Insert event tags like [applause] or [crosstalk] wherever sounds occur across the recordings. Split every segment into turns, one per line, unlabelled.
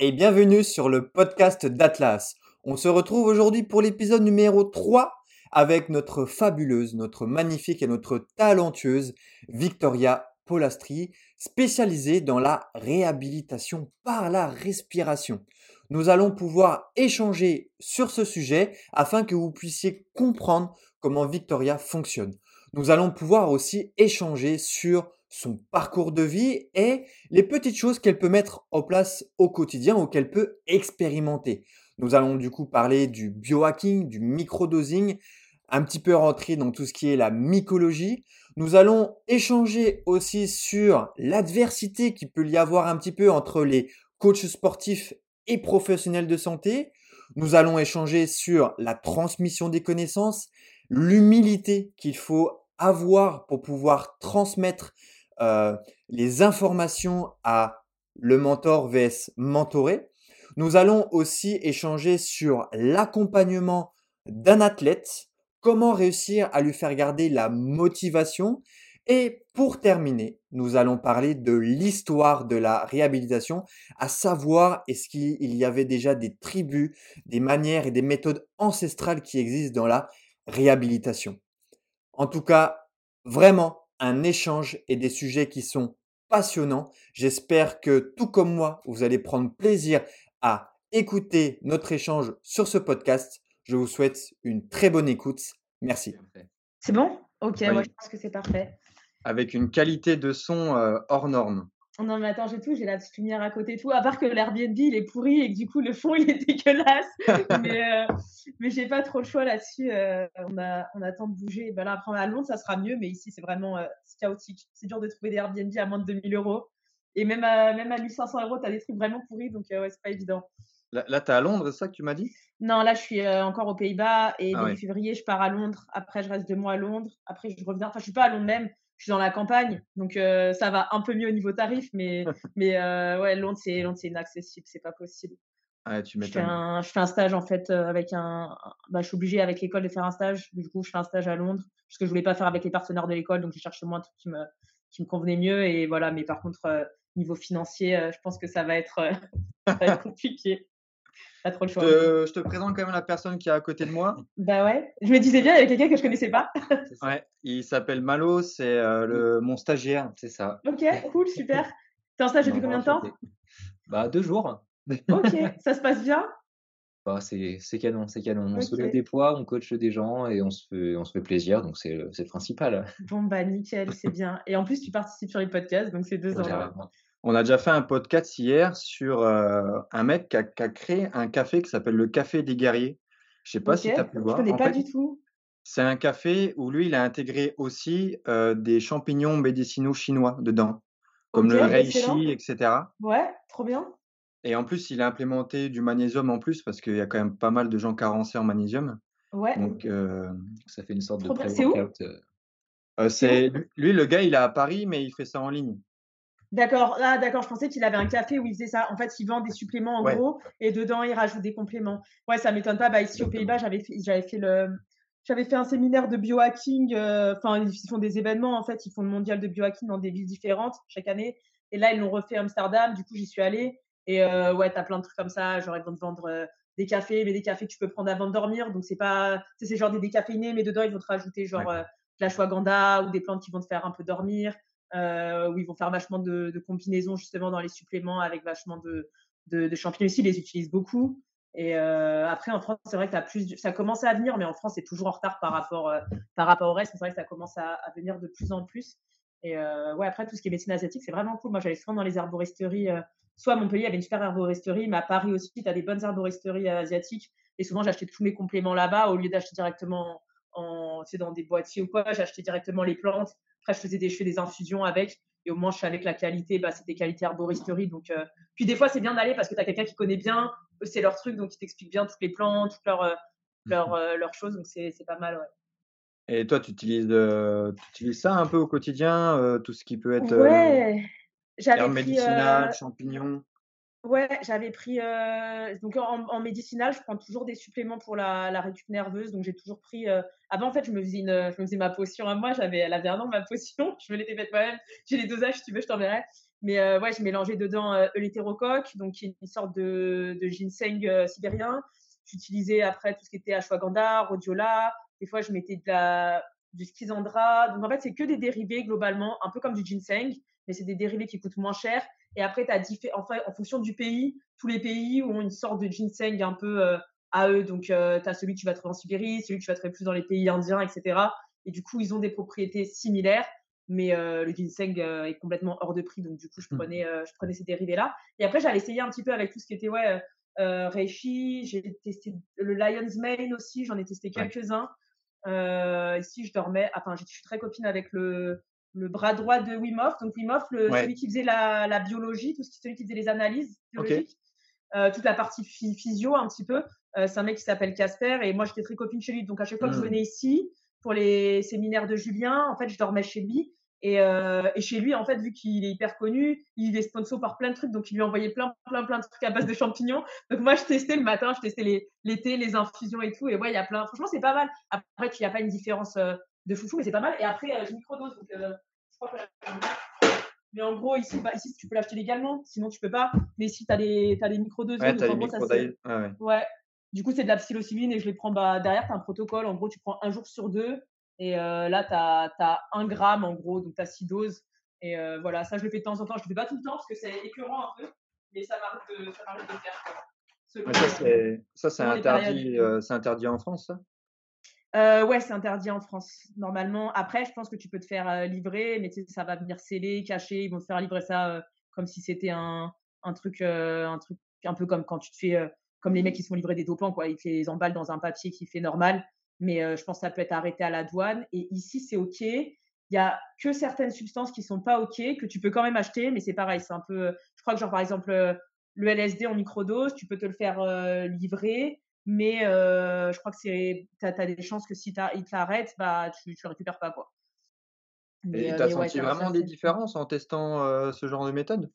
et bienvenue sur le podcast d'Atlas. On se retrouve aujourd'hui pour l'épisode numéro 3 avec notre fabuleuse, notre magnifique et notre talentueuse Victoria Polastri, spécialisée dans la réhabilitation par la respiration. Nous allons pouvoir échanger sur ce sujet afin que vous puissiez comprendre comment Victoria fonctionne. Nous allons pouvoir aussi échanger sur son parcours de vie et les petites choses qu'elle peut mettre en place au quotidien ou qu'elle peut expérimenter. Nous allons du coup parler du biohacking, du microdosing, un petit peu rentrer dans tout ce qui est la mycologie. Nous allons échanger aussi sur l'adversité qui peut y avoir un petit peu entre les coachs sportifs et professionnels de santé. Nous allons échanger sur la transmission des connaissances, l'humilité qu'il faut avoir pour pouvoir transmettre euh, les informations à le mentor vs mentoré. Nous allons aussi échanger sur l'accompagnement d'un athlète, comment réussir à lui faire garder la motivation. Et pour terminer, nous allons parler de l'histoire de la réhabilitation, à savoir est-ce qu'il y avait déjà des tribus, des manières et des méthodes ancestrales qui existent dans la réhabilitation? En tout cas, vraiment, un échange et des sujets qui sont passionnants. J'espère que tout comme moi, vous allez prendre plaisir à écouter notre échange sur ce podcast. Je vous souhaite une très bonne écoute. Merci.
C'est bon? Ok, moi je pense que c'est parfait.
Avec une qualité de son euh, hors norme.
Non, mais attends, j'ai tout, j'ai la petite lumière à côté tout. À part que l'Airbnb, il est pourri et que du coup, le fond, il est [laughs] dégueulasse. [laughs] mais euh, mais j'ai pas trop le choix là-dessus. Euh, on, a, on attend de bouger. Ben là, après, à Londres, ça sera mieux, mais ici, c'est vraiment euh, chaotique. C'est dur de trouver des Airbnb à moins de 2000 euros. Et même à, même à 1500 euros, tu as des trucs vraiment pourris, donc ouais, c'est pas évident.
Là, là tu es à Londres, c'est ça que tu m'as dit?
Non, là, je suis encore aux Pays-Bas et ah début février, je pars à Londres. Après, je reste deux mois à Londres. Après, je reviens. Enfin, je suis pas à Londres même je suis dans la campagne, donc euh, ça va un peu mieux au niveau tarif, mais, [laughs] mais euh, ouais, Londres, c'est, Londres, c'est inaccessible, c'est pas possible.
Ah, tu
je, fais un, je fais un stage en fait euh, avec un. Bah, je suis obligée avec l'école de faire un stage. Du coup, je fais un stage à Londres, parce que je voulais pas faire avec les partenaires de l'école, donc j'ai cherché moi un truc qui me, qui me convenait mieux. Et voilà, mais par contre, niveau financier, je pense que ça va être, [laughs] ça va être [laughs] compliqué. Pas trop le choix.
Je te, présente quand même la personne qui est à côté de moi.
Bah ouais, je me disais bien, il y avait quelqu'un que je connaissais pas.
ouais, il s'appelle Malo, c'est euh, le, mon stagiaire, c'est ça.
Ok, cool, super. T'es en stage depuis combien de temps?
Bah deux jours.
ok, [laughs] ça se passe bien?
Bah, c'est canon, c'est canon. On soulève des poids, on coach des gens et on se fait, on se fait plaisir, donc c'est le principal.
Bon, bah nickel, c'est bien. Et en plus, tu participes sur les podcasts, donc c'est deux ans.
On a déjà fait un podcast hier sur euh, un mec qui a, créé un café qui s'appelle le Café des Guerriers. Je sais pas si tu as pu voir.
Je connais pas du tout.
C'est un café où lui, il a intégré aussi euh, des champignons médicinaux chinois dedans, comme le reishi, etc.
Ouais, trop bien.
Et en plus, il a implémenté du magnésium en plus parce qu'il y a quand même pas mal de gens carencés en magnésium.
Ouais.
Donc, euh,
ça fait une sorte de
pré-workout.
C'est lui, le gars, il est à Paris, mais il fait ça en ligne.
D'accord, ah, d'accord, je pensais qu'il avait un café où il faisait ça. En fait, il vend des suppléments en gros et dedans, il rajoute des compléments. Ouais, ça m'étonne pas. Bah, ici aux Pays-Bas, j'avais fait, j'avais fait le. J'avais fait un séminaire de biohacking. Euh, enfin, ils font des événements, en fait. Ils font le mondial de biohacking dans des villes différentes chaque année. Et là, ils l'ont refait à Amsterdam. Du coup, j'y suis allée. Et euh, ouais, t'as plein de trucs comme ça. Genre, ils vont te vendre euh, des cafés, mais des cafés que tu peux prendre avant de dormir. Donc, c'est pas. C'est genre des décaféinés, mais dedans, ils vont te rajouter genre de la shwaganda ou des plantes qui vont te faire un peu dormir euh, où ils vont faire vachement de, combinaisons justement dans les suppléments avec vachement de, champignons aussi, ils les utilisent beaucoup. Et euh, après, en France, c'est vrai que ça commence à venir, mais en France, c'est toujours en retard par rapport, euh, au reste. C'est vrai que ça commence à, venir de plus en plus. Et ouais, après, tout ce qui est médecine asiatique, c'est vraiment cool. Moi, j'allais souvent dans les herboristeries. Soit à Montpellier, il y avait une super herboristerie, mais à Paris aussi, tu as des bonnes herboristeries asiatiques. Et souvent, j'achetais tous mes compléments là-bas au lieu d'acheter directement en, dans des boîtiers ou quoi. J'achetais directement les plantes je faisais des, je des infusions avec. Et au moins, je savais que la qualité, bah, c'était qualité herboristerie. Donc, euh, Puis des fois, c'est bien d'aller parce que tu as quelqu'un qui connaît bien. C'est leur truc, donc il t'explique bien toutes les plantes, toutes leurs, euh, leurs, euh, leurs choses. Donc, c'est pas mal, ouais.
Et toi, tu utilises, ça un peu au quotidien, tout ce qui peut être
ouais.
herbes médicinales, champignons?
Ouais, j'avais pris. Euh, donc en, médicinal, je prends toujours des suppléments pour la, la récup nerveuse. Donc j'ai toujours pris. Euh, avant, en fait, je me, faisais je me faisais ma potion à moi. J'avais, elle avait ma [laughs] potion. Je me l'étais faite moi-même. J'ai les dosages, si tu veux, je t'enverrai. Mais euh, ouais, je mélangeais dedans euh, donc qui est une sorte de, de ginseng sibérien. J'utilisais après tout ce qui était ashwagandha, rhodiola. Des fois, je mettais de la, du schizandra. Donc en fait, c'est que des dérivés globalement, un peu comme du ginseng, mais c'est des dérivés qui coûtent moins cher. Et après, tu as enfin, en fonction du pays, tous les pays ont une sorte de ginseng un peu euh, à eux. Donc, euh, tu as celui que tu vas trouver en Sibérie, celui que tu vas trouver plus dans les pays indiens, etc. Et du coup, ils ont des propriétés similaires, mais euh, le ginseng est complètement hors de prix. Donc, du coup, je mmh. prenais, je prenais ces dérivés-là. Et après, j'allais essayer un petit peu avec tout ce qui était ouais, Reishi. J'ai testé le Lion's Mane aussi, j'en ai testé quelques-uns. ici, je dormais, enfin, je suis très copine avec le, le bras droit de Wim Hof. Donc Wim Hof, le, celui qui faisait la, biologie, tout ce celui qui faisait les analyses biologiques, euh, toute la partie physio un petit peu. Euh, c'est un mec qui s'appelle Casper et moi j'étais très copine chez lui. Donc à chaque fois que je mmh. venais ici pour les séminaires de Julien, en fait je dormais chez lui. Et, euh, et chez lui, en fait, vu qu'il est hyper connu, il est sponsor par plein de trucs, donc il lui envoyait plein, plein, plein de trucs à base de champignons. Donc moi, je testais le matin, je testais les, l'été, les infusions et tout. Et ouais, il y a plein. Franchement, c'est pas mal. Après, il n'y a pas une différence de foufou, mais c'est pas mal. Et après, je microdose. Donc, mais en gros, ici, bah, ici tu peux l'acheter légalement, sinon tu peux pas. Mais ici, tu as des, as des microdoses.
Ouais, ouais.
ouais. Du coup, c'est de la psilocybine et je les prends bah, derrière, tu as un protocole. En gros, tu prends un jour sur deux. Et euh, là, tu as, as, un gramme en gros, donc tu as six doses. Et euh, voilà, ça, je le fais de temps en temps. Je le fais pas tout le temps parce que c'est écœurant un peu, mais ça m'arrive de, de le
faire. ça, c'est interdit, euh, interdit en France, ça?
Euh, ouais, c'est interdit en France, normalement. Après, je pense que tu peux te faire euh, livrer, mais ça va venir sceller, caché. Ils vont te faire livrer ça euh, comme si c'était un, un, truc, un truc un peu comme quand tu te fais, comme les mecs qui se font livrer des dopants, quoi. Ils te les emballent dans un papier qui fait normal. Mais je pense que ça peut être arrêté à la douane. Et ici, c'est OK. Il y a que certaines substances qui sont pas OK, que tu peux quand même acheter, mais c'est pareil. C'est un peu, je crois que genre, par exemple, le LSD en microdose, tu peux te le faire livrer mais euh, je crois que tu as, des chances que si il t'arrête, bah, tu ne récupères pas. Quoi.
et tu as senti vraiment des différences en testant euh, ce genre de méthode?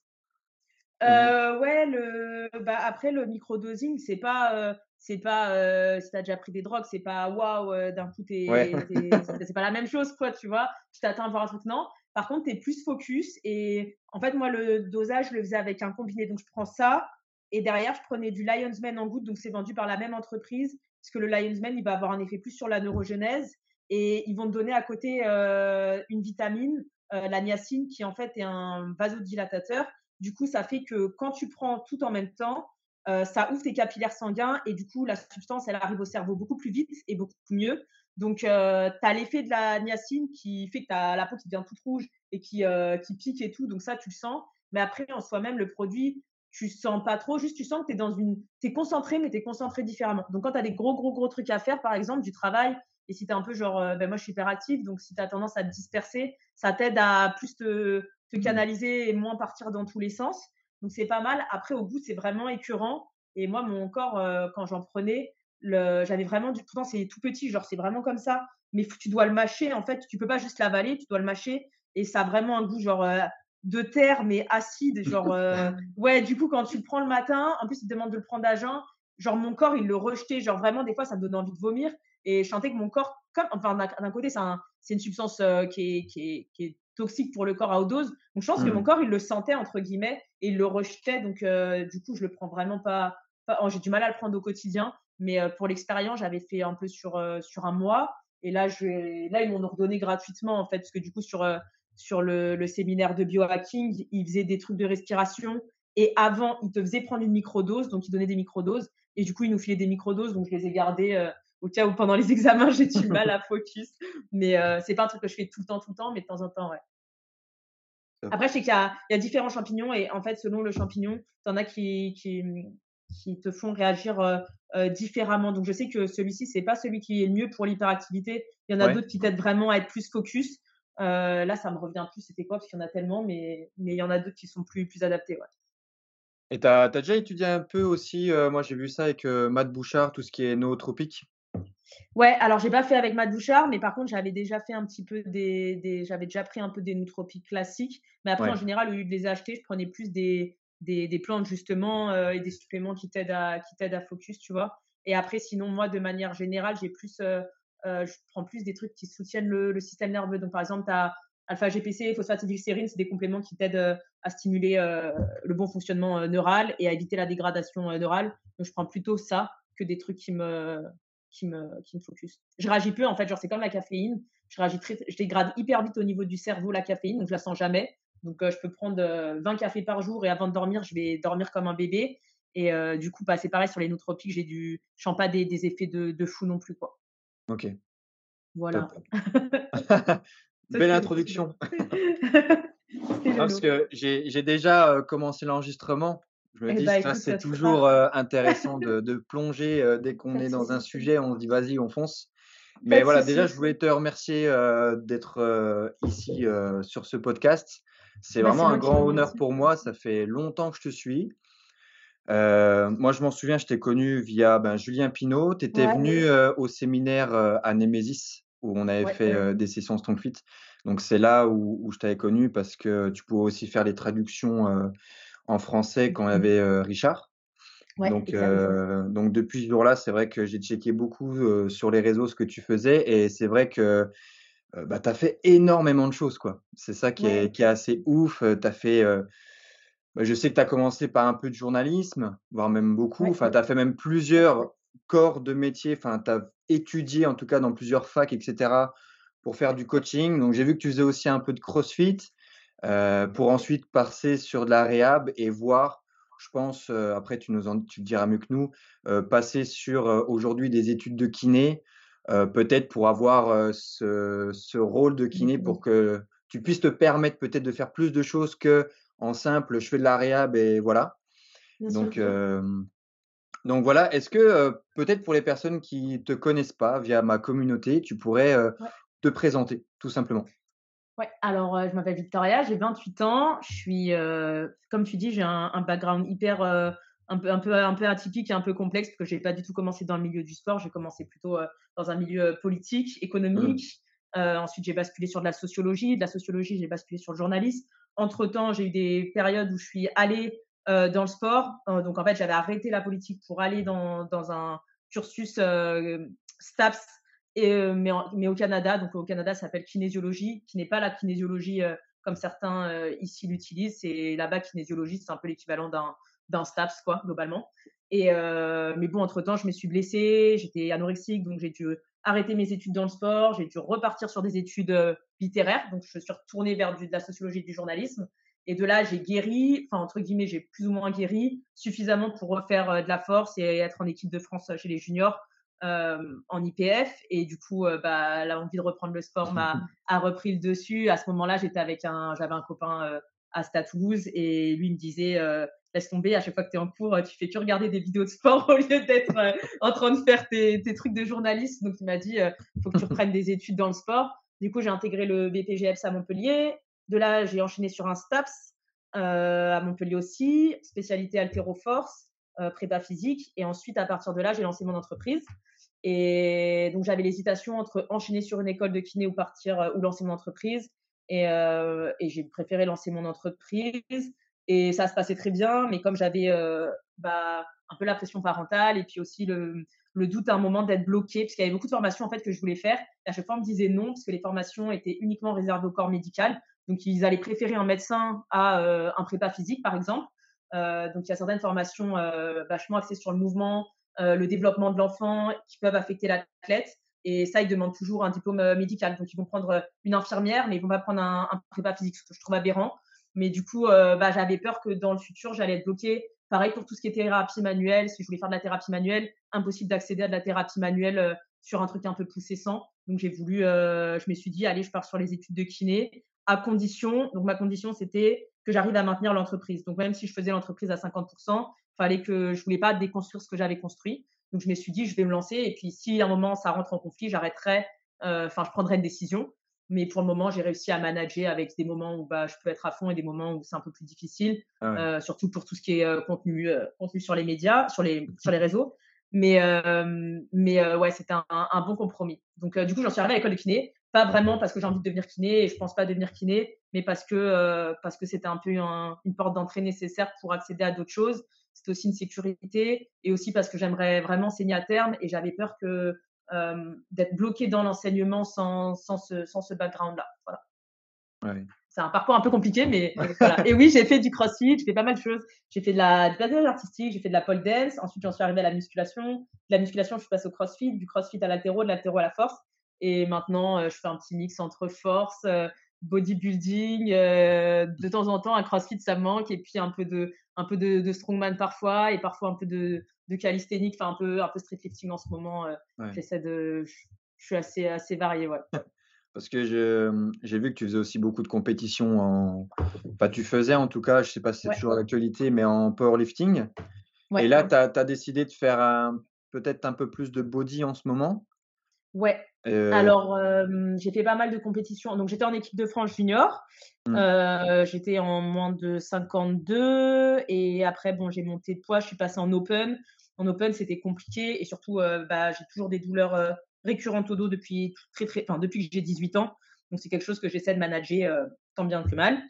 Euh, Ouais, le, bah, après le microdosing, c'est pas, c'est pas si tu as déjà pris des drogues, c'est pas waouh, d'un coup, t'es, [laughs] c'est pas la même chose, quoi, tu vois? Tu t'attends à voir un truc, non. Par contre, tu es plus focus. Et en fait, moi, le dosage, je le faisais avec un combiné. Donc, je prends ça, et derrière, je prenais du Lion's Mane en goutte, donc c'est vendu par la même entreprise, puisque le Lion's Mane, il va avoir un effet plus sur la neurogenèse. Et ils vont te donner à côté euh, une vitamine, euh, la niacine, qui en fait est un vasodilatateur. Du coup, ça fait que quand tu prends tout en même temps, euh, ça ouvre tes capillaires sanguins et du coup, la substance, elle arrive au cerveau beaucoup plus vite et beaucoup mieux. Donc, tu as l'effet de la niacine qui fait que tu as la peau qui devient toute rouge et qui, qui pique et tout. Donc, ça, tu le sens. Mais après, en soi-même, le produit, tu sens pas trop, juste tu sens que tu es dans une. Tu es concentré, mais tu es concentré différemment. Donc, quand tu as des gros, gros, gros trucs à faire, par exemple, du travail, et si tu es un peu genre, euh, ben moi je suis hyperactive, donc si tu as tendance à te disperser, ça t'aide à plus te, te, mmh. canaliser et moins partir dans tous les sens. Donc, c'est pas mal. Après, au bout, c'est vraiment écœurant. Et moi, mon corps, euh, quand j'en prenais, j'avais vraiment du. Pourtant, c'est tout petit, genre, c'est vraiment comme ça. Mais tu dois le mâcher, en fait. Tu peux pas juste l'avaler, tu dois le mâcher. Et ça a vraiment un goût, genre, euh, de terre, mais acide. Genre, [laughs] euh, ouais, du coup, quand tu le prends le matin, en plus, il te demande de le prendre à jeun. Genre, mon corps, il le rejetait. Genre, vraiment, des fois, ça me donnait envie de vomir. Et je sentais que mon corps, comme, enfin, d'un côté, c'est une substance euh, qui, est, qui, est, toxique pour le corps à haute dose. Donc, je pense que mon mmh. corps, il le sentait, entre guillemets, et il le rejetait. Donc, euh, du coup, je le prends vraiment pas. pas oh, J'ai du mal à le prendre au quotidien. Mais pour l'expérience, j'avais fait un peu sur, sur un mois. Et là, je, là ils m'ont ordonné gratuitement, en fait, parce que du coup, sur, sur le, séminaire de biohacking, il faisait des trucs de respiration. Et avant, il te faisait prendre une microdose, donc il donnait des microdoses. Et du coup, il nous filait des microdoses, donc je les ai gardées euh, au cas où pendant les [laughs] examens, j'ai du mal à focus. Mais euh, c'est pas un truc que je fais tout le temps, tout le temps, mais de temps en temps, ouais. Après, je sais qu'il y, a, différents champignons et en fait, selon le champignon, tu en as qui, qui, te font réagir euh, différemment. Donc, je sais que celui-ci, c'est pas celui qui est le mieux pour l'hyperactivité. Il y en a d'autres qui t'aident vraiment à être plus focus. Euh, là, ça me revient plus, c'était quoi, parce qu'il y en a tellement, mais, mais il y en a d'autres qui sont plus, plus adaptés. Ouais.
Et tu as, déjà étudié un peu aussi, euh, moi j'ai vu ça avec euh, Matt Bouchard, tout ce qui est nootropique?
Ouais, alors j'ai pas fait avec Matt Bouchard, mais par contre j'avais déjà fait un petit peu des, des j'avais déjà pris un peu des nootropiques classiques, mais après en général au lieu de les acheter, je prenais plus des, des, des, plantes justement et des suppléments qui t'aident à, qui t'aident à focus, tu vois. Et après, sinon, moi, de manière générale, j'ai plus, je prends plus des trucs qui soutiennent le, système nerveux. Donc, par exemple, tu as alpha-GPC, phosphatidylglycérine, c'est des compléments qui t'aident à stimuler le bon fonctionnement neural et à éviter la dégradation neurale. Donc, je prends plutôt ça que des trucs qui me, qui me, qui me focus. Je réagis peu, en fait, genre, c'est comme la caféine. Je très, je dégrade hyper vite au niveau du cerveau la caféine, donc je la sens jamais. Donc, je peux prendre 20 cafés par jour et avant de dormir, je vais dormir comme un bébé. Et du coup, bah, c'est pareil sur les nootropiques, j'ai du, je sens pas des, des effets de, de, fou non plus, quoi.
Ok.
Voilà. [laughs] [laughs]
Belle introduction. [laughs] parce que j'ai déjà commencé l'enregistrement. Je me eh dis, bah, c'est toujours intéressant de, de plonger dès qu'on est dans un sujet. On se dit, vas-y, on fonce. Mais voilà, déjà, je voulais te remercier d'être ici sur ce podcast. C'est bah, vraiment un grand honneur pour moi. Ça fait longtemps que je te suis. Moi, je m'en souviens, je t'ai connu via ben, Julien Pinault. Tu étais venu au séminaire à Nemesis où on avait fait des sessions Strongfit. Donc c'est là où, je t'avais connu parce que tu pouvais aussi faire les traductions en français quand il y mmh avait Richard. donc, donc depuis ce jour-là, c'est vrai que j'ai checké beaucoup sur les réseaux ce que tu faisais et c'est vrai que bah, tu as fait énormément de choses. quoi. C'est ça qui, est, qui est assez ouf. Tu as fait, bah, je sais que tu as commencé par un peu de journalisme, voire même beaucoup. Enfin, tu as fait même plusieurs corps de métier. Enfin, tu as étudié en tout cas dans plusieurs facs, etc., pour faire du coaching. Donc, j'ai vu que tu faisais aussi un peu de CrossFit euh, pour ensuite passer sur de la réhab et voir, je pense, euh, après tu nous en, tu diras mieux que nous, euh, passer sur aujourd'hui des études de kiné, peut-être pour avoir ce, ce, rôle de kiné pour que tu puisses te permettre peut-être de faire plus de choses que en simple, je fais de la réhab et voilà. donc, donc voilà, est-ce que peut-être pour les personnes qui ne te connaissent pas via ma communauté, tu pourrais te présenter tout simplement?
Ouais, alors je m'appelle Victoria, j'ai 28 ans, je suis, comme tu dis, j'ai un, background hyper un peu, un, peu, un peu atypique et un peu complexe parce que je n'ai pas du tout commencé dans le milieu du sport, j'ai commencé plutôt dans un milieu politique, mmh. économique. ensuite, j'ai basculé sur de la sociologie. De la sociologie, j'ai basculé sur le journalisme. Entre-temps, j'ai eu des périodes où je suis allée euh, dans le sport. Euh, donc, en fait, j'avais arrêté la politique pour aller dans, un cursus euh, STAPS, mais, au Canada. Donc, au Canada, ça s'appelle kinésiologie, qui n'est pas la kinésiologie comme certains ici l'utilisent. C'est là-bas, kinésiologie, c'est un peu l'équivalent d'un, STAPS, quoi, globalement. Et, mais bon, entre-temps, je me suis blessée, j'étais anorexique, donc j'ai dû arrêter mes études dans le sport, j'ai dû repartir sur des études littéraires, donc je suis retournée vers du, de la sociologie et du journalisme. Et de là, j'ai guéri, enfin, entre guillemets, j'ai plus ou moins guéri suffisamment pour refaire euh, de la force et être en équipe de France euh, chez les juniors euh, en IPF. Et du coup, euh, bah, l'envie de reprendre le sport m'a [laughs] a repris le dessus. À ce moment-là, j'étais avec un, j'avais un copain à Stade Toulouse et lui me disait, laisse tomber, à chaque fois que tu es en cours, tu fais que regarder des vidéos de sport [laughs] au lieu d'être en train de faire tes, trucs de journaliste. Donc, il m'a dit, il faut que tu reprennes des études dans le sport. Du coup, j'ai intégré le BPGFs à Montpellier. De là, j'ai enchaîné sur un STAPS euh, à Montpellier aussi, spécialité haltéroforce, euh, prépa physique. Et ensuite, à partir de là, j'ai lancé mon entreprise. Et donc, j'avais l'hésitation entre enchaîner sur une école de kiné ou partir euh, ou lancer mon entreprise. Euh, et j'ai préféré lancer mon entreprise. Et ça se passait très bien, mais comme j'avais euh, bah, un peu la pression parentale et puis aussi le, le doute à un moment d'être bloqué, parce qu'il y avait beaucoup de formations en fait que je voulais faire. À chaque fois, on me disait non, parce que les formations étaient uniquement réservées au corps médical. Donc, ils allaient préférer un médecin à euh, un prépa physique, par exemple. Euh, donc, il y a certaines formations vachement axées sur le mouvement, le développement de l'enfant qui peuvent affecter l'athlète. Et ça, ils demandent toujours un diplôme médical. Donc, ils vont prendre une infirmière, mais ils vont pas prendre un prépa physique, ce que je trouve aberrant. Mais du coup, bah, j'avais peur que dans le futur, j'allais être bloquée. Pareil pour tout ce qui est thérapie manuelle. Si je voulais faire de la thérapie manuelle, impossible d'accéder à de la thérapie manuelle sur un truc un peu poussé sans. Donc, j'ai voulu, je me suis dit, allez, je pars sur les études de kiné à condition, donc ma condition c'était que j'arrive à maintenir l'entreprise. Donc même si je faisais l'entreprise à 50%, fallait que je voulais pas déconstruire ce que j'avais construit. Donc je me suis dit je vais me lancer et puis si à un moment ça rentre en conflit, j'arrêterai, euh, enfin je prendrai une décision. Mais pour le moment, j'ai réussi à manager avec des moments où bah, je peux être à fond et des moments où c'est un peu plus difficile, ah euh, surtout pour tout ce qui est euh, contenu, contenu sur les médias, sur les, sur les réseaux. Mais, mais ouais, c'était un, un, bon compromis. Donc, du coup, j'en suis arrivée à l'école de kiné. pas vraiment parce que j'ai envie de devenir kiné et je pense pas devenir kiné, mais parce que parce que c'était un peu une porte d'entrée nécessaire pour accéder à d'autres choses. C'est aussi une sécurité et aussi parce que j'aimerais vraiment enseigner à terme et j'avais peur que d'être bloqué dans l'enseignement sans, sans ce, sans ce background-là. Voilà. C'est un parcours un peu compliqué, [laughs] mais voilà. Et oui, j'ai fait du crossfit, j'ai fait pas mal de choses. J'ai fait de la, du patinage artistique, j'ai fait de la pole dance. Ensuite, j'en suis arrivée à la musculation. De la musculation, je suis passée au crossfit, du crossfit à l'altéro, de l'altéro à la force. Et maintenant, je fais un petit mix entre force, bodybuilding, de temps en temps, un crossfit, ça me manque. Et puis un peu de, un peu de, strongman parfois et parfois un peu de, de calisthénique, enfin un peu, un peu streetlifting en ce moment. J'essaie de, je suis assez, assez varié, ouais. [laughs]
Parce que j'ai vu que tu faisais aussi beaucoup de compétitions en. Enfin, tu faisais en tout cas, je ne sais pas si c'est toujours l'actualité, mais en powerlifting. Et là, tu as, décidé de faire peut-être un peu plus de body en ce moment.
Ouais. Alors, j'ai fait pas mal de compétitions. Donc, j'étais en équipe de France junior. Mmh. j'étais en moins de 52. Et après, bon, j'ai monté de poids. Je suis passée en open. En open, c'était compliqué. Et surtout, bah, j'ai toujours des douleurs récurrente au dos depuis, très, très, enfin, depuis que j'ai 18 ans. Donc, c'est quelque chose que j'essaie de manager euh, tant bien que mal.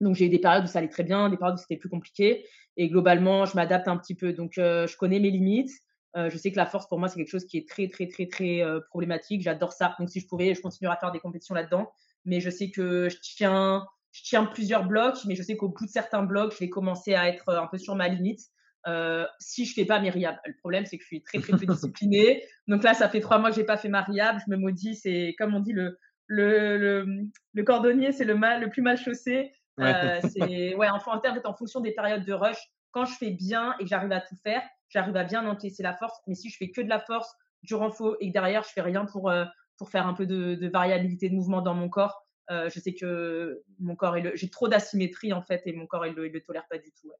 Donc, j'ai eu des périodes où ça allait très bien, des périodes où c'était plus compliqué. Et globalement, je m'adapte un petit peu. Donc, euh, je connais mes limites. Euh, je sais que la force, pour moi, c'est quelque chose qui est très, très, très, très problématique. J'adore ça. Donc, si je pouvais, je continuerais à faire des compétitions là-dedans. Mais je sais que je tiens, je tiens plusieurs blocs, mais je sais qu'au bout de certains blocs, je vais commencer à être un peu sur ma limite. Euh, si je fais pas mes riables. Le problème, c'est que je suis très, très peu [laughs] disciplinée. Donc là, ça fait trois mois que j'ai pas fait ma riable. Je me maudis. C'est, comme on dit, le, le, le, cordonnier, c'est le, mal, le plus mal chaussé. Euh, c'est, ouais, en, en termes en fonction des périodes de rush. Quand je fais bien et que j'arrive à tout faire, j'arrive à bien encaisser la force. Mais si je fais que de la force, du renfort et que derrière, je fais rien pour, euh, pour faire un peu de, de variabilité de mouvement dans mon corps, je sais que mon corps, j'ai trop d'asymétrie en fait et mon corps, il le, le tolère pas du tout.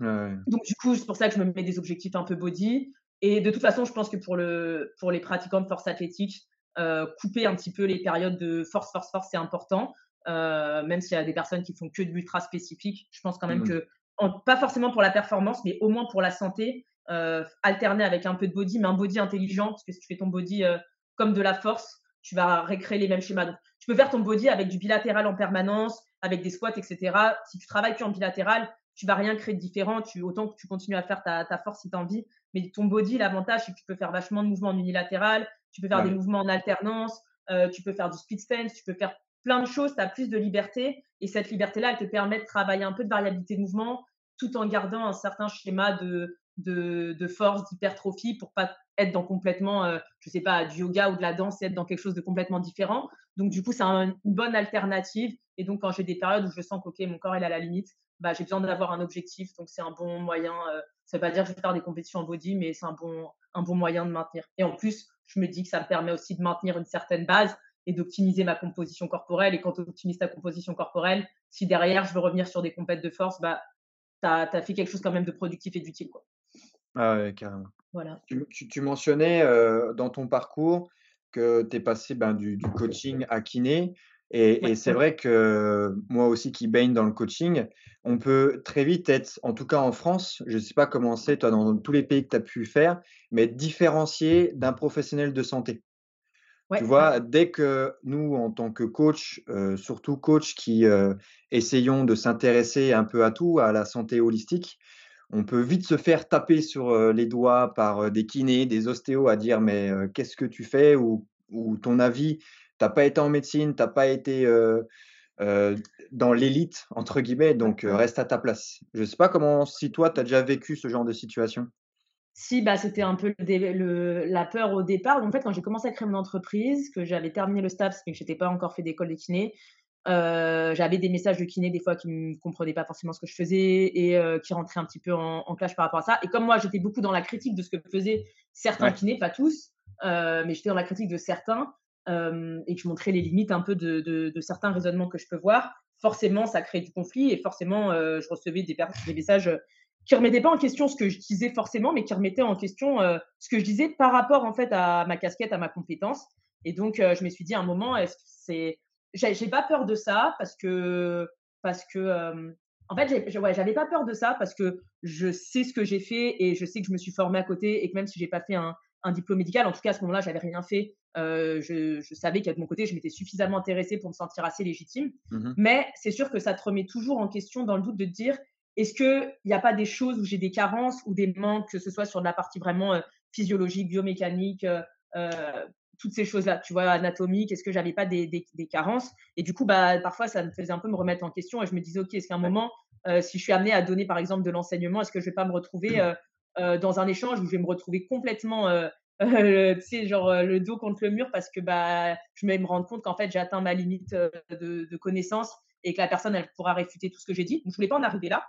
Donc, du coup, c'est pour ça que je me mets des objectifs un peu body. Et de toute façon, je pense que pour, le, pour les pratiquants de force athlétique, euh, couper un petit peu les périodes de force, force, force, c'est important. Euh, même s'il y a des personnes qui font que de l'ultra spécifique, je pense quand même mmh. que, pas forcément pour la performance, mais au moins pour la santé, euh, alterner avec un peu de body, mais un body intelligent, parce que si tu fais ton body comme de la force, tu vas récréer les mêmes schémas. Donc, tu peux faire ton body avec du bilatéral en permanence, avec des squats, etc. Si tu travailles que en bilatéral, tu vas rien créer de différent. Tu, autant que tu continues à faire ta, force si tu as envie. Mais ton body, l'avantage, c'est que tu peux faire vachement de mouvements en unilatéral, tu peux faire des mouvements en alternance, euh, tu peux faire du speed stance, tu peux faire plein de choses, tu as plus de liberté. Et cette liberté-là, elle te permet de travailler un peu de variabilité de mouvement tout en gardant un certain schéma de, de, force, d'hypertrophie pour pas être dans complètement, euh, je sais pas, du yoga ou de la danse et être dans quelque chose de complètement différent. Donc, du coup, c'est une bonne alternative. Et donc, quand j'ai des périodes où je sens que mon corps est à la limite, bah, j'ai besoin d'avoir un objectif. Donc, c'est un bon moyen. Euh, ça veut pas dire que je vais faire des compétitions en body, mais c'est un bon, un bon moyen de maintenir. Et en plus, je me dis que ça me permet aussi de maintenir une certaine base et d'optimiser ma composition corporelle. Et quand tu optimises ta composition corporelle, si derrière je veux revenir sur des compètes de force, bah, tu as, fait quelque chose quand même de productif et d'utile. Quoi.
Ah ouais, carrément. Voilà. Tu, tu, mentionnais euh, dans ton parcours que tu es passé ben, du, du, coaching à kiné. Et, c'est vrai que moi aussi qui baigne dans le coaching, on peut très vite être, en tout cas en France, je ne sais pas comment c'est toi dans tous les pays que tu as pu faire, mais différencié d'un professionnel de santé. Tu vois, dès que nous, en tant que coach, surtout coach qui essayons de s'intéresser un peu à tout, à la santé holistique, on peut vite se faire taper sur les doigts par des kinés, des ostéos à dire mais qu'est-ce que tu fais ou, ou ton avis? Tu n'as pas été en médecine, tu n'as pas été dans l'élite, entre guillemets, donc reste à ta place. Je ne sais pas comment, si toi, tu as déjà vécu ce genre de situation.
Si, bah, c'était un peu le, la peur au départ. en fait, quand j'ai commencé à créer mon entreprise, que j'avais terminé le STAPS, mais que je n'étais pas encore fait d'école de kiné, j'avais des messages de kiné des fois qui ne comprenaient pas forcément ce que je faisais et qui rentraient un petit peu en, clash par rapport à ça. Et comme moi, j'étais beaucoup dans la critique de ce que faisaient certains kinés, pas tous, mais j'étais dans la critique de certains, et que je montrais les limites un peu de, de, certains raisonnements que je peux voir, forcément, ça crée du conflit et forcément, je recevais des, des messages qui remettaient pas en question ce que je disais forcément, mais qui remettaient en question ce que je disais par rapport en fait à ma casquette, à ma compétence. Et donc, je me suis dit à un moment, est-ce c'est, j'ai pas peur de ça parce que parce que en fait, j'avais pas peur de ça parce que je sais ce que j'ai fait et je sais que je me suis formée à côté et que même si j'ai pas fait un, un diplôme médical. En tout cas, à ce moment-là, j'avais rien fait. je, savais qu'à mon côté, je m'étais suffisamment intéressée pour me sentir assez légitime. Mmh Mais c'est sûr que ça te remet toujours en question dans le doute de te dire est-ce qu'il n'y a pas des choses où j'ai des carences ou des manques, que ce soit sur la partie vraiment physiologique, biomécanique, toutes ces choses-là, tu vois, anatomique, est-ce que j'avais pas des, des, carences? Et du coup, bah, parfois, ça me faisait un peu me remettre en question et je me disais, OK, est-ce qu'à un moment, euh, si je suis amenée à donner, par exemple, de l'enseignement, est-ce que je vais pas me retrouver euh, euh, dans un échange où je vais me retrouver complètement, [laughs] tu sais, genre le dos contre le mur parce que bah, je vais me rendre compte qu'en fait, j'ai atteint ma limite de, de connaissance et que la personne, elle pourra réfuter tout ce que j'ai dit? Donc, je voulais pas en arriver là.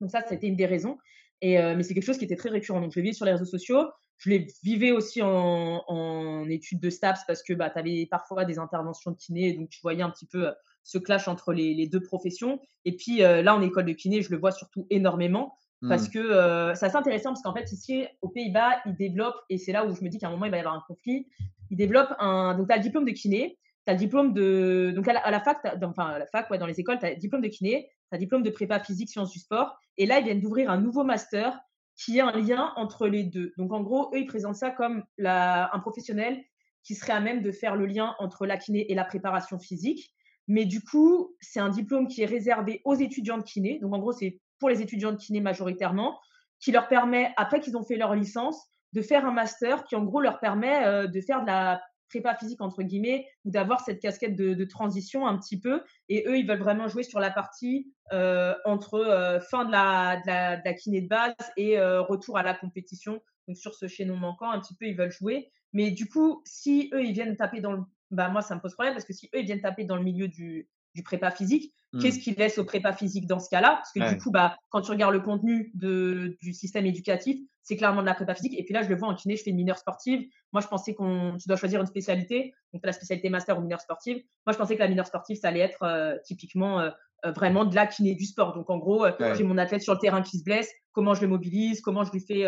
Donc ça, c'était une des raisons. Et, mais c'est quelque chose qui était très récurrent. Donc, je le vis sur les réseaux sociaux. Je les vivais aussi en, en études de STAPS parce que bah, tu avais parfois des interventions de kiné. Donc, tu voyais un petit peu ce clash entre les, les deux professions. Et puis là, en école de kiné, je le vois surtout énormément parce mmh. que euh, c'est assez intéressant parce qu'en fait, ici, aux Pays-Bas, ils développent, et c'est là où je me dis qu'à un moment, il va y avoir un conflit, ils développent un. Donc, tu as le diplôme de kiné, tu as le diplôme de. Donc, à la, fac, enfin, à la fac, ouais, dans les écoles, tu as le diplôme de kiné, le diplôme de prépa physique, sciences du sport. Et là, ils viennent d'ouvrir un nouveau master qui est un lien entre les deux. Donc, en gros, eux, ils présentent ça comme la, un professionnel qui serait à même de faire le lien entre la kiné et la préparation physique. Mais du coup, c'est un diplôme qui est réservé aux étudiants de kiné. Donc, en gros, c'est pour les étudiants de kiné majoritairement, qui leur permet, après qu'ils ont fait leur licence, de faire un master qui, en gros, leur permet euh, de faire de la prépa physique, entre guillemets, ou d'avoir cette casquette de, transition un petit peu. Et eux, ils veulent vraiment jouer sur la partie euh, entre euh, fin de la, de, la, de kiné de base et retour à la compétition. Donc, sur ce chaînon manquant, un petit peu, ils veulent jouer. Mais du coup, si eux, ils viennent taper dans le bah moi ça me pose problème parce que si eux ils viennent taper dans le milieu du, du prépa physique, mmh. qu'est-ce qu'ils laissent au prépa physique dans ce cas-là? Parce que du coup, bah, quand tu regardes le contenu de, du système éducatif, c'est clairement de la prépa physique. Et puis là, je le vois en kiné, je fais une mineure sportive. Moi, je pensais qu'on tu dois choisir une spécialité, donc la spécialité master ou mineure sportive. Moi, je pensais que la mineure sportive, ça allait être euh, typiquement euh, euh, vraiment de la kiné du sport. Donc en gros, j'ai mon athlète sur le terrain qui se blesse, comment je le mobilise, comment je lui fais,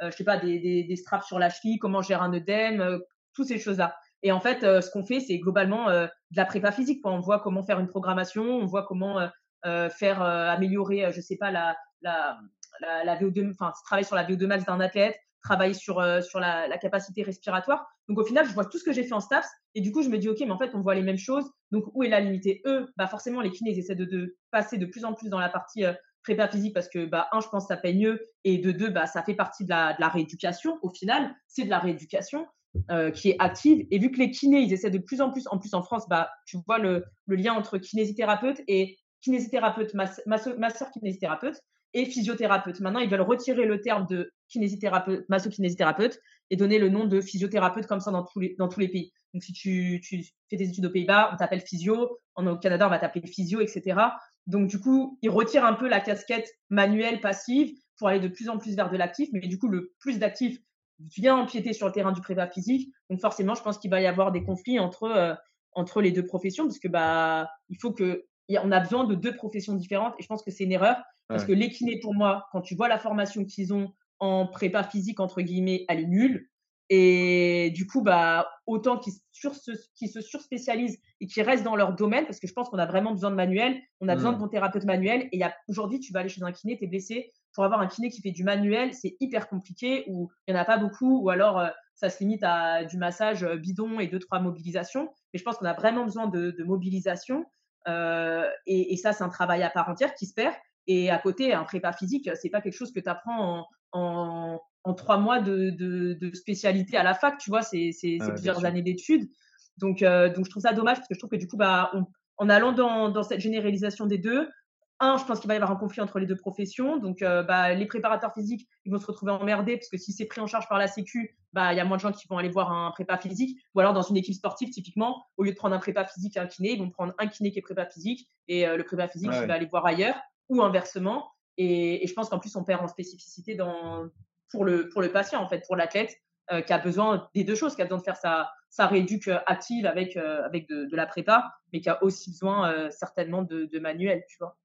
je sais pas, des, des, des, straps sur la cheville, comment je gère un œdème, toutes ces choses-là. Et en fait, euh, ce qu'on fait, c'est globalement euh, de la prépa physique. On voit comment faire une programmation, on voit comment euh, faire améliorer, je sais pas, la, la, la, VO2, enfin, travailler sur la VO2 max d'un athlète, travailler sur, sur la, capacité respiratoire. Donc au final, je vois tout ce que j'ai fait en STAPS et du coup, je me dis, OK, mais en fait, on voit les mêmes choses. Donc où est la limite eux, bah, forcément, les kinés, ils essaient de, passer de plus en plus dans la partie prépa physique parce que, bah, un, je pense que ça paye mieux et de deux, bah, ça fait partie de la rééducation. Au final, c'est de la rééducation. Euh, qui est active. Et vu que les kinés, ils essaient de plus en plus, en plus en France, bah, tu vois le, lien entre kinésithérapeute et kinésithérapeute, masseur kinésithérapeute et physiothérapeute. Maintenant, ils veulent retirer le terme de kinésithérapeute, masso-kinésithérapeute et donner le nom de physiothérapeute comme ça dans tous les, dans tous les pays. Donc, si tu, fais tes études aux Pays-Bas, on t'appelle physio. En, au Canada, on va t'appeler physio, etc. Donc, du coup, ils retirent un peu la casquette manuelle, passive pour aller de plus en plus vers de l'actif. Mais du coup, le plus d'actifs vient empiéter sur le terrain du prépa physique. Donc forcément, je pense qu'il va y avoir des conflits entre, euh, entre les deux professions parce que bah, il faut que on a besoin de deux professions différentes et je pense que c'est une erreur parce que les kinés pour moi, quand tu vois la formation qu'ils ont en prépa physique entre guillemets, elle est nulle. Et du coup, bah, autant qu'ils sur se, se surspécialisent et qu'ils restent dans leur domaine, parce que je pense qu'on a vraiment besoin de manuel, on a besoin de mmh. bons thérapeutes manuels. Et aujourd'hui, tu vas aller chez un kiné, tu es blessé, pour avoir un kiné qui fait du manuel, c'est hyper compliqué, ou il n'y en a pas beaucoup, ou alors euh, ça se limite à du massage euh, bidon et deux, trois mobilisations. Mais je pense qu'on a vraiment besoin de, mobilisation. Euh, et, ça, c'est un travail à part entière qui se perd. Et à côté, un prépa physique, c'est pas quelque chose que tu apprends en, en, trois mois de, de, spécialité à la fac, tu vois, c'est plusieurs années d'études. Donc, donc, je trouve ça dommage parce que je trouve que du coup, bah, en allant dans, dans cette généralisation des deux, un, je pense qu'il va y avoir un conflit entre les deux professions. Donc, euh, bah, les préparateurs physiques, ils vont se retrouver emmerdés parce que si c'est pris en charge par la Sécu, bah, il y a moins de gens qui vont aller voir un prépa physique. Ou alors, dans une équipe sportive, typiquement, au lieu de prendre un prépa physique et un kiné, ils vont prendre un kiné qui est prépa physique et euh, le prépa physique, il va aller voir ailleurs ou inversement. Et, je pense qu'en plus, on perd en spécificité dans, pour, le, pour le patient, en fait, pour l'athlète euh, qui a besoin des deux choses, qui a besoin de faire sa, sa rééduque active avec, avec de, la prépa, mais qui a aussi besoin certainement de, de manuel, tu vois.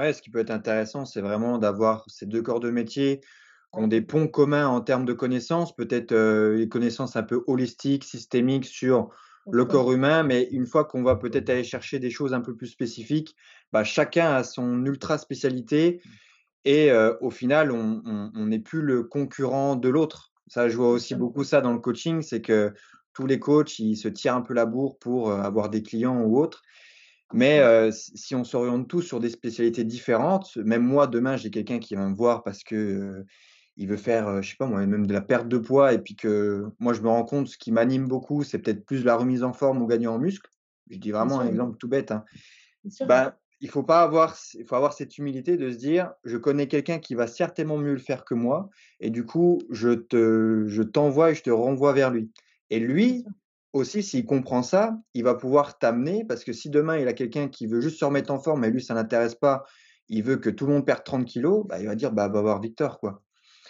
Ouais, ce qui peut être intéressant, c'est vraiment d'avoir ces deux corps de métier qui ont des ponts communs en termes de connaissances, peut-être les connaissances un peu holistiques, systémiques sur le corps humain, mais une fois qu'on va peut-être aller chercher des choses un peu plus spécifiques, bah, chacun a son ultra spécialité mmh. et au final, on n'est plus le concurrent de l'autre. Ça, je vois aussi beaucoup ça dans le coaching, c'est que tous les coachs, ils se tirent un peu la bourre pour avoir des clients ou autres. Mais si on s'oriente tous sur des spécialités différentes, même moi, demain, j'ai quelqu'un qui va me voir parce que il veut faire, je sais pas moi, même de la perte de poids et puis que moi, je me rends compte, ce qui m'anime beaucoup, c'est peut-être plus la remise en forme ou gagner en muscle. Je dis vraiment un exemple tout bête. Hein. Bah, il faut pas avoir, il faut avoir cette humilité de se dire, je connais quelqu'un qui va certainement mieux le faire que moi, et du coup, je te, je t'envoie et je te renvoie vers lui. Et lui, aussi, s'il comprend ça, il va pouvoir t'amener, parce que si demain il a quelqu'un qui veut juste se remettre en forme, et lui ça n'intéresse pas, il veut que tout le monde perde 30 kilos, bah, il va dire, bah, va voir Victor, quoi.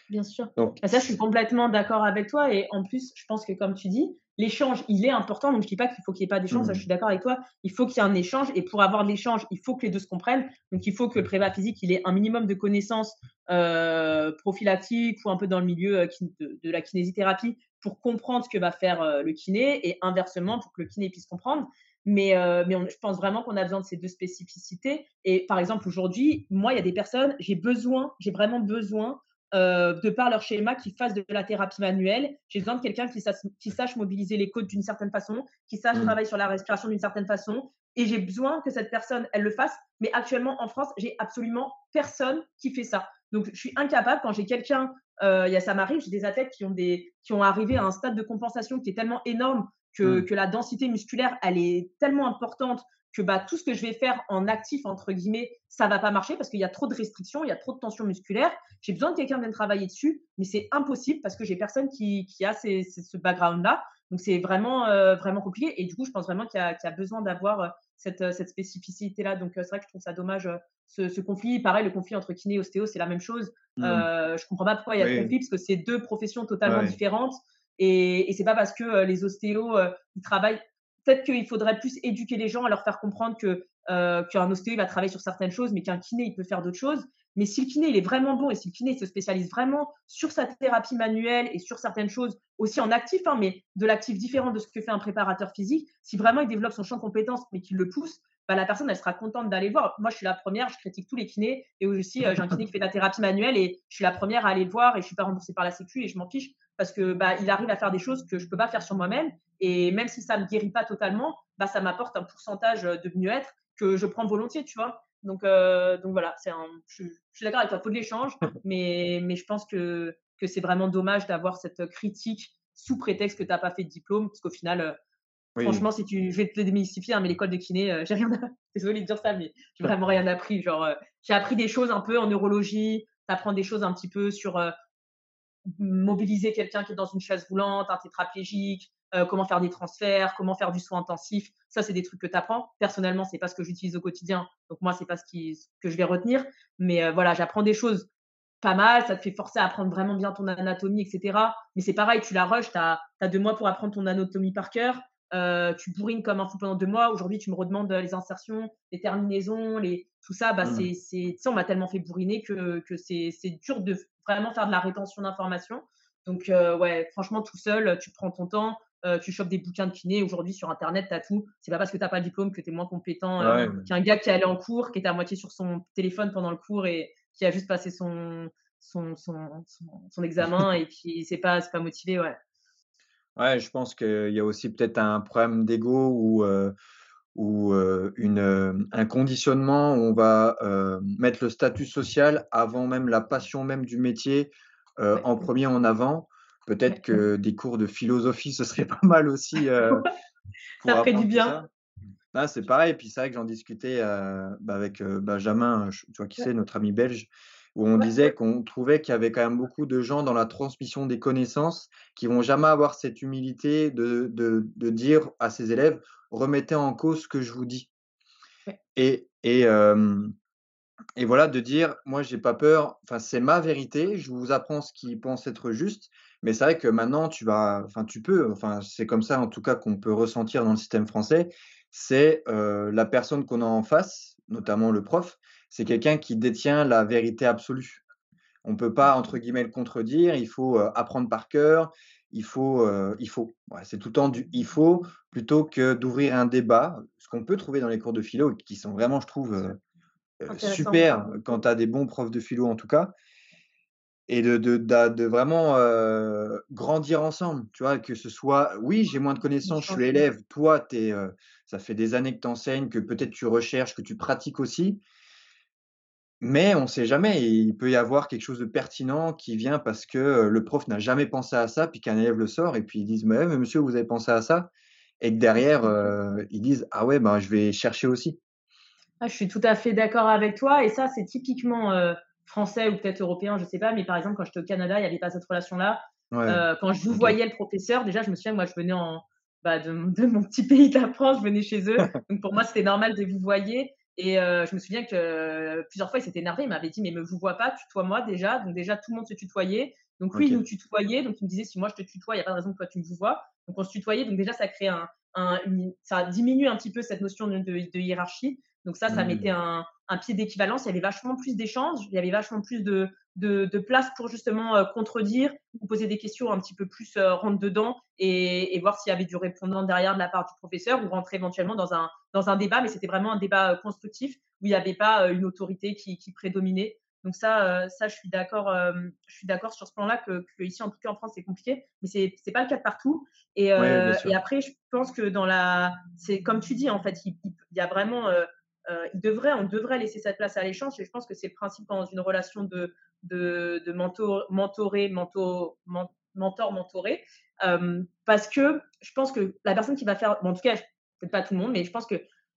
Bien sûr. Donc, bah, ça, je suis complètement d'accord avec toi. Et en plus, je pense que comme tu dis, l'échange, il est important. Donc, je ne dis pas qu'il faut qu'il n'y ait pas d'échange. Ça, je mmh. suis d'accord avec toi. Il faut qu'il y ait un échange. Et pour avoir de l'échange, il faut que les deux se comprennent. Donc, il faut que le prépa physique, il ait un minimum de connaissances euh, prophylactiques ou un peu dans le milieu euh, de, la kinésithérapie pour comprendre ce que va faire euh, le kiné et inversement pour que le kiné puisse comprendre. Mais, mais je pense vraiment qu'on a besoin de ces deux spécificités. Et par exemple, aujourd'hui, moi, il y a des personnes, j'ai besoin, j'ai vraiment besoin euh, de par leur schéma, qui fassent de la thérapie manuelle. J'ai besoin de quelqu'un qui, qui, sache mobiliser les côtes d'une certaine façon, qui sache mmh. travailler sur la respiration d'une certaine façon. Et j'ai besoin que cette personne, elle le fasse. Mais actuellement, en France, j'ai absolument personne qui fait ça. Donc, je suis incapable quand j'ai quelqu'un, euh, y a ça m'arrive, j'ai des athlètes qui ont, des, qui ont arrivé à un stade de compensation qui est tellement énorme que, mmh. que la densité musculaire, elle est tellement importante que bah, tout ce que je vais faire en actif, entre guillemets, ça va pas marcher parce qu'il y a trop de restrictions, il y a trop de tension musculaire. J'ai besoin de quelqu'un vienne travailler dessus, mais c'est impossible parce que j'ai personne qui, qui a ce background-là. Donc, c'est vraiment, euh, vraiment compliqué. Et du coup, je pense vraiment qu'il y, a besoin d'avoir euh, cette, euh, cette spécificité-là. Donc, c'est vrai que je trouve ça dommage, ce, conflit. Pareil, le conflit entre kiné et ostéo, c'est la même chose. Mmh. je comprends pas pourquoi il y a ce conflit parce que c'est deux professions totalement différentes. Et, et c'est pas parce que les ostéos, ils travaillent peut-être qu'il faudrait plus éduquer les gens à leur faire comprendre que euh, qu'un ostéo va travailler sur certaines choses, mais qu'un kiné il peut faire d'autres choses. Mais si le kiné il est vraiment bon et si le kiné se spécialise vraiment sur sa thérapie manuelle et sur certaines choses aussi en actif, hein, mais de l'actif différent de ce que fait un préparateur physique, si vraiment il développe son champ de compétences mais qu'il le pousse, bah, la personne elle sera contente d'aller voir. Moi je suis la première, je critique tous les kinés et aussi euh, j'ai un kiné qui fait de la thérapie manuelle et je suis la première à aller le voir et je suis pas remboursée par la Sécu et je m'en fiche parce que bah, il arrive à faire des choses que je peux pas faire sur moi-même et même si ça me guérit pas totalement, bah, ça m'apporte un pourcentage de mieux-être que je prends volontiers, tu vois. Donc, euh, donc voilà, c'est un, je, suis d'accord avec toi, il faut de l'échange, [laughs] mais, mais je pense que, que c'est vraiment dommage d'avoir cette critique sous prétexte que tu n'as pas fait de diplôme, parce qu'au final, euh, franchement, si tu, je vais te le démystifier, hein, mais l'école de kiné, euh, j'ai rien, [laughs] désolé de dire ça, mais j'ai vraiment rien appris. Genre, j'ai appris des choses un peu en neurologie, tu apprends des choses un petit peu sur mobiliser quelqu'un qui est dans une chaise roulante, un tétraplégique, euh, comment faire des transferts, comment faire du soin intensif. Ça, c'est des trucs que tu apprends. Personnellement, c'est pas ce que j'utilise au quotidien. Donc moi, c'est pas ce, qui, que je vais retenir. Mais euh, voilà, j'apprends des choses pas mal. Ça te fait forcer à apprendre vraiment bien ton anatomie, etc. Mais c'est pareil, tu la rushes. Tu as, deux mois pour apprendre ton anatomie par cœur. Euh, tu bourrines comme un fou pendant deux mois. Aujourd'hui, tu me redemandes les insertions, les terminaisons, les, tout ça. Bah, mmh. c'est, on m'a tellement fait bourriner que, que c'est, dur de vraiment faire de la rétention d'informations. Donc, ouais, franchement, tout seul, tu prends ton temps. Euh, tu chopes des bouquins de kiné. Aujourd'hui, sur Internet, tu as tout. C'est pas parce que tu n'as pas le diplôme que tu es moins compétent euh, qu'un gars qui est allé en cours, qui était à moitié sur son téléphone pendant le cours et qui a juste passé son, son, son, examen [laughs] et qui s'est pas, pas motivé. Ouais.
Ouais, je pense qu'il y a aussi peut-être un problème d'ego ou, euh, ou une, un conditionnement où on va mettre le statut social avant même la passion même du métier en premier en avant. Peut-être que des cours de philosophie, ce serait [laughs] pas mal aussi. Euh, [laughs]
ça ferait du bien.
Ah, c'est pareil. Puis c'est vrai que j'en discutais euh, bah, avec euh, Benjamin, tu vois qui c'est, notre ami belge, où on disait qu'on trouvait qu'il y avait quand même beaucoup de gens dans la transmission des connaissances qui vont jamais avoir cette humilité de, de, de dire à ses élèves remettez en cause ce que je vous dis. Et, et, et voilà, de dire moi, j'ai pas peur, enfin, c'est ma vérité, je vous apprends ce qui pense être juste, mais c'est vrai que maintenant, tu vas, enfin, tu peux, enfin, c'est comme ça en tout cas qu'on peut ressentir dans le système français, c'est la personne qu'on a en face, notamment le prof, c'est quelqu'un qui détient la vérité absolue. On ne peut pas, entre guillemets, le contredire, il faut apprendre par cœur, il faut, il faut. c'est tout le temps du il faut plutôt que d'ouvrir un débat, ce qu'on peut trouver dans les cours de philo, qui sont vraiment, je trouve, super quand tu as des bons profs de philo en tout cas. Et de, de, de, vraiment grandir ensemble. Tu vois, que ce soit, oui, j'ai moins de connaissances, je suis élève, toi, es, ça fait des années que tu enseignes, que peut-être tu recherches, que tu pratiques aussi. Mais on ne sait jamais, il peut y avoir quelque chose de pertinent qui vient parce que le prof n'a jamais pensé à ça, puis qu'un élève le sort, et puis ils disent mais, monsieur, vous avez pensé à ça? Et que derrière, ils disent ah ouais, ben, je vais chercher aussi.
Ah, je suis tout à fait d'accord avec toi, et ça, c'est typiquement français ou peut-être européen, je ne sais pas, mais par exemple, quand j'étais au Canada, il n'y avait pas cette relation-là. quand je vous voyais le professeur, déjà, je me souviens, moi, je venais en, bah, de, de, mon petit pays de la France, je venais chez eux. [laughs] Donc pour moi, c'était normal de vous voyer. Et euh, je me souviens que euh, plusieurs fois, il s'était énervé. Il m'avait dit, mais me vous vois pas, tutoie-moi déjà. Donc déjà, tout le monde se tutoyait. Donc oui, il nous tutoyait. Donc il me disait, si moi je te tutoie, il n'y a pas de raison que toi tu me vois. Donc on se tutoyait. Donc déjà, ça crée un, un ça diminue un petit peu cette notion de, de, hiérarchie. Donc ça, ça mettait mmh. un, un pied d'équivalence. Il y avait vachement plus d'échanges. Il y avait vachement plus de, de, de place pour justement euh, contredire ou poser des questions un petit peu plus euh, rentre dedans et, et voir s'il y avait du répondant derrière de la part du professeur ou rentrer éventuellement dans un, dans un débat. Mais c'était vraiment un débat euh, constructif où il n'y avait pas une autorité qui, qui prédominait. Donc ça, ça, je suis d'accord, je suis d'accord sur ce plan-là que, que, ici, en tout cas en France, c'est compliqué, mais c'est c'est pas le cas de partout. Et, et après, je pense que dans la, c'est comme tu dis, en fait, il, il y a vraiment euh, on devrait laisser cette place à l'échange. Et je pense que c'est le principe dans une relation de, mentor, mentoré, mentor, mentor, mentoré. Euh, parce que je pense que la personne qui va faire, en tout cas, peut-être pas tout le monde, mais je pense que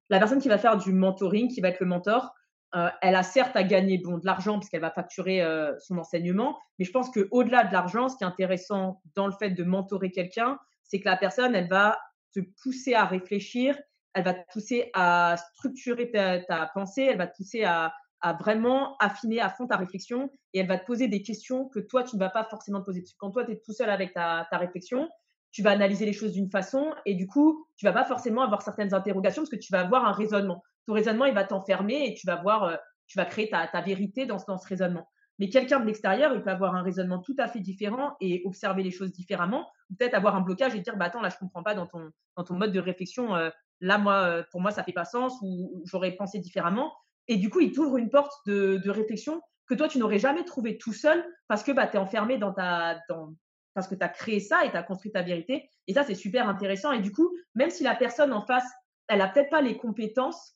la personne qui va faire du mentoring, qui va être le mentor, euh, elle a certes à gagner bon, de l'argent parce qu'elle va facturer son enseignement, mais je pense qu'au-delà de l'argent, ce qui est intéressant dans le fait de mentorer quelqu'un, c'est que la personne, elle va te pousser à réfléchir elle va te pousser à structurer ta, pensée, elle va te pousser à, vraiment affiner à fond ta réflexion et elle va te poser des questions que toi, tu ne vas pas forcément te poser. quand toi, tu es tout seul avec ta, réflexion, tu vas analyser les choses d'une façon et du coup, tu vas pas forcément avoir certaines interrogations parce que tu vas avoir un raisonnement. Ton raisonnement, il va t'enfermer et tu vas voir, euh, tu vas créer ta, vérité dans, ce raisonnement. Mais quelqu'un de l'extérieur, il peut avoir un raisonnement tout à fait différent et observer les choses différemment, peut-être avoir un blocage et dire bah attends là je comprends pas dans ton dans ton mode de réflexion euh, là, moi, euh, pour moi, ça fait pas sens ou j'aurais pensé différemment. Et du coup, il t'ouvre une porte de, réflexion que toi, tu n'aurais jamais trouvé tout seul parce que bah, tu es enfermé dans ta. Dans, parce que tu as créé ça et tu as construit ta vérité. Et ça, c'est super intéressant. Et du coup, même si la personne en face, elle a peut-être pas les compétences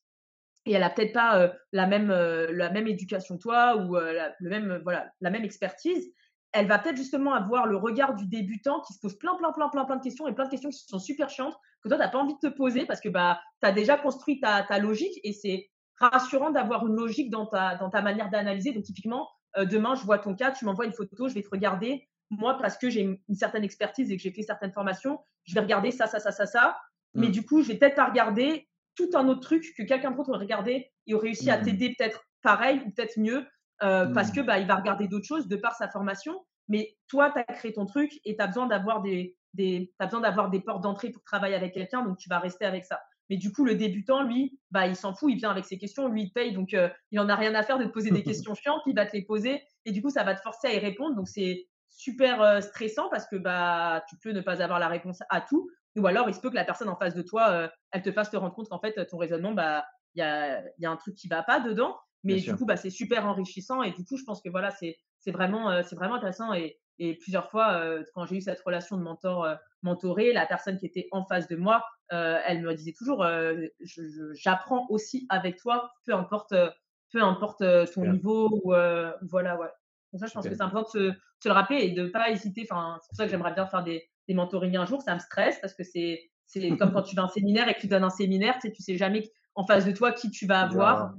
et elle a peut-être pas euh, la, même, euh, la même éducation que toi ou le même, voilà, la même expertise, elle va peut-être justement avoir le regard du débutant qui se pose plein, plein, plein, plein, plein de questions et plein de questions qui sont super chiantes que toi, tu n'as pas envie de te poser parce que bah, tu as déjà construit ta, ta logique et c'est rassurant d'avoir une logique dans ta, dans ta manière d'analyser. Donc, typiquement, euh, demain, je vois ton cas, tu m'envoies une photo, je vais te regarder. Moi, parce que j'ai une, certaine expertise et que j'ai fait certaines formations, je vais regarder ça, ça, ça, ça, ça. Mais mmh. du coup, je vais peut-être pas regarder tout un autre truc que quelqu'un d'autre aurait regardé et aurait réussi à mmh. t'aider peut-être pareil ou peut-être mieux euh, parce que mmh. bah, il va regarder d'autres choses de par sa formation. Mais toi, tu as créé ton truc et tu as besoin d'avoir des, des, as besoin d'avoir des portes d'entrée pour travailler avec quelqu'un, donc tu vas rester avec ça. Mais du coup, le débutant, lui, bah, il s'en fout, il vient avec ses questions, lui, il paye, donc euh, il en a rien à faire de te poser des [laughs] questions chiantes, il va te les poser, et du coup, ça va te forcer à y répondre. Donc, c'est super euh, stressant parce que bah, tu peux ne pas avoir la réponse à tout, ou alors il se peut que la personne en face de toi, euh, elle te fasse te rendre compte qu'en fait, ton raisonnement, bah, il y a, y a un truc qui va pas dedans. Mais du coup, bah, c'est super enrichissant, et du coup, je pense que voilà, c'est vraiment, c'est vraiment intéressant. Et, et plusieurs fois, euh, quand j'ai eu cette relation de mentor euh, mentoré, la personne qui était en face de moi, euh, elle me disait toujours j'apprends aussi avec toi, peu importe, peu importe ton niveau ou voilà ouais. Donc ça, je pense que c'est important de se, le rappeler et de ne pas hésiter. Enfin, c'est pour ça que j'aimerais bien faire des, des mentorings un jour. Ça me stresse parce que c'est c'est comme quand tu vas à un séminaire et que tu donnes un séminaire, tu sais, tu sais jamais en face de toi qui tu vas avoir.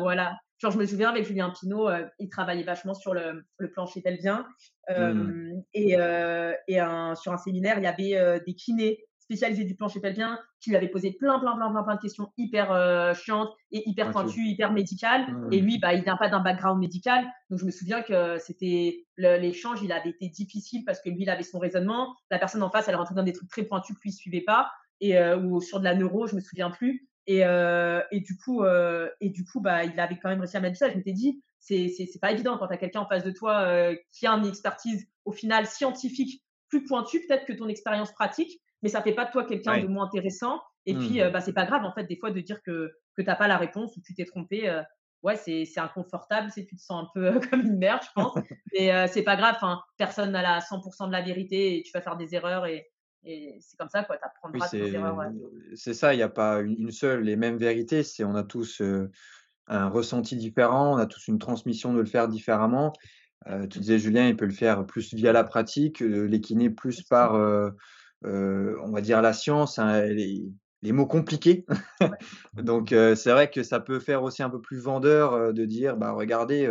voilà. Genre, je me souviens avec Julien Pinault, euh, il travaillait vachement sur le, le plancher pelvien. Euh, mmh. Et, euh, et un, sur un séminaire, il y avait des kinés spécialisés du plancher pelvien qui lui avaient posé plein, plein, plein, plein, plein de questions hyper chiantes et hyper pointues, hyper médicales. Mmh. Et lui, bah, il vient pas d'un background médical. Donc, je me souviens que c'était l'échange, il avait été difficile parce que lui, il avait son raisonnement. La personne en face, elle rentrait dans des trucs très pointus que lui, il suivait pas. Et, ou sur de la neuro, je me souviens plus. Et, euh, et du coup, euh, et du coup, bah, il avait quand même réussi à mettre ça. Je m'étais dit, c'est c'est pas évident quand tu as quelqu'un en face de toi euh, qui a une expertise au final scientifique plus pointue peut-être que ton expérience pratique, mais ça fait pas de toi quelqu'un de moins intéressant. Et puis, mmh. bah, c'est pas grave en fait des fois de dire que que t'as pas la réponse ou que tu t'es trompé. ouais, c'est inconfortable, c'est tu te sens un peu [laughs] comme une merde, je pense. [laughs] Mais c'est pas grave, personne n'a la 100% de la vérité et tu vas faire des erreurs et, et c'est comme ça, quoi, tu apprendras tes erreurs.
C'est ça, il n'y a pas une, seule et même vérité, c'est on a tous un ressenti différent, on a tous une transmission de le faire différemment. tu disais, Julien, il peut le faire plus via la pratique, l'équiner plus par, on va dire, la science, hein, les, les, mots compliqués. [laughs] Donc, c'est vrai que ça peut faire aussi un peu plus vendeur de dire, bah, regardez,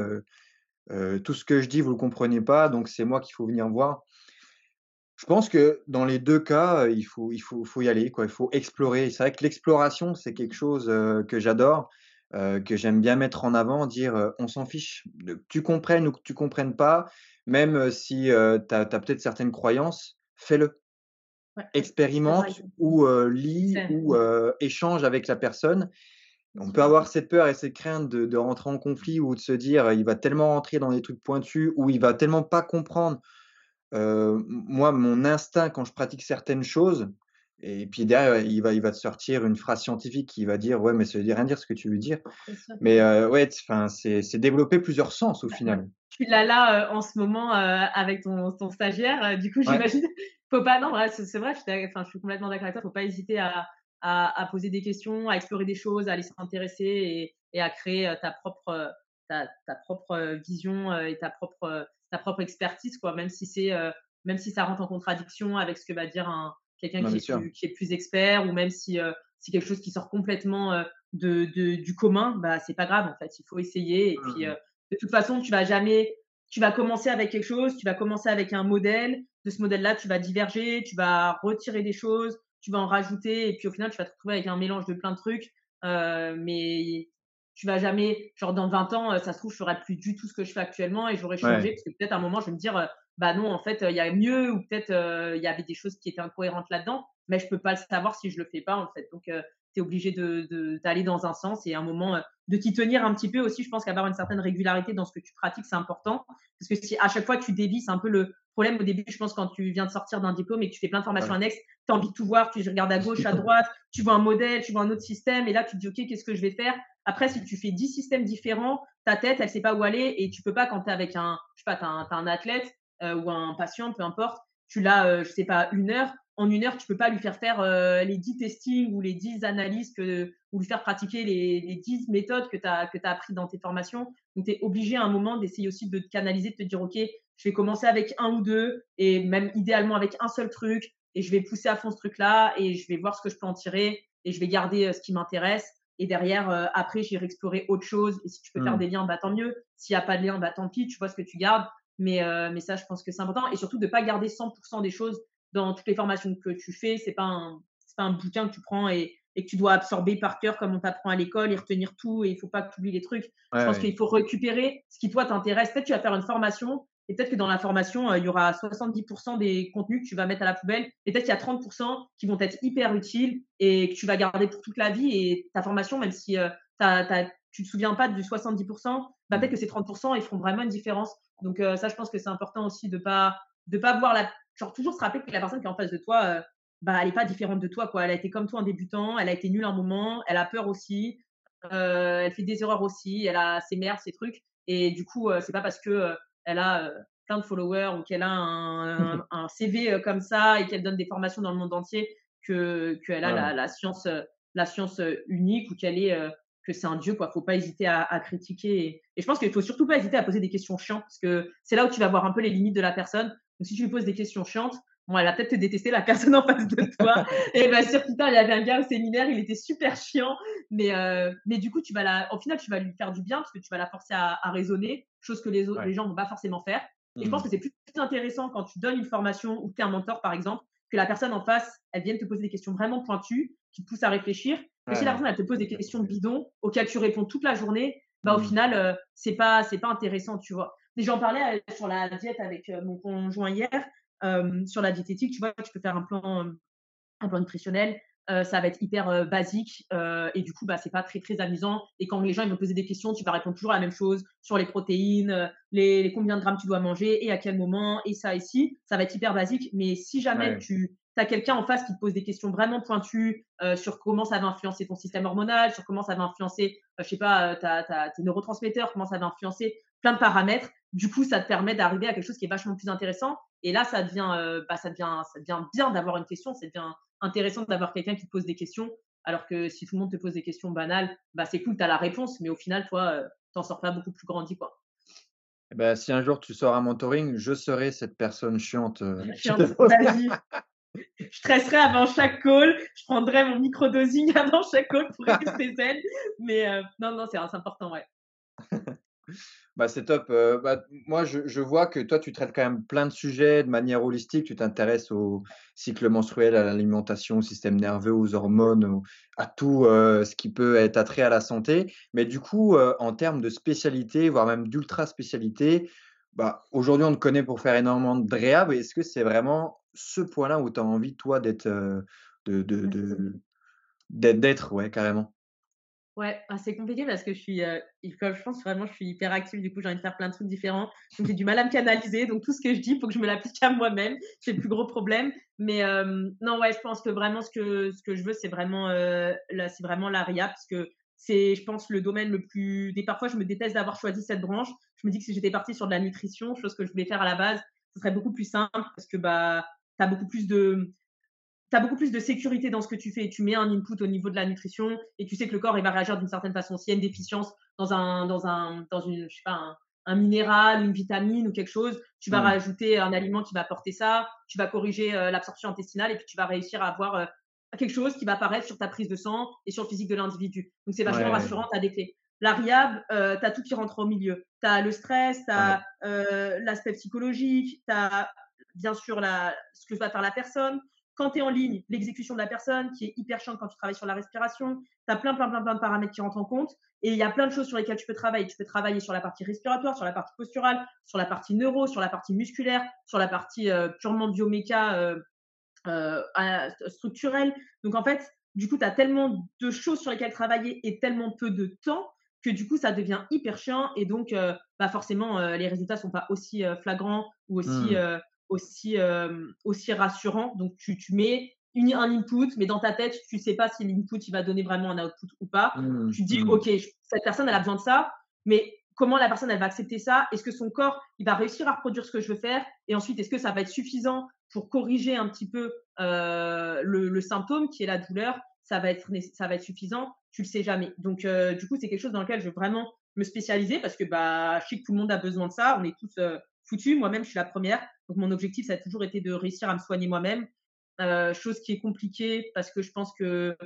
tout ce que je dis, vous ne le comprenez pas, donc c'est moi qu'il faut venir voir. Je pense que dans les deux cas, il faut, il faut, faut y aller, quoi. Il faut explorer. C'est vrai que l'exploration, c'est quelque chose que j'adore, que j'aime bien mettre en avant, dire on s'en fiche, que tu comprennes ou que tu comprennes pas, même si tu as, peut-être certaines croyances, fais-le. Expérimente ou lis ou échange avec la personne. On peut avoir cette peur et cette crainte de, de, rentrer en conflit ou de se dire il va tellement rentrer dans des trucs pointus ou il va tellement pas comprendre moi, mon instinct quand je pratique certaines choses, et puis derrière, il va, il va te sortir une phrase scientifique qui va dire ouais, mais ça veut rien dire ce que tu veux dire. Mais ouais, enfin, c'est développer plusieurs sens au final.
Tu l'as là en ce moment avec ton, ton stagiaire. du coup, j'imagine. [laughs] Faut pas. Non, c'est vrai. Je, enfin, je suis complètement d'accord avec toi. Faut pas hésiter à, à, poser des questions, à explorer des choses, à aller s'intéresser et, et, à créer ta propre ta, ta propre vision et ta propre ta propre expertise, quoi, même si c'est, euh, même si ça rentre en contradiction avec ce que va dire un, quelqu'un qui, qui, est plus expert, ou même si euh, c'est quelque chose qui sort complètement euh, de, de, du commun, bah, c'est pas grave, en fait. Il faut essayer. Et puis, mmh de toute façon, tu vas jamais, tu vas commencer avec quelque chose, tu vas commencer avec un modèle. De ce modèle-là, tu vas diverger, tu vas retirer des choses, tu vas en rajouter, et puis au final, tu vas te retrouver avec un mélange de plein de trucs. mais tu vas jamais, genre dans 20 ans, ça se trouve, je ferais plus du tout ce que je fais actuellement et j'aurais changé parce que peut-être à un moment, je vais me dire, bah non, en fait, il y a mieux ou peut-être il y avait des choses qui étaient incohérentes là-dedans, mais je peux pas le savoir si je le fais pas, en fait. Donc, tu es obligé d'aller de, d'aller dans un sens et à un moment de t'y tenir un petit peu aussi. Je pense qu'avoir une certaine régularité dans ce que tu pratiques, c'est important parce que si à chaque fois tu dévis, c'est un peu le problème au début, je pense, quand tu viens de sortir d'un diplôme et que tu fais plein de formations annexes, tu as envie de tout voir, tu regardes à gauche, à [laughs] droite, tu vois un modèle, tu vois un autre système et là, tu te dis, OK, qu'est-ce que je vais faire? Après, si tu fais 10 systèmes différents, ta tête, elle sait pas où aller et tu peux pas, quand tu es avec un, je sais pas, as, un athlète euh, ou un patient, peu importe, tu l'as, euh, je sais pas, une heure. En une heure, tu peux pas lui faire faire euh, les 10 testings ou les 10 analyses que, ou lui faire pratiquer les, les 10 méthodes que tu as, que as appris dans tes formations. Donc, tu es obligé à un moment d'essayer aussi de te canaliser, de te dire, OK, je vais commencer avec un ou deux et même idéalement avec un seul truc et je vais pousser à fond ce truc-là et je vais voir ce que je peux en tirer et je vais garder ce qui m'intéresse et derrière, euh, après, j'irai explorer autre chose. Et si tu peux faire mmh. des liens, bah, tant mieux. S'il n'y a pas de lien, bah, tant pis, tu vois ce que tu gardes. Mais, euh, mais ça, je pense que c'est important. Et surtout, de ne pas garder 100% des choses dans toutes les formations que tu fais. Ce n'est pas, un, pas un bouquin que tu prends et, et que tu dois absorber par cœur comme on t'apprend à l'école et retenir tout. Et il faut pas que tu oublies les trucs. je pense qu'il faut récupérer ce qui, toi, t'intéresse. Peut-être tu vas faire une formation et peut-être que dans la formation, euh, il y aura 70% des contenus que tu vas mettre à la poubelle. Et peut-être qu'il y a 30% qui vont être hyper utiles et que tu vas garder pour toute la vie. Et ta formation, même si euh, tu ne te souviens pas du 70%, bah, peut-être que ces 30%, ils feront vraiment une différence. Donc euh, ça, je pense que c'est important aussi de pas de pas voir la genre toujours se rappeler que la personne qui est en face de toi, bah elle est pas différente de toi quoi. Elle a été comme toi en débutant, elle a été nulle un moment, elle a peur aussi, elle fait des erreurs aussi, elle a ses merdes, ses trucs. Et du coup, c'est pas parce que elle a plein de followers ou qu'elle a un, [laughs] un, CV comme ça et qu'elle donne des formations dans le monde entier que qu'elle a la, la, science la science unique ou qu'elle est que c'est un dieu quoi faut pas hésiter à, à critiquer et, je pense qu'il faut surtout pas hésiter à poser des questions chiantes parce que c'est là où tu vas voir un peu les limites de la personne donc si tu lui poses des questions chiantes bon elle va peut-être te détester la [laughs] personne en face de toi et elle va se dire putain il y avait un gars au séminaire il était super chiant mais mais du coup tu vas la au final tu vas lui faire du bien parce que tu vas la forcer à, à raisonner chose que les, autres, les gens vont pas forcément faire. Et je pense mmh. que c'est plus intéressant quand tu donnes une formation ou que tu es un mentor, par exemple, que la personne en face, elle vienne te poser des questions vraiment pointues, qui te poussent à réfléchir. Mais si la personne, elle te pose des questions bidons auxquelles tu réponds toute la journée, bah, au mmh. final, euh, c'est pas, c'est pas intéressant, tu vois. J'en parlais euh, sur la diète avec euh, mon conjoint hier, sur la diététique, tu vois, tu peux faire un plan, un plan nutritionnel, euh, ça va être hyper euh, basique euh, et du coup bah c'est pas très très amusant. Et quand les gens ils vont poser des questions tu vas répondre toujours à la même chose sur les protéines les, combien de grammes tu dois manger et à quel moment et ça ici ça va être hyper basique mais si jamais tu tu as quelqu'un en face qui te pose des questions vraiment pointues euh, sur comment ça va influencer ton système hormonal, sur comment ça va influencer, je sais pas, tes neurotransmetteurs, comment ça va influencer plein de paramètres. Du coup, ça te permet d'arriver à quelque chose qui est vachement plus intéressant. Et là, ça devient, bah, ça devient, ça devient bien d'avoir une question. Ça devient intéressant d'avoir quelqu'un qui te pose des questions. Alors que si tout le monde te pose des questions banales, bah, c'est cool, tu as la réponse, mais au final, toi, tu t'en sors pas beaucoup plus grandi, quoi.
Eh ben, si un jour tu sors un mentoring, je serai cette personne chiante. [laughs]
chiante vas-y. je stresserai avant chaque call, je prendrai mon micro-dosing [laughs] avant chaque call pour rester zen. Mais non, non, c'est important, ouais. [laughs]
Bah, c'est top. bah, moi, je, vois que toi, tu traites quand même plein de sujets de manière holistique. Tu t'intéresses au cycle menstruel, à l'alimentation, au système nerveux, aux hormones, à tout ce qui peut être attrait à la santé. Mais du coup, en termes de spécialité, voire même d'ultra spécialité, bah, aujourd'hui, on te connaît pour faire énormément de réhab. Est-ce que c'est vraiment ce point-là où tu as envie, toi, d'être, de, de, d'être, ouais, carrément
Ouais, ah, c'est compliqué parce que je suis, euh, je pense vraiment, je suis hyper active. Du coup, j'ai envie de faire plein de trucs différents. Donc, j'ai du mal à me canaliser. Donc, tout ce que je dis, il faut que je me l'applique à moi-même. C'est le plus gros problème. Mais non, ouais, je pense que vraiment, ce que, ce que je veux, c'est vraiment, euh, c'est vraiment l'ARIA parce que c'est, je pense, le domaine le plus. Des parfois, je me déteste d'avoir choisi cette branche. Je me dis que si j'étais partie sur de la nutrition, chose que je voulais faire à la base, ce serait beaucoup plus simple parce que bah, tu as beaucoup plus de tu as beaucoup plus de sécurité dans ce que tu fais. Tu mets un input au niveau de la nutrition et tu sais que le corps il va réagir d'une certaine façon. S'il y a une déficience dans un, dans un, dans une, je sais pas, un, minéral, une vitamine ou quelque chose, tu vas mmh. rajouter un aliment qui va apporter ça. Tu vas corriger euh, l'absorption intestinale et puis tu vas réussir à avoir euh, quelque chose qui va apparaître sur ta prise de sang et sur le physique de l'individu. Donc c'est vachement rassurant. Tu as des clés. La RIAB, euh, tu as tout qui rentre au milieu. Tu as le stress, tu as l'aspect psychologique, tu as bien sûr la, ce que va faire la personne, quand tu es en ligne, l'exécution de la personne qui est hyper chiante quand tu travailles sur la respiration. Tu as plein, plein, plein, plein de paramètres qui rentrent en compte. Et il y a plein de choses sur lesquelles tu peux travailler. Tu peux travailler sur la partie respiratoire, sur la partie posturale, sur la partie neuro, sur la partie musculaire, sur la partie euh, purement bioméca euh, euh, structurelle. Donc en fait, du coup, tu as tellement de choses sur lesquelles travailler et tellement peu de temps que du coup, ça devient hyper chiant. Et donc, bah forcément, les résultats sont pas aussi flagrants ou aussi, mmh aussi, aussi rassurant. Donc, tu, tu mets une, un input, mais dans ta tête, tu ne sais pas si l'input il va donner vraiment un output ou pas. Mmh, tu dis, mmh. OK, cette personne, elle a besoin de ça, mais comment la personne, elle va accepter ça? Est-ce que son corps, il va réussir à reproduire ce que je veux faire? Et ensuite, est-ce que ça va être suffisant pour corriger un petit peu le, le, symptôme qui est la douleur? Ça va, être, ça va être suffisant? Tu le sais jamais. Donc, du coup, c'est quelque chose dans lequel je veux vraiment me spécialiser parce que bah, je sais que tout le monde a besoin de ça. On est tous foutus. Moi-même, je suis la première. Donc, mon objectif, ça a toujours été de réussir à me soigner moi-même. Euh, chose qui est compliquée parce que je pense que,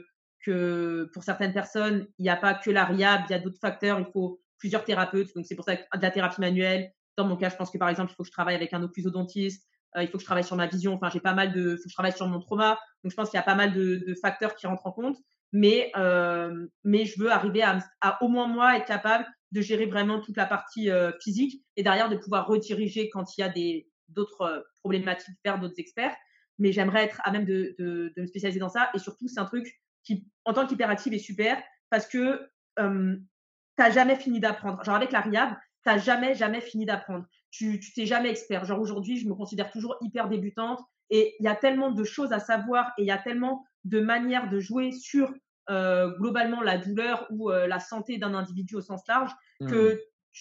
pour certaines personnes, il n'y a pas que la RIAB, il y a d'autres facteurs. Il faut plusieurs thérapeutes. Donc, c'est pour ça que de la thérapie manuelle. Dans mon cas, je pense que par exemple, il faut que je travaille avec un occlusodontiste. Euh, il faut que je travaille sur ma vision. Enfin, j'ai pas mal de. Il faut que je travaille sur mon trauma. Donc, je pense qu'il y a pas mal de, facteurs qui rentrent en compte. Mais, euh, je veux arriver à, au moins moi être capable de gérer vraiment toute la partie physique et derrière de pouvoir rediriger quand il y a des, d'autres euh, problématiques vers d'autres experts. Mais j'aimerais être à même de, me spécialiser dans ça. Et surtout, c'est un truc qui, en tant qu'hyperactive, est super parce que euh, tu n'as jamais fini d'apprendre. Genre avec la RIAB, tu n'as jamais, jamais fini d'apprendre. Tu t'es jamais expert. Genre aujourd'hui, je me considère toujours hyper débutante et il y a tellement de choses à savoir et il y a tellement de manières de jouer sur euh, globalement la douleur ou euh, la santé d'un individu au sens large que mmh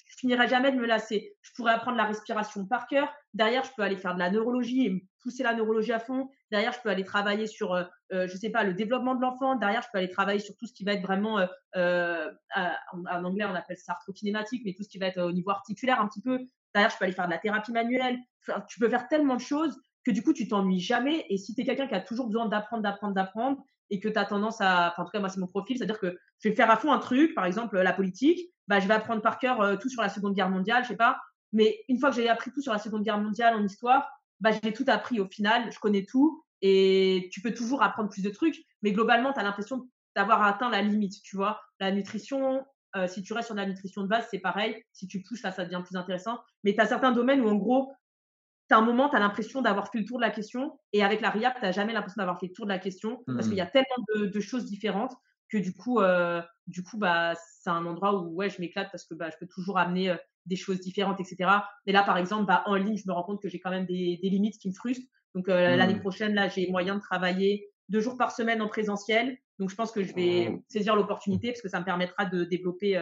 je finirai jamais de me lasser. Je pourrais apprendre la respiration par cœur. Derrière, je peux aller faire de la neurologie et pousser la neurologie à fond. Derrière, je peux aller travailler sur, euh, euh, je sais pas, le développement de l'enfant. Derrière, je peux aller travailler sur tout ce qui va être vraiment, euh, euh en, anglais, on appelle ça arthrokinématique, mais tout ce qui va être au niveau articulaire un petit peu. Derrière, je peux aller faire de la thérapie manuelle. tu peux faire tellement de choses que du coup, tu t'ennuies jamais. Et si tu es quelqu'un qui a toujours besoin d'apprendre, d'apprendre, d'apprendre, et que tu as tendance à, en tout cas, moi, c'est mon profil, c'est-à-dire que je vais faire à fond un truc, par exemple, la politique, bah, je vais apprendre par cœur euh, tout sur la Seconde Guerre mondiale, je sais pas. Mais une fois que j'ai appris tout sur la Seconde Guerre mondiale en histoire, bah, j'ai tout appris au final, je connais tout et tu peux toujours apprendre plus de trucs. Mais globalement, tu as l'impression d'avoir atteint la limite, tu vois. La nutrition, euh, si tu restes sur la nutrition de base, c'est pareil. Si tu pousses, là, ça devient plus intéressant. Mais tu as certains domaines où, en gros, tu as un moment, tu as l'impression d'avoir fait le tour de la question. Et avec la RIAP, tu n'as jamais l'impression d'avoir fait le tour de la question parce qu'il y a tellement de, de, choses différentes que du coup, euh, du coup, bah, c'est un endroit où ouais, je m'éclate parce que bah, je peux toujours amener euh, des choses différentes, etc. Mais là, par exemple, bah, en ligne, je me rends compte que j'ai quand même des, des, limites qui me frustrent Donc l'année mmh. prochaine, là, j'ai moyen de travailler deux jours par semaine en présentiel. Donc je pense que je vais mmh. saisir l'opportunité parce que ça me permettra de développer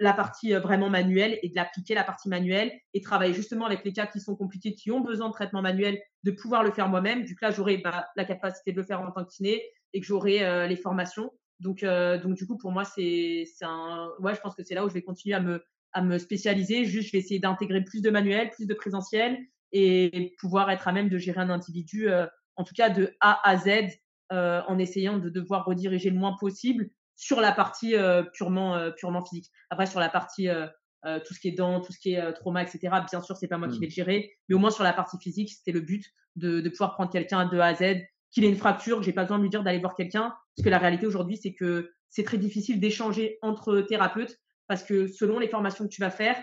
la partie vraiment manuelle et de l'appliquer la partie manuelle et travailler justement avec les cas qui sont compliqués, qui ont besoin de traitement manuel, de pouvoir le faire moi-même. Du coup là, j'aurai bah, la capacité de le faire en tant que kiné et que j'aurai les formations. Donc, donc du coup, pour moi, c'est un. Ouais, je pense que c'est là où je vais continuer à me, à me spécialiser. Juste, je vais essayer d'intégrer plus de manuel, plus de présentiel et pouvoir être à même de gérer un individu, en tout cas de A à Z, en essayant de devoir rediriger le moins possible sur la partie purement, purement physique. Après, sur la partie tout ce qui est dents, tout ce qui est trauma, etc. Bien sûr, c'est pas moi qui vais mmh. le gérer, mais au moins sur la partie physique, c'était le but de, de pouvoir prendre quelqu'un de A à Z, qu'il ait une fracture, j'ai pas besoin de lui dire d'aller voir quelqu'un, parce que la réalité aujourd'hui, c'est que c'est très difficile d'échanger entre thérapeutes, parce que selon les formations que tu vas faire,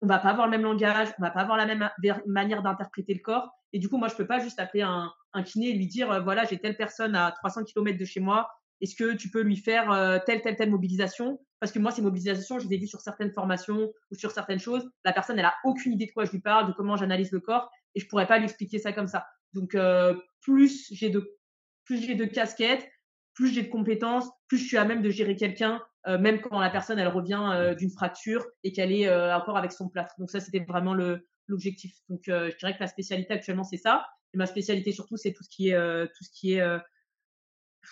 on va pas avoir le même langage, on va pas avoir la même manière d'interpréter le corps, et du coup, moi, je peux pas juste appeler un, kiné et lui dire, voilà, j'ai telle personne à 300 km de chez moi, est-ce que tu peux lui faire euh, telle, telle, telle mobilisation? Parce que moi, ces mobilisations, je les ai vues sur certaines formations ou sur certaines choses. La personne, elle a aucune idée de quoi je lui parle, de comment j'analyse le corps, et je pourrais pas lui expliquer ça comme ça. Donc, euh, plus j'ai de, plus j'ai de casquettes, plus j'ai de compétences, plus je suis à même de gérer quelqu'un, euh, même quand la personne, elle revient d'une fracture et qu'elle est encore avec son plâtre. Donc ça, c'était vraiment l'objectif. Donc, je dirais que la spécialité actuellement, c'est ça. Et ma spécialité surtout, c'est tout ce qui est, tout ce qui est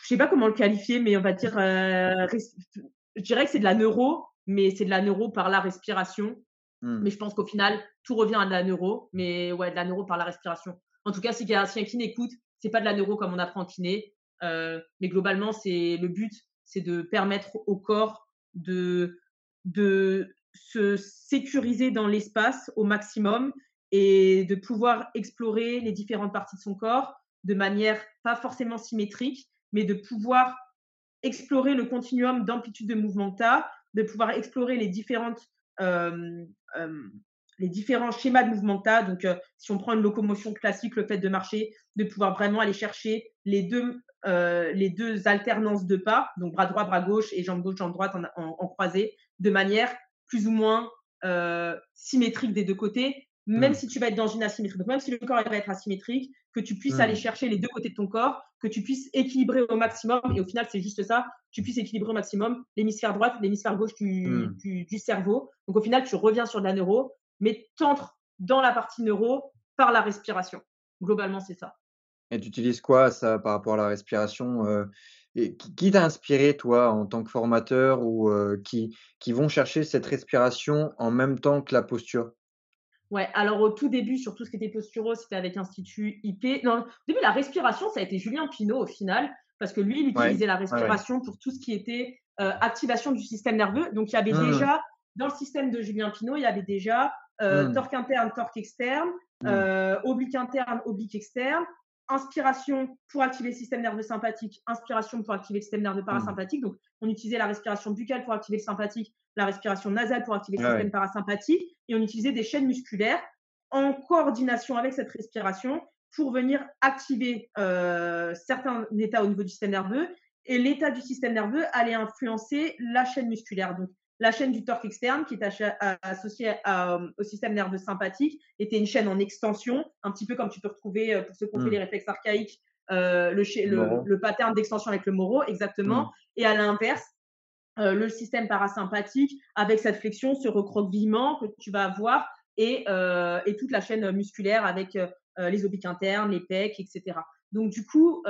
je sais pas comment le qualifier, mais on va dire, euh, je dirais que c'est de la neuro, mais c'est de la neuro par la respiration. Mmh. Mais je pense qu'au final, tout revient à de la neuro, mais ouais, de la neuro par la respiration. En tout cas, si, un kiné écoute, c'est pas de la neuro comme on apprend en kiné, euh, mais globalement, c'est le but, c'est de permettre au corps de, de se sécuriser dans l'espace au maximum et de pouvoir explorer les différentes parties de son corps de manière pas forcément symétrique, mais de pouvoir explorer le continuum d'amplitude de mouvement que tu as, de pouvoir explorer les différentes euh, les différents schémas de mouvement as. Donc, si on prend une locomotion classique, le fait de marcher, de pouvoir vraiment aller chercher les deux, alternances de pas, donc bras droit, bras gauche et jambe gauche, jambe droite en, en, croisée, de manière plus ou moins symétrique des deux côtés, même mmh. si tu vas être dans une asymétrie. Donc, même si le corps va être asymétrique, que tu puisses aller mmh. chercher les deux côtés de ton corps, que tu puisses équilibrer au maximum. Et au final, c'est juste ça. Tu puisses équilibrer au maximum l'hémisphère droite, l'hémisphère gauche mmh. du, du, cerveau. Donc, au final, tu reviens sur de la neuro, mais t'entres dans la partie neuro par la respiration. Globalement, c'est ça.
Et tu utilises quoi, ça, par rapport à la respiration euh, et Qui t'a inspiré, toi, en tant que formateur, ou euh, qui, qui vont chercher cette respiration en même temps que la posture?
Ouais, alors au tout début, sur tout ce qui était posturo, c'était avec Institut IP. Non, au début, la respiration, ça a été Julien Pinault au final, parce que lui, il utilisait la respiration pour tout ce qui était euh, activation du système nerveux. Donc, il y avait mmh. déjà, dans le système de Julien Pinault, il y avait déjà euh, mmh. torque interne, torque externe, mmh. euh, oblique interne, oblique externe, inspiration pour activer le système nerveux sympathique, inspiration pour activer le système nerveux parasympathique. Donc, on utilisait la respiration buccale pour activer le sympathique, la respiration nasale pour activer le système parasympathique, et on utilisait des chaînes musculaires en coordination avec cette respiration pour venir activer euh, certains états au niveau du système nerveux. Et l'état du système nerveux allait influencer la chaîne musculaire. Donc, la chaîne du torque externe, qui est associée au système nerveux sympathique, était une chaîne en extension, un petit peu comme tu peux retrouver, euh, pour ceux qui ont fait les réflexes archaïques, euh, le, le, le, pattern d'extension avec le moro, exactement. Mmh. Et à l'inverse, euh, le système parasympathique avec cette flexion, ce recroquevillement que tu vas avoir et, euh, et toute la chaîne musculaire avec euh, les obliques internes, les pecs, etc. Donc du coup,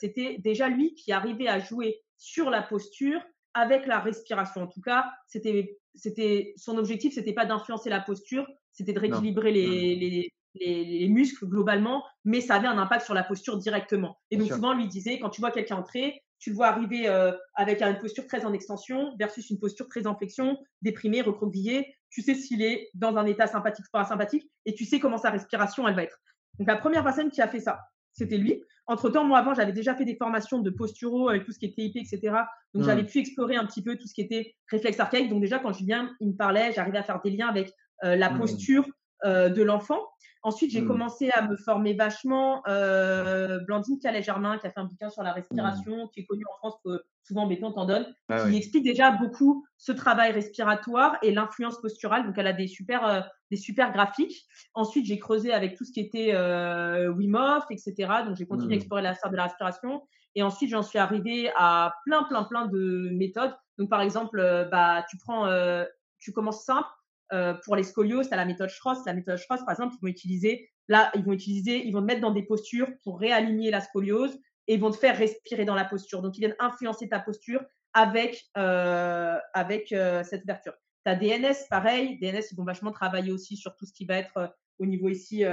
c'était déjà lui qui arrivait à jouer sur la posture avec la respiration. En tout cas, c'était c'était son objectif, c'était pas d'influencer la posture, c'était de rééquilibrer les, les, les, les, muscles globalement, mais ça avait un impact sur la posture directement. Et donc souvent, lui disait, quand tu vois quelqu'un entrer, tu le vois arriver euh, avec une posture très en extension versus une posture très en flexion, déprimé, recroquevillé. Tu sais s'il est dans un état sympathique ou parasympathique et tu sais comment sa respiration, elle va être. Donc, la première personne qui a fait ça, c'était lui. Entre-temps, moi, avant, j'avais déjà fait des formations de posturo avec tout ce qui était IP, etc. Donc, j'avais pu explorer un petit peu tout ce qui était réflexe archaïque. Donc, déjà, quand Julien, il me parlait, j'arrivais à faire des liens avec euh, la posture de l'enfant. Ensuite, j'ai
Mmh.
commencé à me former vachement. Euh, Blandine Calais-Germain, qui a fait un bouquin sur la
Mmh.
respiration, qui est connu en France, que souvent Béton t'en donne,
Ah
qui
oui.
explique déjà beaucoup ce travail respiratoire et l'influence posturale. Donc, elle a des super, euh, des super graphiques. Ensuite, j'ai creusé avec tout ce qui était euh, Wim Hof, etc. Donc, j'ai continué à
Mmh.
explorer la sphère de la respiration. Et ensuite, j'en suis arrivée à plein, plein, plein de méthodes. Donc, par exemple, euh, bah, tu prends, euh, tu commences simple. Euh, pour les scolios, tu la méthode Schross. La méthode Schross, par exemple, ils vont utiliser, là, ils vont utiliser, ils vont te mettre dans des postures pour réaligner la scoliose et ils vont te faire respirer dans la posture. Donc, ils viennent influencer ta posture avec, euh, avec euh, cette ouverture. Tu DNS, pareil. DNS, ils vont vachement travailler aussi sur tout ce qui va être au niveau ici.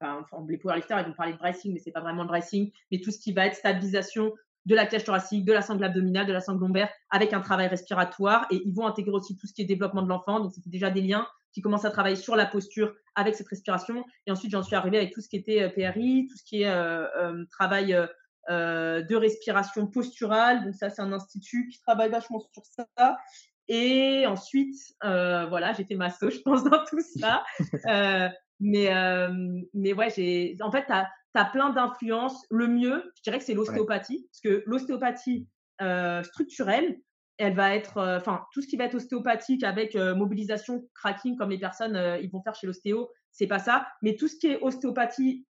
Enfin, les powerlifters, ils vont parler de bracing, mais c'est pas vraiment le bracing, mais tout ce qui va être stabilisation de la cage thoracique, de la sangle abdominale, de la sangle lombaire, avec un travail respiratoire. Et ils vont intégrer aussi tout ce qui est développement de l'enfant. Donc, c'était déjà des liens qui commencent à travailler sur la posture avec cette respiration. Et ensuite, j'en suis arrivée avec tout ce qui était euh, PRI, tout ce qui est euh, euh, travail euh, de respiration posturale. Donc, ça, c'est un institut qui travaille vachement sur ça. Et ensuite, voilà, j'ai fait ma je pense, dans tout ça. [laughs] Mais, mais ouais, j'ai. En fait, tu as, plein d'influences. Le mieux, je dirais que c'est l'ostéopathie, ouais. parce que l'ostéopathie euh, structurelle, elle va être, enfin, tout ce qui va être ostéopathique avec euh, mobilisation, cracking, comme les personnes euh, ils vont faire chez l'ostéo, c'est pas ça. Mais tout ce qui est ostéopathie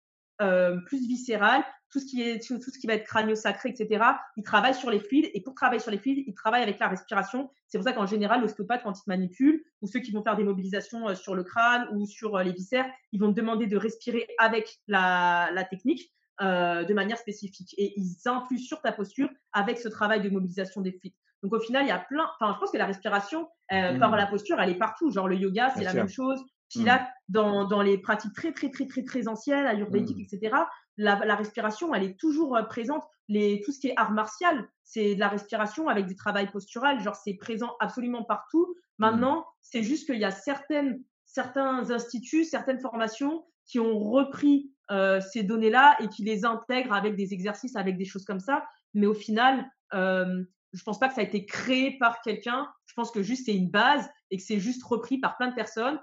euh, plus viscérale, tout ce qui est tout ce qui va être crânio-sacré, etc. Il travaille sur les fluides et pour travailler sur les fluides, il travaille avec la respiration. C'est pour ça qu'en général, l'ostéopathe, quand il te manipule, ou ceux qui vont faire des mobilisations euh, sur le crâne ou sur euh, les viscères, ils vont te demander de respirer avec la, la technique euh, de manière spécifique et ils influent sur ta posture avec ce travail de mobilisation des fluides. Donc au final, il y a plein. Enfin, je pense que la respiration mmh. par la posture, elle est partout. Genre le yoga, c'est la sûr. même chose. Pilates, mmh. dans, dans les pratiques très, très, très, très, très anciennes, ayurvédiques, mmh. etc., la, la, respiration, elle est toujours euh, présente. Les, tout ce qui est art martial, c'est de la respiration avec du travail postural. Genre, c'est présent absolument partout. Maintenant, mmh. c'est juste qu'il y a certaines, certains instituts, certaines formations qui ont repris euh, ces données-là et qui les intègrent avec des exercices, avec des choses comme ça. Mais au final, euh, je pense pas que ça a été créé par quelqu'un. Je pense que juste c'est une base et que c'est juste repris par plein de personnes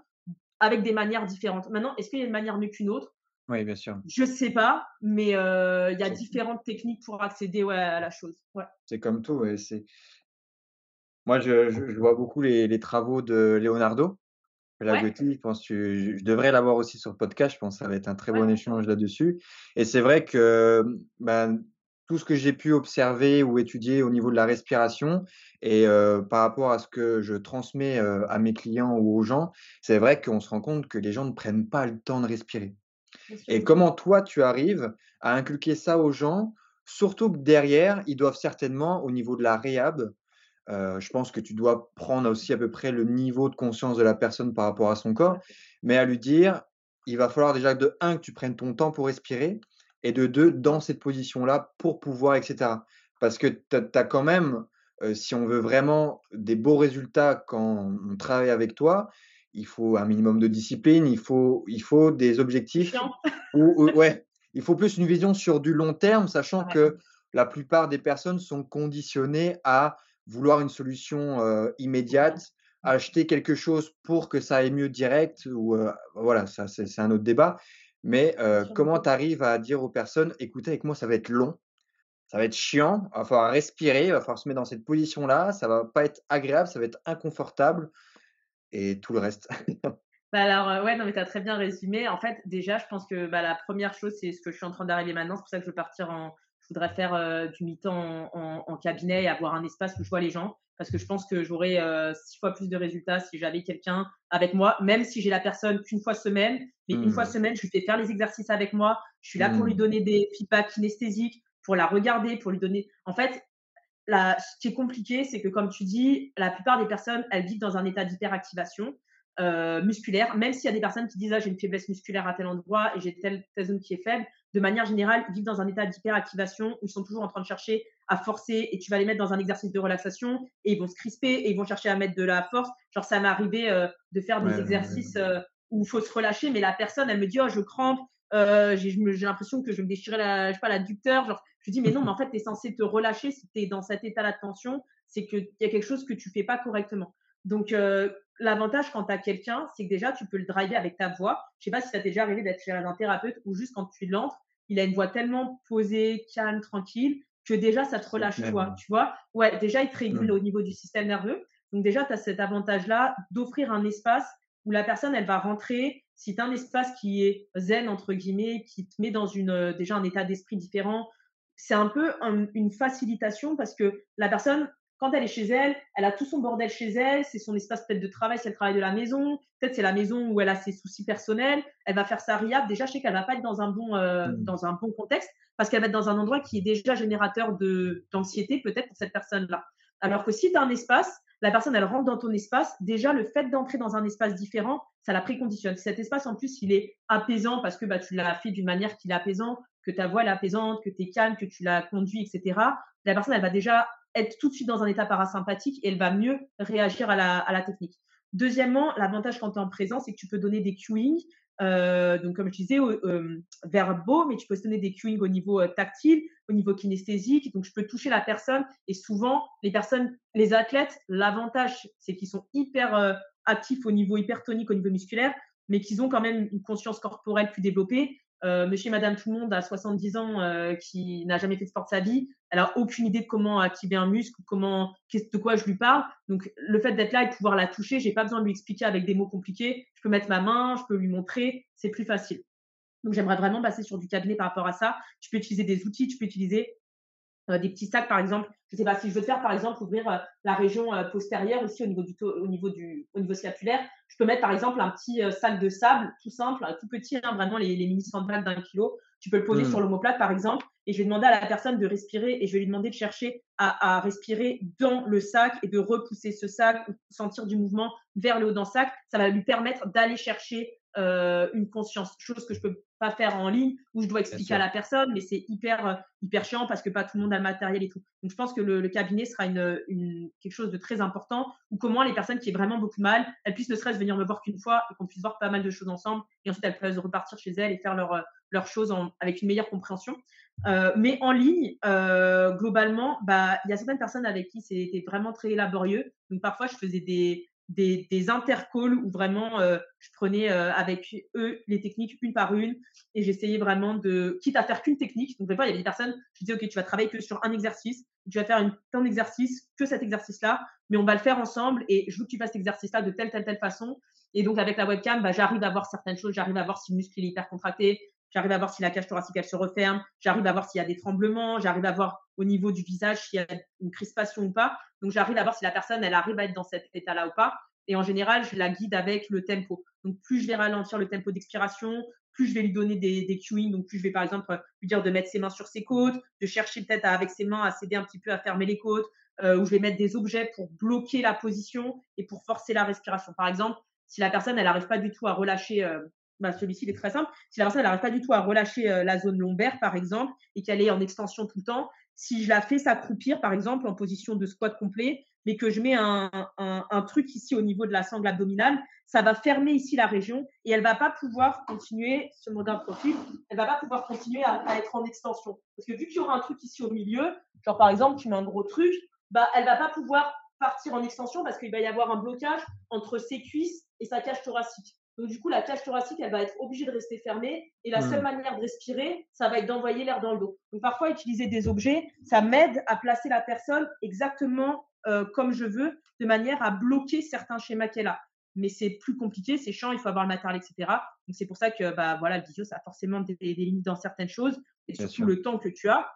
avec des manières différentes. Maintenant, est-ce qu'il y a une manière mieux qu'une autre?
Oui, bien sûr.
Je sais pas, mais euh, il y a différentes techniques pour accéder ouais, à la chose. Ouais.
C'est comme tout. Ouais, c'est... Moi, je, je, je, vois beaucoup les, les travaux de Leonardo. Ouais. je pense que je, je devrais l'avoir aussi sur le podcast. Je pense que ça va être un très bon échange là-dessus. Et c'est vrai que ben, tout ce que j'ai pu observer ou étudier au niveau de la respiration et euh, par rapport à ce que je transmets euh, à mes clients ou aux gens, c'est vrai qu'on se rend compte que les gens ne prennent pas le temps de respirer. Et comment toi, tu arrives à inculquer ça aux gens, surtout que derrière, ils doivent certainement, au niveau de la réhab, euh, je pense que tu dois prendre aussi à peu près le niveau de conscience de la personne par rapport à son corps, mais à lui dire, il va falloir déjà de un que tu prennes ton temps pour respirer, et de deux, dans cette position-là, pour pouvoir, etc. Parce que tu as quand même, euh, si on veut vraiment des beaux résultats quand on travaille avec toi, il faut un minimum de discipline, il faut, il faut des objectifs. Ou, ouais, il faut plus une vision sur du long terme, sachant ouais. que la plupart des personnes sont conditionnées à vouloir une solution euh, immédiate, acheter quelque chose pour que ça aille mieux direct, ou euh, voilà, ça c'est un autre débat. Mais euh, comment tu arrives à dire aux personnes, écoutez, avec moi, ça va être long, ça va être chiant, il va falloir respirer, il va falloir se mettre dans cette position-là, ça va pas être agréable, ça va être inconfortable, et tout le reste. [laughs]
bah alors, ouais, non, mais tu as très bien résumé. En fait, déjà, je pense que bah, la première chose, c'est ce que je suis en train d'arriver maintenant. C'est pour ça que je veux partir en. Je voudrais faire euh, du mi-temps en, en, en, cabinet et avoir un espace où je vois les gens. Parce que je pense que j'aurais euh, six fois plus de résultats si j'avais quelqu'un avec moi, même si j'ai la personne qu'une fois semaine. Mais mmh. une fois semaine, je lui fais faire les exercices avec moi. Je suis là mmh. pour lui donner des feedbacks kinesthésiques, pour la regarder, pour lui donner. En fait, la, ce qui est compliqué, c'est que comme tu dis, la plupart des personnes, elles vivent dans un état d'hyperactivation euh, musculaire, même s'il y a des personnes qui disent ah, j'ai une faiblesse musculaire à tel endroit et j'ai telle, telle zone qui est faible, de manière générale, ils vivent dans un état d'hyperactivation où ils sont toujours en train de chercher à forcer et tu vas les mettre dans un exercice de relaxation et ils vont se crisper et ils vont chercher à mettre de la force. Genre, ça m'est arrivé euh, de faire des ouais, exercices ouais, ouais. Euh, où il faut se relâcher, mais la personne, elle me dit oh, je crampe, euh, j'ai l'impression que je vais me déchirer la, je sais pas, l'adducteur. Genre, je dis mais non, mais en [laughs] fait, tu es censé te relâcher si tu es dans cet état de tension, c'est qu'il y a quelque chose que tu fais pas correctement. Donc, euh, l'avantage quand tu as quelqu'un, c'est que déjà, tu peux le driver avec ta voix. Je sais pas si ça t'est déjà arrivé d'être chez un thérapeute ou juste quand tu l'entres, il a une voix tellement posée, calme, tranquille, que déjà, ça te relâche toi, tu vois? Ouais, déjà, il te régule au niveau du système nerveux. Donc déjà, tu as cet avantage-là d'offrir un espace où la personne, elle va rentrer. Si tu as un espace qui est zen, entre guillemets, qui te met dans une, euh, déjà un état d'esprit différent, c'est un peu une facilitation parce que la personne, quand elle est chez elle, elle a tout son bordel chez elle, c'est son espace peut-être de travail, c'est le travail de la maison, peut-être c'est la maison où elle a ses soucis personnels, elle va faire ça riable. Déjà, je sais qu'elle va pas être dans un bon, euh, mmh. dans un bon contexte parce qu'elle va être dans un endroit qui est déjà générateur d'anxiété peut-être pour cette personne-là. Alors que si tu as un espace, la personne, elle rentre dans ton espace. Déjà, le fait d'entrer dans un espace différent, ça la préconditionne. Cet espace, en plus, il est apaisant parce que bah, tu l'as fait d'une manière qui est apaisante, que ta voix est apaisante, que tu es calme, que tu l'as conduit, etc. La personne, elle va déjà être tout de suite dans un état parasympathique et elle va mieux réagir à la, technique. Deuxièmement, l'avantage quand tu es en présence, c'est que tu peux donner des cueings. Euh, donc, comme je disais, euh, verbaux, mais tu peux donner des cueings au niveau euh, tactile, au niveau kinesthésique. Donc, je peux toucher la personne. Et souvent, les personnes, les athlètes, l'avantage, c'est qu'ils sont hyper actifs au niveau hypertonique, au niveau musculaire, mais qu'ils ont quand même une conscience corporelle plus développée. Euh, monsieur et madame tout le monde à 70 ans euh, qui n'a jamais fait de sport de sa vie, elle a aucune idée de comment activer un muscle, comment, de quoi je lui parle. Donc, le fait d'être là et de pouvoir la toucher, j'ai pas besoin de lui expliquer avec des mots compliqués. Je peux mettre ma main, je peux lui montrer, c'est plus facile. Donc, j'aimerais vraiment passer sur du cabinet par rapport à ça. Tu peux utiliser des outils, tu peux utiliser des petits sacs, par exemple. Je sais pas si je veux faire, par exemple, ouvrir euh, la région euh, postérieure ici au niveau du au niveau du au niveau scapulaire. Je peux mettre, par exemple, un petit sac de sable, tout simple, tout petit, hein, vraiment les, les mini sandbags d'un kilo. Tu peux le poser mmh. sur l'omoplate, par exemple, et je vais demander à la personne de respirer et je vais lui demander de chercher à, à respirer dans le sac et de repousser ce sac ou sentir du mouvement vers le haut dans le sac. Ça va lui permettre d'aller chercher euh, une conscience, chose que je peux pas faire en ligne où je dois expliquer à la personne, mais c'est hyper euh, hyper chiant parce que pas tout le monde a le matériel et tout. Donc je pense que le, cabinet sera une, une, quelque chose de très important ou comment les personnes qui ont vraiment beaucoup mal, elles puissent ne serait-ce venir me voir qu'une fois et qu'on puisse voir pas mal de choses ensemble et ensuite elles peuvent repartir chez elles et faire leur leurs choses en, avec une meilleure compréhension. Euh, mais en ligne, euh, globalement, bah, il y a certaines personnes avec qui c'était vraiment très laborieux. Donc parfois, je faisais des, des, des intercalls où vraiment euh, je prenais euh, avec eux les techniques une par une et j'essayais vraiment de, quitte à faire qu'une technique. Donc, fois, il y avait des personnes, je disais, OK, tu vas travailler que sur un exercice, tu vas faire une, un exercice, que cet exercice-là, mais on va le faire ensemble et je veux que tu fasses cet exercice-là de telle, telle, telle façon. Et donc, avec la webcam, bah, j'arrive à voir certaines choses, j'arrive à voir si le muscle est hyper contracté, j'arrive à voir si la cage thoracique elle se referme, j'arrive à voir s'il y a des tremblements, j'arrive à voir au niveau du visage s'il y a une crispation ou pas. Donc j'arrive à voir si la personne elle arrive à être dans cet état-là ou pas. Et en général, je la guide avec le tempo. Donc plus je vais ralentir le tempo d'expiration, plus je vais lui donner des, des cueings. Donc plus je vais par exemple lui dire de mettre ses mains sur ses côtes, de chercher peut-être avec ses mains à s'aider un petit peu à fermer les côtes, euh, ou je vais mettre des objets pour bloquer la position et pour forcer la respiration. Par exemple, si la personne elle n'arrive pas du tout à relâcher euh, bah, celui-ci il est très simple. Si la personne n'arrive pas du tout à relâcher euh, la zone lombaire, par exemple, et qu'elle est en extension tout le temps, si je la fais s'accroupir, par exemple, en position de squat complet, mais que je mets un, truc ici au niveau de la sangle abdominale, ça va fermer ici la région et elle va pas pouvoir continuer, ce mode d'un profil, elle va pas pouvoir continuer à, à, être en extension. Parce que vu qu'il y aura un truc ici au milieu, genre par exemple, tu mets un gros truc, bah, elle va pas pouvoir partir en extension parce qu'il va y avoir un blocage entre ses cuisses et sa cage thoracique. Donc, du coup, la cage thoracique, elle va être obligée de rester fermée. Et la seule hmm. manière de respirer, ça va être d'envoyer l'air dans le dos. Donc, parfois, utiliser des objets, ça m'aide à placer la personne exactement euh, comme je veux, de manière à bloquer certains schémas qu'elle a. Mais c'est plus compliqué, c'est chiant, il faut avoir le matériel, etc. Donc, c'est pour ça que, bah, voilà, le visio, ça a forcément des, limites dans certaines choses. Et surtout le temps que tu as.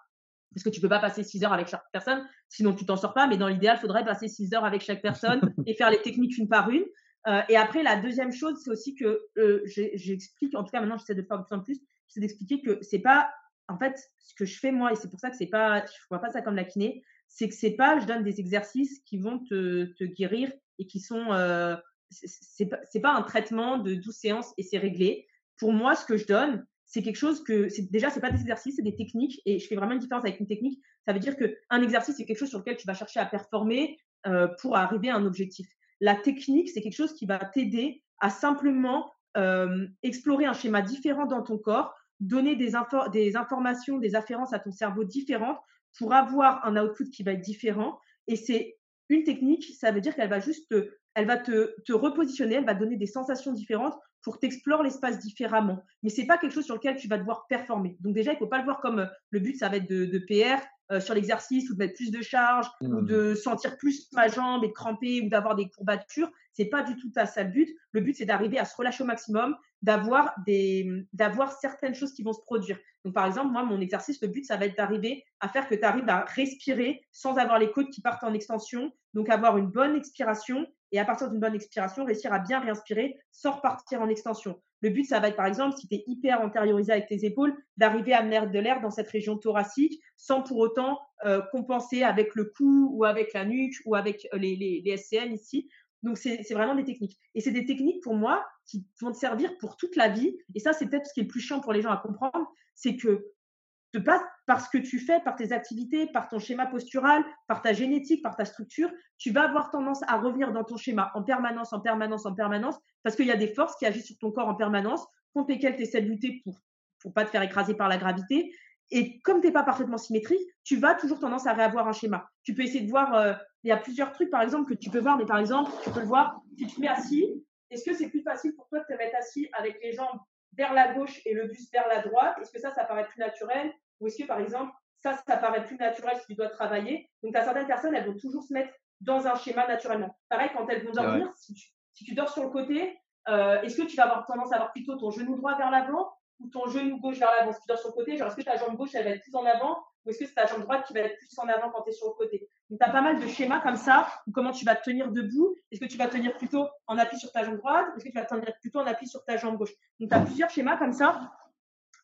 Parce que tu peux pas passer 6 heures avec chaque personne, sinon tu t'en sors pas. Mais dans l'idéal, il faudrait passer 6 heures avec chaque personne [laughs] et faire les techniques une par une. Euh, et après, la deuxième chose, c'est aussi que euh, j'explique, en tout cas maintenant, j'essaie de faire de plus en plus, c'est d'expliquer que c'est pas, en fait, ce que je fais moi, et c'est pour ça que c'est pas, je vois pas ça comme la kiné, c'est que c'est pas, je donne des exercices qui vont te, guérir et qui sont, euh, c'est pas, pas un traitement de 12 séances et c'est réglé. Pour moi, ce que je donne, c'est quelque chose que, déjà, c'est pas des exercices, c'est des techniques et je fais vraiment une différence avec une technique. Ça veut dire que un exercice, c'est quelque chose sur lequel tu vas chercher à performer euh, pour arriver à un objectif. La technique, c'est quelque chose qui va t'aider à simplement euh, explorer un schéma différent dans ton corps, donner des, des informations, des afférences à ton cerveau différentes pour avoir un output qui va être différent. Et c'est une technique, ça veut dire qu'elle va juste elle va te, te repositionner, elle va te donner des sensations différentes pour t'explorer l'espace différemment. Mais c'est pas quelque chose sur lequel tu vas devoir performer. Donc déjà, il faut pas le voir comme euh, le but, ça va être de, de PR euh, sur l'exercice ou de mettre plus de charge ou
Mmh.
de sentir plus ma jambe et de cramper ou d'avoir des courbatures. C'est pas du tout ça, ça le but. Le but, c'est d'arriver à se relâcher au maximum, d'avoir des, d'avoir certaines choses qui vont se produire. Donc par exemple, moi, mon exercice, le but, ça va être d'arriver à faire que tu arrives à respirer sans avoir les côtes qui partent en extension. Donc avoir une bonne expiration et à partir d'une bonne expiration, réussir à bien réinspirer sans repartir en extension. Le but, ça va être par exemple, si tu es hyper antériorisé avec tes épaules, d'arriver à amener de l'air dans cette région thoracique sans pour autant euh, compenser avec le cou ou avec la nuque ou avec euh, les, les, les SCM ici. Donc, c'est vraiment des techniques. Et c'est des techniques pour moi qui vont te servir pour toute la vie. Et ça, c'est peut-être ce qui est le plus chiant pour les gens à comprendre, c'est que de pas par ce que tu fais, par tes activités, par ton schéma postural, par ta génétique, par ta structure, tu vas avoir tendance à revenir dans ton schéma en permanence, en permanence, en permanence, parce qu'il y a des forces qui agissent sur ton corps en permanence, contre lesquelles tu essaies de lutter pour pour pas te faire écraser par la gravité. Et comme tu n'es pas parfaitement symétrique, tu vas toujours tendance à réavoir un schéma. Tu peux essayer de voir, euh, il y a plusieurs trucs par exemple que tu peux voir, mais par exemple, tu peux le voir, si tu te mets assis, est-ce que c'est plus facile pour toi de te mettre assis avec les jambes vers la gauche et le buste vers la droite? Est-ce que ça, ça paraît plus naturel? Ou est-ce que par exemple, ça, ça paraît plus naturel si tu dois travailler? Donc, tu as certaines personnes, elles vont toujours se mettre dans un schéma naturellement. Pareil, quand elles vont dormir, si, tu, si tu dors sur le côté, euh, est-ce que tu vas avoir tendance à avoir plutôt ton genou droit vers l'avant ton genou gauche vers l'avant Si tu dors sur le côté, genre est-ce que ta jambe gauche, elle va être plus en avant ou est-ce que c'est ta jambe droite qui va être plus en avant quand tu es sur le côté? Donc, tu as pas mal de schémas comme ça, comment tu vas te tenir debout. Est-ce que tu vas tenir plutôt en appui sur ta jambe droite est-ce que tu vas tenir plutôt en appui sur ta jambe gauche? Donc, tu as plusieurs schémas comme ça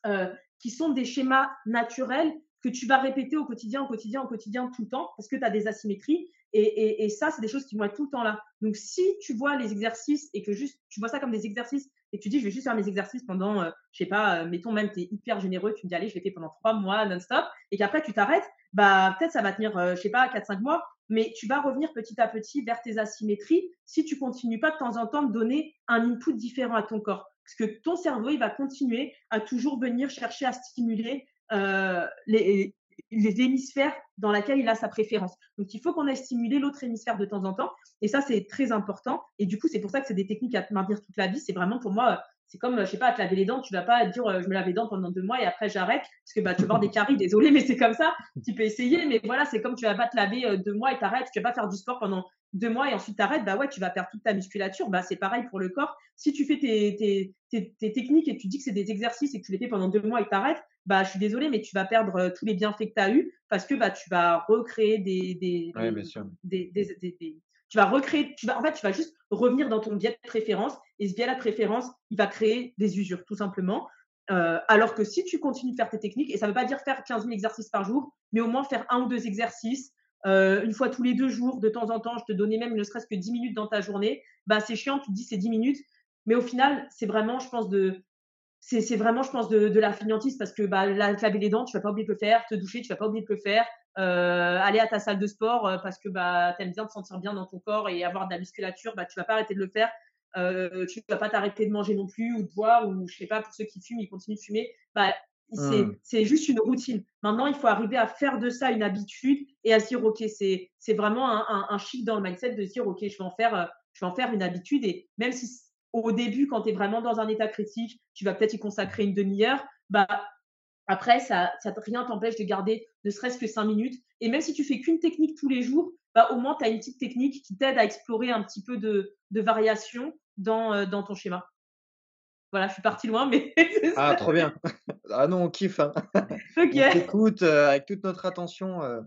euh, qui sont des schémas naturels que tu vas répéter au quotidien, au quotidien, au quotidien, tout le temps, parce que tu as des asymétries. Et, et, et ça, c'est des choses qui vont être tout le temps là. Donc, si tu vois les exercices et que juste, tu vois ça comme des exercices et tu dis, je vais juste faire mes exercices pendant, euh, je sais pas, euh, mettons même, tu es hyper généreux, tu me dis, allez, je l'ai fait pendant trois mois non-stop, et qu'après, tu t'arrêtes, bah, peut-être ça va tenir, euh, je sais pas, quatre, cinq mois, mais tu vas revenir petit à petit vers tes asymétries si tu continues pas de temps en temps de donner un input différent à ton corps. Parce que ton cerveau, il va continuer à toujours venir chercher à stimuler euh, les, les hémisphères dans lesquels il a sa préférence. Donc, il faut qu'on ait stimulé l'autre hémisphère de temps en temps. Et ça, c'est très important. Et du coup, c'est pour ça que c'est des techniques à maintenir toute la vie. C'est vraiment pour moi, c'est comme, je sais pas, à te laver les dents. Tu vas pas dire, je me lave les dents pendant deux mois et après j'arrête parce que bah, tu vas avoir des caries. Désolé, [laughs] mais c'est comme ça. Tu peux essayer, mais voilà, c'est comme tu vas pas te laver deux mois et t'arrêtes. Tu vas pas faire du sport pendant deux mois et ensuite t'arrêtes. Bah ouais, tu vas perdre toute ta musculature. Bah c'est pareil pour le corps. Si tu fais tes, tes, tes, tes techniques et tu dis que c'est des exercices et que tu les fais pendant deux mois et t'arrêtes, bah je suis désolée, mais tu vas perdre tous les bienfaits que tu as eu parce que bah tu vas recréer des, des,
ouais, bien sûr.
des, des, des, des tu vas recréer, tu vas, en fait, tu vas juste revenir dans ton biais de préférence et ce biais de préférence, il va créer des usures, tout simplement. Euh, alors que si tu continues de faire tes techniques, et ça ne veut pas dire faire 15 000 exercices par jour, mais au moins faire un ou deux exercices, euh, une fois tous les deux jours, de temps en temps, je te donnais même ne serait-ce que 10 minutes dans ta journée, bah, c'est chiant, tu te dis c'est 10 minutes, mais au final, c'est vraiment, je pense, de, c'est vraiment, je pense, de, la fainéantise parce que bah, la, laver les dents, tu vas pas oublier de le faire, te doucher, tu vas pas oublier de le faire, euh, aller à ta salle de sport euh, parce que bah, tu aimes bien te sentir bien dans ton corps et avoir de la musculature, bah, tu vas pas arrêter de le faire. Euh, tu vas pas t'arrêter de manger non plus ou de boire ou je sais pas pour ceux qui fument ils continuent de fumer. Bah
Mmh.
c'est juste une routine maintenant il faut arriver à faire de ça une habitude et à se dire ok c'est c'est vraiment un, un, un chic dans le mindset de se dire ok je vais en faire euh, je vais en faire une habitude et même si au début quand tu es vraiment dans un état critique tu vas peut-être y consacrer une demi-heure bah après ça, ça rien t'empêche de garder ne serait-ce que cinq minutes et même si tu fais qu'une technique tous les jours bah, au moins tu as une petite technique qui t'aide à explorer un petit peu de, de variation dans, euh, dans ton schéma. Voilà, je suis partie loin, mais. [laughs]
ah, trop bien. Ah non, on kiffe. Hein. [laughs] [laughs] On t'écoute euh, avec toute notre attention. Euh,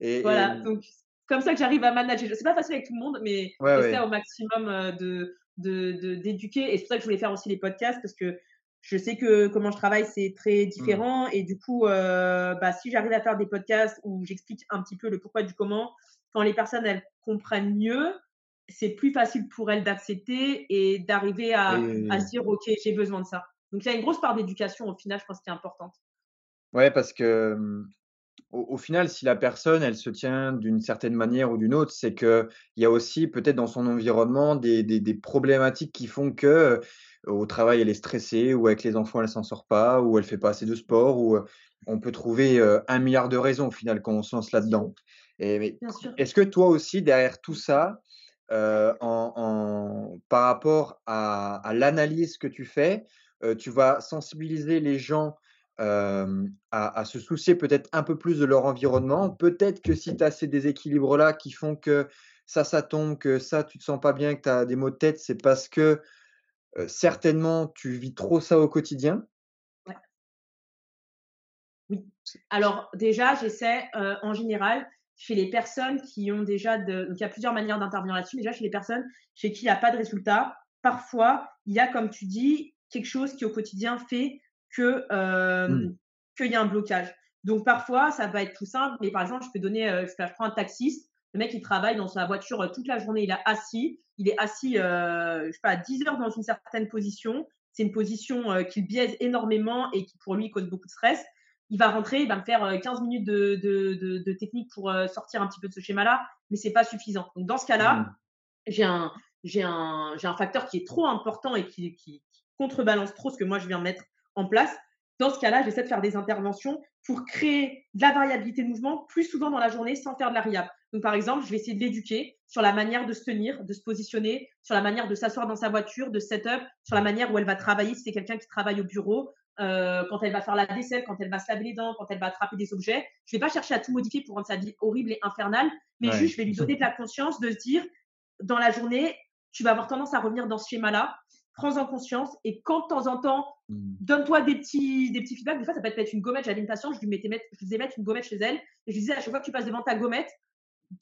et,
voilà,
et...
donc comme ça que j'arrive à manager. C'est pas facile avec tout le monde, mais
ouais,
j'essaie
ouais.
au maximum euh, de d'éduquer. De, et c'est pour ça que je voulais faire aussi les podcasts, parce que je sais que comment je travaille, c'est très différent. Mmh. Et du coup, euh, bah, si j'arrive à faire des podcasts où j'explique un petit peu le pourquoi du comment, quand les personnes elles comprennent mieux, c'est plus facile pour elles d'accepter et d'arriver à, à, se dire ok j'ai besoin de ça. Donc il y a une grosse part d'éducation au final, je pense qui est importante.
Ouais, parce que au, au, final, si la personne elle se tient d'une certaine manière ou d'une autre, c'est que il y a aussi peut-être dans son environnement des, des, des, problématiques qui font que euh, au travail elle est stressée ou avec les enfants elle s'en sort pas ou elle fait pas assez de sport ou on peut trouver euh, un milliard de raisons au final quand on se lance là-dedans. Est-ce que toi aussi, derrière tout ça, en, par rapport à, l'analyse que tu fais, tu vas sensibiliser les gens à, se soucier peut-être un peu plus de leur environnement. Peut-être que si tu as ces déséquilibres-là qui font que ça, ça tombe, que ça, tu te sens pas bien, que tu as des maux de tête, c'est parce que certainement tu vis trop ça au quotidien.
Oui. Alors déjà, j'essaie en général chez les personnes qui ont déjà. Donc il y a plusieurs manières d'intervenir là-dessus. Déjà chez les personnes chez qui il n'y a pas de résultat, parfois il y a, comme tu dis, quelque chose qui au quotidien fait que mmh. qu'il y a un blocage. Donc parfois, ça va être tout simple, mais par exemple, je peux donner, je, prends un taxiste, le mec il travaille dans sa voiture toute la journée, il est assis, il est assis, je sais pas, 10 heures dans une certaine position. C'est une position qui biaise énormément et qui pour lui cause beaucoup de stress. Il va rentrer, il va me faire 15 minutes de, de, de, technique pour sortir un petit peu de ce schéma-là, mais c'est pas suffisant. Donc dans ce cas-là, mmh. j'ai un, j'ai un, j'ai un facteur qui est trop important et qui, qui contrebalance trop ce que moi je viens mettre en place. Dans ce cas-là, j'essaie de faire des interventions pour créer de la variabilité de mouvement plus souvent dans la journée sans faire de la variable. Donc, par exemple, je vais essayer de l'éduquer sur la manière de se tenir, de se positionner, sur la manière de s'asseoir dans sa voiture, de setup, sur la manière où elle va travailler si c'est quelqu'un qui travaille au bureau, euh, quand elle va faire la vaisselle, quand elle va se laver les dents, quand elle va attraper des objets. Je ne vais pas chercher à tout modifier pour rendre sa vie horrible et infernale, mais juste je vais lui donner de la conscience de se dire, dans la journée, tu vas avoir tendance à revenir dans ce schéma-là prends-en conscience et quand de temps en temps, mmh. donne-toi des petits, des petits feedbacks. Des fois, ça peut être une gommette. J'avais une patiente, je lui mettais mettre, je faisais mettre une gommette chez elle et je lui disais à chaque fois que tu passes devant ta gommette,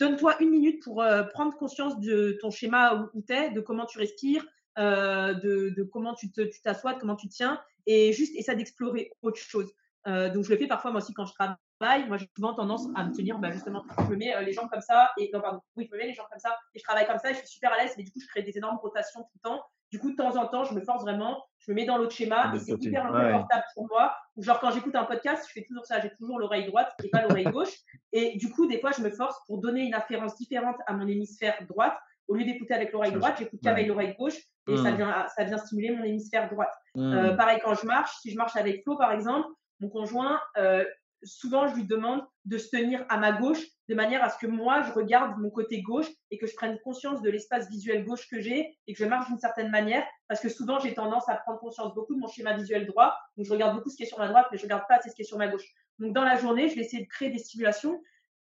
donne-toi une minute pour euh, prendre conscience de ton schéma où, tu es, de comment tu respires, euh, de, de, comment tu t'assois, de comment tu tiens et juste essaie d'explorer autre chose. Euh, donc, je le fais parfois moi aussi quand je travaille. Moi, j'ai souvent tendance à me tenir, bah, justement, je me mets les jambes comme ça et non, pardon, oui, je me mets les jambes comme ça et je travaille comme ça et je suis super à l'aise, mais du coup, je crée des énormes rotations tout le temps du coup, de temps en temps, je me force vraiment, je me mets dans l'autre schéma et c'est hyper inconfortable pour moi. genre, quand j'écoute un podcast, je fais toujours ça, j'ai toujours l'oreille droite et pas l'oreille gauche. Et du coup, des fois, je me force pour donner une afférence différente à mon hémisphère droite. Au lieu d'écouter avec l'oreille droite, j'écoute qu'avec l'oreille gauche et ça, mmh. vient, ça vient stimuler mon hémisphère droite. Mmh. Euh, pareil, quand je marche, si je marche avec Flo, par exemple, mon conjoint, euh, souvent, je lui demande de se tenir à ma gauche de manière à ce que moi, je regarde mon côté gauche et que je prenne conscience de l'espace visuel gauche que j'ai et que je marche d'une certaine manière. Parce que souvent, j'ai tendance à prendre conscience beaucoup de mon schéma visuel droit. Donc, je regarde beaucoup ce qui est sur ma droite, mais je regarde pas assez ce qui est sur ma gauche. Donc, dans la journée, je vais essayer de créer des stimulations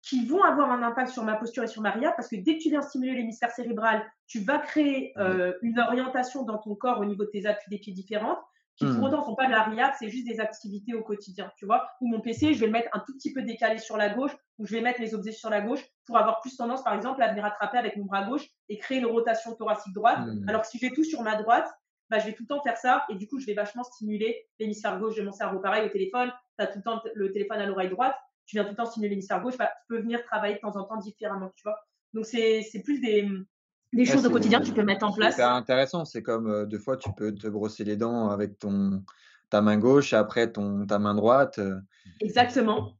qui vont avoir un impact sur ma posture et sur ma RIA parce que dès que tu viens stimuler l'hémisphère cérébral, tu vas créer euh, une orientation dans ton corps au niveau de tes appuis des pieds différentes qui pour mmh. autant sont pas de la RIAP, c'est juste des activités au quotidien, tu vois. Ou mon PC, je vais le mettre un tout petit peu décalé sur la gauche, ou je vais mettre les objets sur la gauche pour avoir plus tendance, par exemple, à venir attraper avec mon bras gauche et créer une rotation thoracique droite. Mmh. Alors que si j'ai tout sur ma droite, bah, je vais tout le temps faire ça et du coup, je vais vachement stimuler l'hémisphère gauche de mon cerveau. Pareil au téléphone, tu as tout le temps le téléphone à l'oreille droite, tu viens tout le temps stimuler l'hémisphère gauche, bah, tu peux venir travailler de temps en temps différemment, tu vois. Donc, c'est plus des, des choses au quotidien que tu peux mettre en place.
C'est intéressant. C'est comme euh, deux fois, tu peux te brosser les dents avec ton, ta main gauche et après ton, ta main droite. Euh.
Exactement.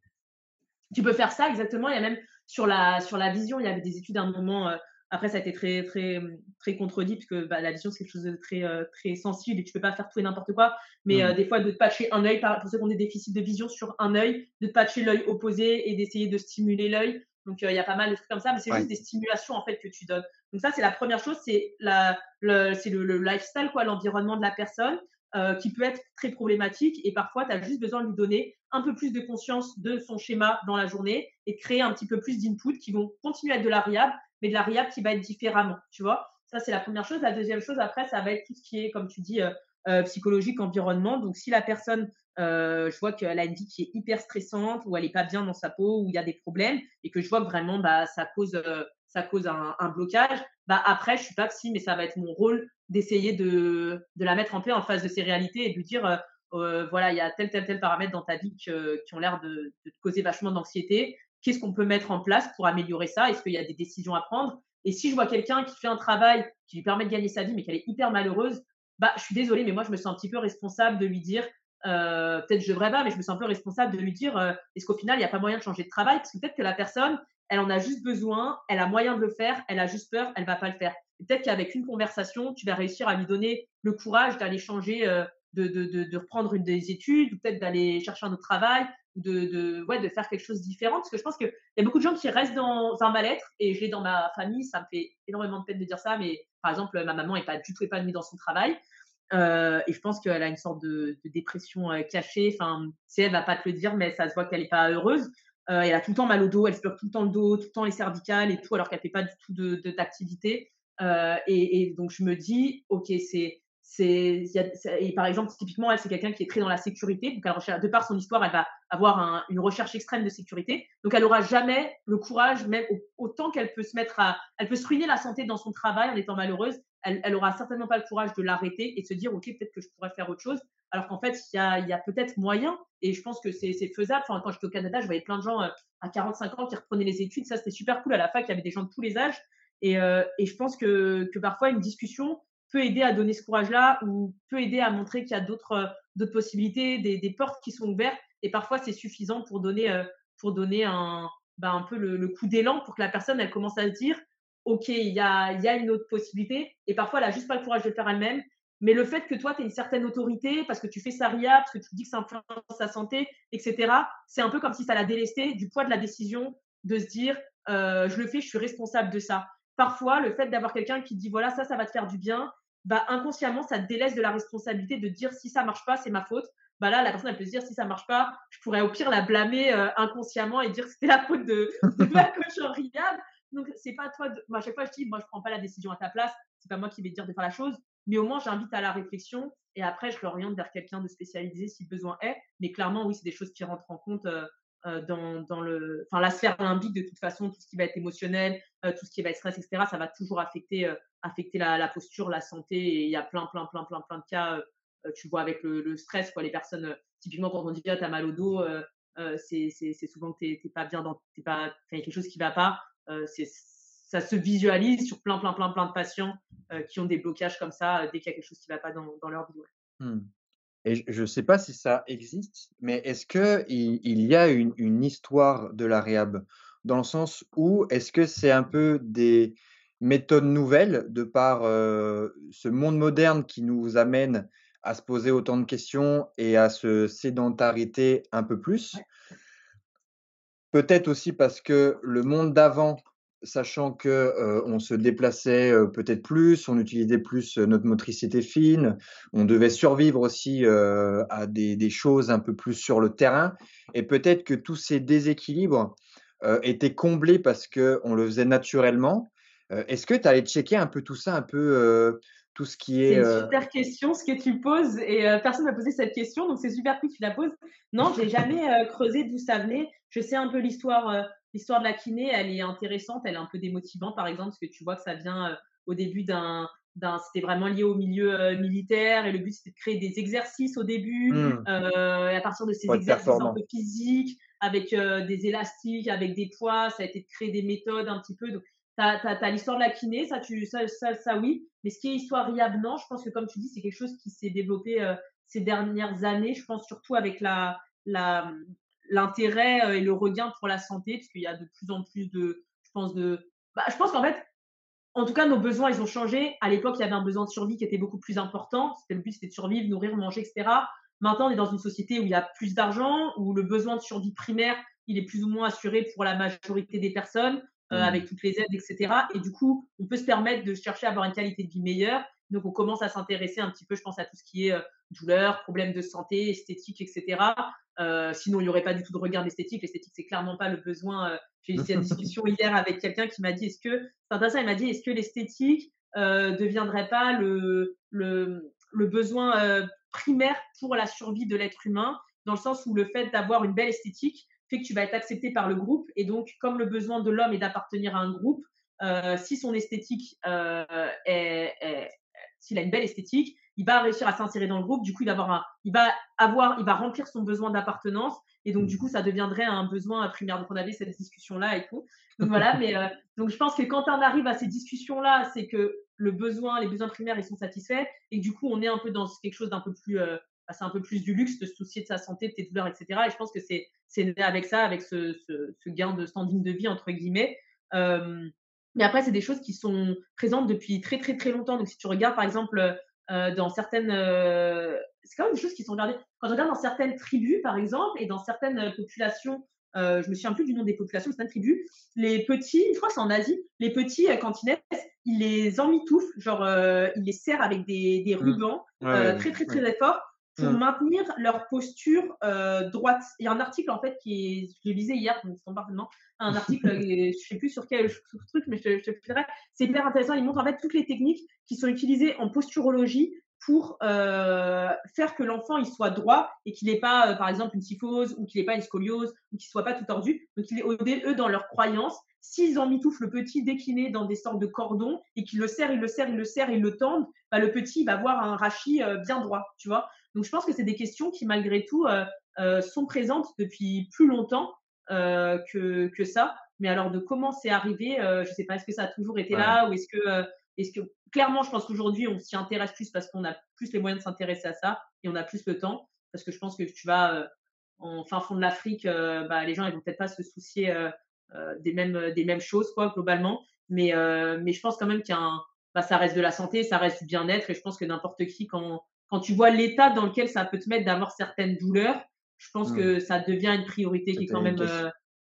Tu peux faire ça exactement. Il y a même sur la, sur la vision, il y avait des études à un moment. Euh, après, ça a été très, très, très contredit puisque bah, la vision, c'est quelque chose de très, très sensible et tu peux pas faire tout et n'importe quoi. Mais mmh. des fois, de te patcher un œil, pour ceux qui ont des déficits de vision sur un œil, de te patcher l'œil opposé et d'essayer de stimuler l'œil. Donc, il y a pas mal de trucs comme ça, mais c'est juste des stimulations en fait que tu donnes. Donc, ça, c'est la première chose, c'est le, c'est le, lifestyle, quoi, l'environnement de la personne. Euh, qui peut être très problématique et parfois tu as juste besoin de lui donner un peu plus de conscience de son schéma dans la journée et de créer un petit peu plus d'input qui vont continuer à être de la RIAB, mais de la RIAB qui va être différemment, tu vois. Ça, c'est la première chose. La deuxième chose, après, ça va être tout ce qui est, comme tu dis, euh, euh, psychologique, environnement. Donc, si la personne, je vois qu'elle a une vie qui est hyper stressante ou elle n'est pas bien dans sa peau ou il y a des problèmes et que je vois que vraiment, bah, ça cause ça cause un, blocage. Bah après, je suis pas psy, mais ça va être mon rôle d'essayer de, la mettre en paix en face de ses réalités et de lui dire euh, euh, voilà, il y a tel, tel, tel paramètre dans ta vie qui ont l'air de, de, te causer vachement d'anxiété. Qu'est-ce qu'on peut mettre en place pour améliorer ça? Est-ce qu'il y a des décisions à prendre? Et si je vois quelqu'un qui fait un travail qui lui permet de gagner sa vie, mais qu'elle est hyper malheureuse, bah, je suis désolée, mais moi, je me sens un petit peu responsable de lui dire, euh, peut-être je devrais pas, mais je me sens un peu responsable de lui dire, euh, est-ce qu'au final, il n'y a pas moyen de changer de travail? Parce que peut-être que la personne, elle en a juste besoin, elle a moyen de le faire, elle a juste peur, elle va pas le faire. Peut-être qu'avec une conversation, tu vas réussir à lui donner le courage d'aller changer, euh, de, de, de, de, reprendre une des études, ou peut-être d'aller chercher un autre travail, de, de, ouais, de faire quelque chose de différent. Parce que je pense qu'il y a beaucoup de gens qui restent dans un mal-être, et je l'ai dans ma famille, ça me fait énormément de peine de dire ça, mais par exemple, ma maman n'est pas du tout épanouie dans son travail. Euh, et je pense qu'elle a une sorte de, dépression euh, cachée. Enfin, c'est elle va pas te le dire, mais ça se voit qu'elle n'est pas heureuse. Euh, elle a tout le temps mal au dos, elle se pleure tout le temps le dos, tout le temps les cervicales et tout, alors qu'elle fait pas du tout de d'activité. et, et, donc je me dis, ok, c'est c'est et par exemple typiquement elle c'est quelqu'un qui est très dans la sécurité. Donc elle de par son histoire elle va avoir une recherche extrême de sécurité. Donc elle aura jamais le courage même autant qu'elle peut se mettre à elle peut se ruiner la santé dans son travail en étant malheureuse elle, elle aura certainement pas le courage de l'arrêter et de se dire ok peut-être que je pourrais faire autre chose. Alors qu'en fait il y a, y a peut-être moyen et je pense que c'est faisable. Enfin, quand j'étais au Canada je voyais plein de gens euh, à 45 ans qui reprenaient les études. Ça c'était super cool. À la fac il y avait des gens de tous les âges. Et, euh, et je pense que, que parfois une discussion peut aider à donner ce courage-là ou peut aider à montrer qu'il y a d'autres euh, possibilités, des, des, portes qui sont ouvertes. Et parfois, c'est suffisant pour donner, euh, pour donner un, bah, un peu le, coup d'élan pour que la personne, elle commence à se dire, OK, il y a, y a une autre possibilité. Et parfois, elle n'a juste pas le courage de le faire elle-même. Mais le fait que toi, tu aies une certaine autorité, parce que tu fais ça RIA, parce que tu dis que ça influence sa santé, etc., c'est un peu comme si ça l'a délesté du poids de la décision de se dire, euh, je le fais, je suis responsable de ça parfois, le fait d'avoir quelqu'un qui dit voilà, ça, ça va te faire du bien, bah, inconsciemment, ça te délaisse de la responsabilité de dire si ça marche pas, c'est ma faute. Bah là, la personne, elle peut se dire si ça marche pas, je pourrais au pire la blâmer euh, inconsciemment et dire que c'était la faute de, de ma [laughs] coach en Donc, c'est pas toi. De... Moi, à chaque fois, je dis moi, je prends pas la décision à ta place. C'est pas moi qui vais te dire de faire la chose. Mais au moins, j'invite à la réflexion et après, je l'oriente vers quelqu'un de spécialisé si besoin est. Mais clairement, oui, c'est des choses qui rentrent en compte. Euh, dans, dans, le, enfin, la sphère limbique, de toute façon, tout ce qui va être émotionnel, euh, tout ce qui va être stress, etc., ça va toujours affecter, euh, affecter la, posture, la santé. Et il y a plein, plein, plein, plein, plein de cas. tu vois, avec le, stress, quoi, les personnes, typiquement, quand on dit, ah, t'as mal au dos, c'est souvent que t'es pas bien, t'es pas, il y a quelque chose qui va pas. c'est ça se visualise sur plein, plein, plein, plein de patients qui ont des blocages comme ça dès qu'il y a quelque chose qui ne va pas dans, dans leur vie.
Mmh. Et je ne sais pas si ça existe, mais est-ce qu'il il y a une, une histoire de la réhab? Dans le sens où est-ce que c'est un peu des méthodes nouvelles de par ce monde moderne qui nous amène à se poser autant de questions et à se sédentarité un peu plus? Peut-être aussi parce que le monde d'avant sachant que on se déplaçait peut-être plus, on utilisait plus notre motricité fine, on devait survivre aussi à des, choses un peu plus sur le terrain, et peut-être que tous ces déséquilibres étaient comblés parce que on le faisait naturellement. Est-ce que tu allais checker un peu tout ça, un peu tout ce qui est.
C'est une super question ce que tu poses et personne m'a posé cette question, donc c'est super cool que tu la poses. Non, j'ai jamais creusé d'où ça venait. Je sais un peu l'histoire l'histoire de la kiné, elle est intéressante, elle est un peu démotivante, par exemple, parce que tu vois que ça vient euh, au début d'un c'était vraiment lié au milieu euh, militaire et le but c'était de créer des exercices au début mmh. euh, et à partir de ces exercices un peu physiques avec des élastiques avec des poids ça a été de créer des méthodes un petit peu. Donc tu as, l'histoire de la kiné ça tu ça, ça, ça, oui. Mais ce qui est histoire riable non je pense que comme tu dis c'est quelque chose qui s'est développé ces dernières années je pense surtout avec la la l'intérêt euh, et le regain pour la santé, parce qu'il y a de plus en plus de, je pense, de, bah, je pense qu'en fait, en tout cas, nos besoins, ils ont changé. À l'époque, il y avait un besoin de survie qui était beaucoup plus important. C'était le but, c'était de survivre, nourrir, manger, etc. Maintenant, on est dans une société où il y a plus d'argent, où le besoin de survie primaire, il est plus ou moins assuré pour la majorité des personnes, euh, mmh. avec toutes les aides, etc. Et du coup, on peut se permettre de chercher à avoir une qualité de vie meilleure. Donc, on commence à s'intéresser un petit peu, je pense, à tout ce qui est euh, douleur, problèmes de santé, esthétique, etc. Euh, sinon, il n'y aurait pas du tout de regard esthétique. L'esthétique, c'est clairement pas le besoin. Euh, j'ai eu cette [laughs] discussion hier avec quelqu'un qui m'a dit est-ce que, c'est intéressant, il m'a dit est-ce que l'esthétique euh, deviendrait pas le, le, le besoin euh, primaire pour la survie de l'être humain, dans le sens où le fait d'avoir une belle esthétique fait que tu vas être accepté par le groupe. Et donc, comme le besoin de l'homme est d'appartenir à un groupe, si son esthétique est, est s'il a une belle esthétique, il va réussir à s'insérer dans le groupe. Du coup, il va un, il va avoir, il va remplir son besoin d'appartenance. Et donc, du coup, ça deviendrait un besoin primaire. Donc, on avait cette discussion-là et tout. Donc, voilà. mais euh, donc, je pense que quand on arrive à ces discussions-là, c'est que le besoin, les besoins primaires, ils sont satisfaits. Et du coup, on est un peu dans quelque chose d'un peu plus, euh, bah, c'est un peu plus du luxe de se soucier de sa santé, de tes douleurs, etc. Et je pense que c'est, c'est avec ça, avec ce, ce, ce, gain de standing de vie, entre guillemets. Euh, mais après, c'est des choses qui sont présentes depuis très, très, très longtemps. Donc, si tu regardes, par exemple, dans certaines. c'est quand même des choses qui sont regardées. Quand on regarde dans certaines tribus, par exemple, et dans certaines populations euh, je me souviens plus du nom des populations, c'est une tribu. Les petits, je crois que c'est en Asie, les petits, quand ils naissent, ils les emmitouflent, genre, euh, ils les serrent avec des, des mmh. rubans euh, très, très, très, très forts pour mmh. maintenir leur posture euh, droite. Il y a un article, en fait, qui est, je le lisais hier, donc c'est parfaitement, un article, [laughs] je sais plus sur quel truc, mais je, je te dirai. C'est hyper intéressant. Il montre, en fait, toutes les techniques qui sont utilisées en posturologie pour euh, faire que l'enfant il soit droit et qu'il n'ait pas, euh, par exemple, une syphose ou qu'il n'ait pas une scoliose ou qu'il soit pas tout tordu. Donc, il est, eux, dans leur croyance, s'ils emmitouflent le petit décliné dans des sortes de cordons et qu'ils le serrent, ils le serrent, ils le serrent, ils le tendent, bah, le petit va avoir un rachis euh, bien droit, tu vois. Donc, je pense que c'est des questions qui, malgré tout, sont présentes depuis plus longtemps que, que ça. Mais alors, de comment c'est arrivé, je ne sais pas, est-ce que ça a toujours été là ou est-ce que est-ce que clairement, je pense qu'aujourd'hui, on s'y intéresse plus parce qu'on a plus les moyens de s'intéresser à ça et on a plus le temps. Parce que je pense que tu vas euh, en fin fond de l'Afrique, euh, bah, les gens ils vont peut-être pas se soucier euh, des mêmes des mêmes choses quoi globalement. Mais mais je pense quand même qu'il y a un, bah, ça reste de la santé, ça reste du bien-être et je pense que n'importe qui quand quand tu vois l'état dans lequel ça peut te mettre d'avoir certaines douleurs, je pense que mmh. ça devient une priorité qui est quand même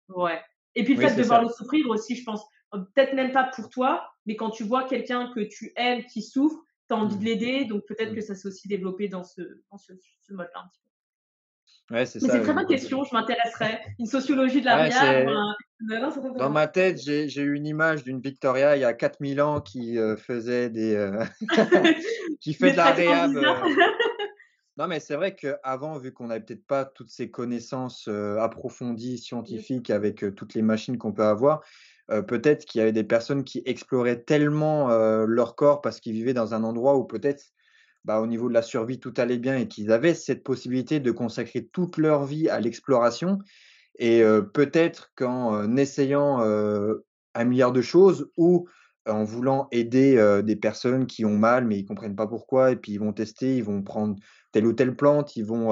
ouais. Et puis le fait de voir le souffrir aussi, je pense peut-être même pas pour toi, mais quand tu vois quelqu'un que tu aimes qui souffre, tu as envie de mmh. l'aider. Donc peut-être mmh. que ça s'est aussi développé dans ce, dans ce, mode-là un petit peu.
Ouais, c'est
ça. C'est une très bonne question, je m'intéresserais. Une sociologie de la
ouais, Dans ma tête, j'ai eu une image d'une Victoria il y a 4000 ans qui euh, faisait des. Euh, [laughs] qui fait de la réhab. Euh. [laughs] Non, mais c'est vrai qu'avant, vu qu'on n'avait peut-être pas toutes ces connaissances approfondies, scientifiques, avec toutes les machines qu'on peut avoir, peut-être qu'il y avait des personnes qui exploraient tellement leur corps parce qu'ils vivaient dans un endroit où peut-être bah, au niveau de la survie tout allait bien et qu'ils avaient cette possibilité de consacrer toute leur vie à l'exploration. Et peut-être qu'en essayant un milliard de choses ou en voulant aider des personnes qui ont mal mais ils comprennent pas pourquoi et puis ils vont tester, ils vont prendre telle ou telle plante, ils vont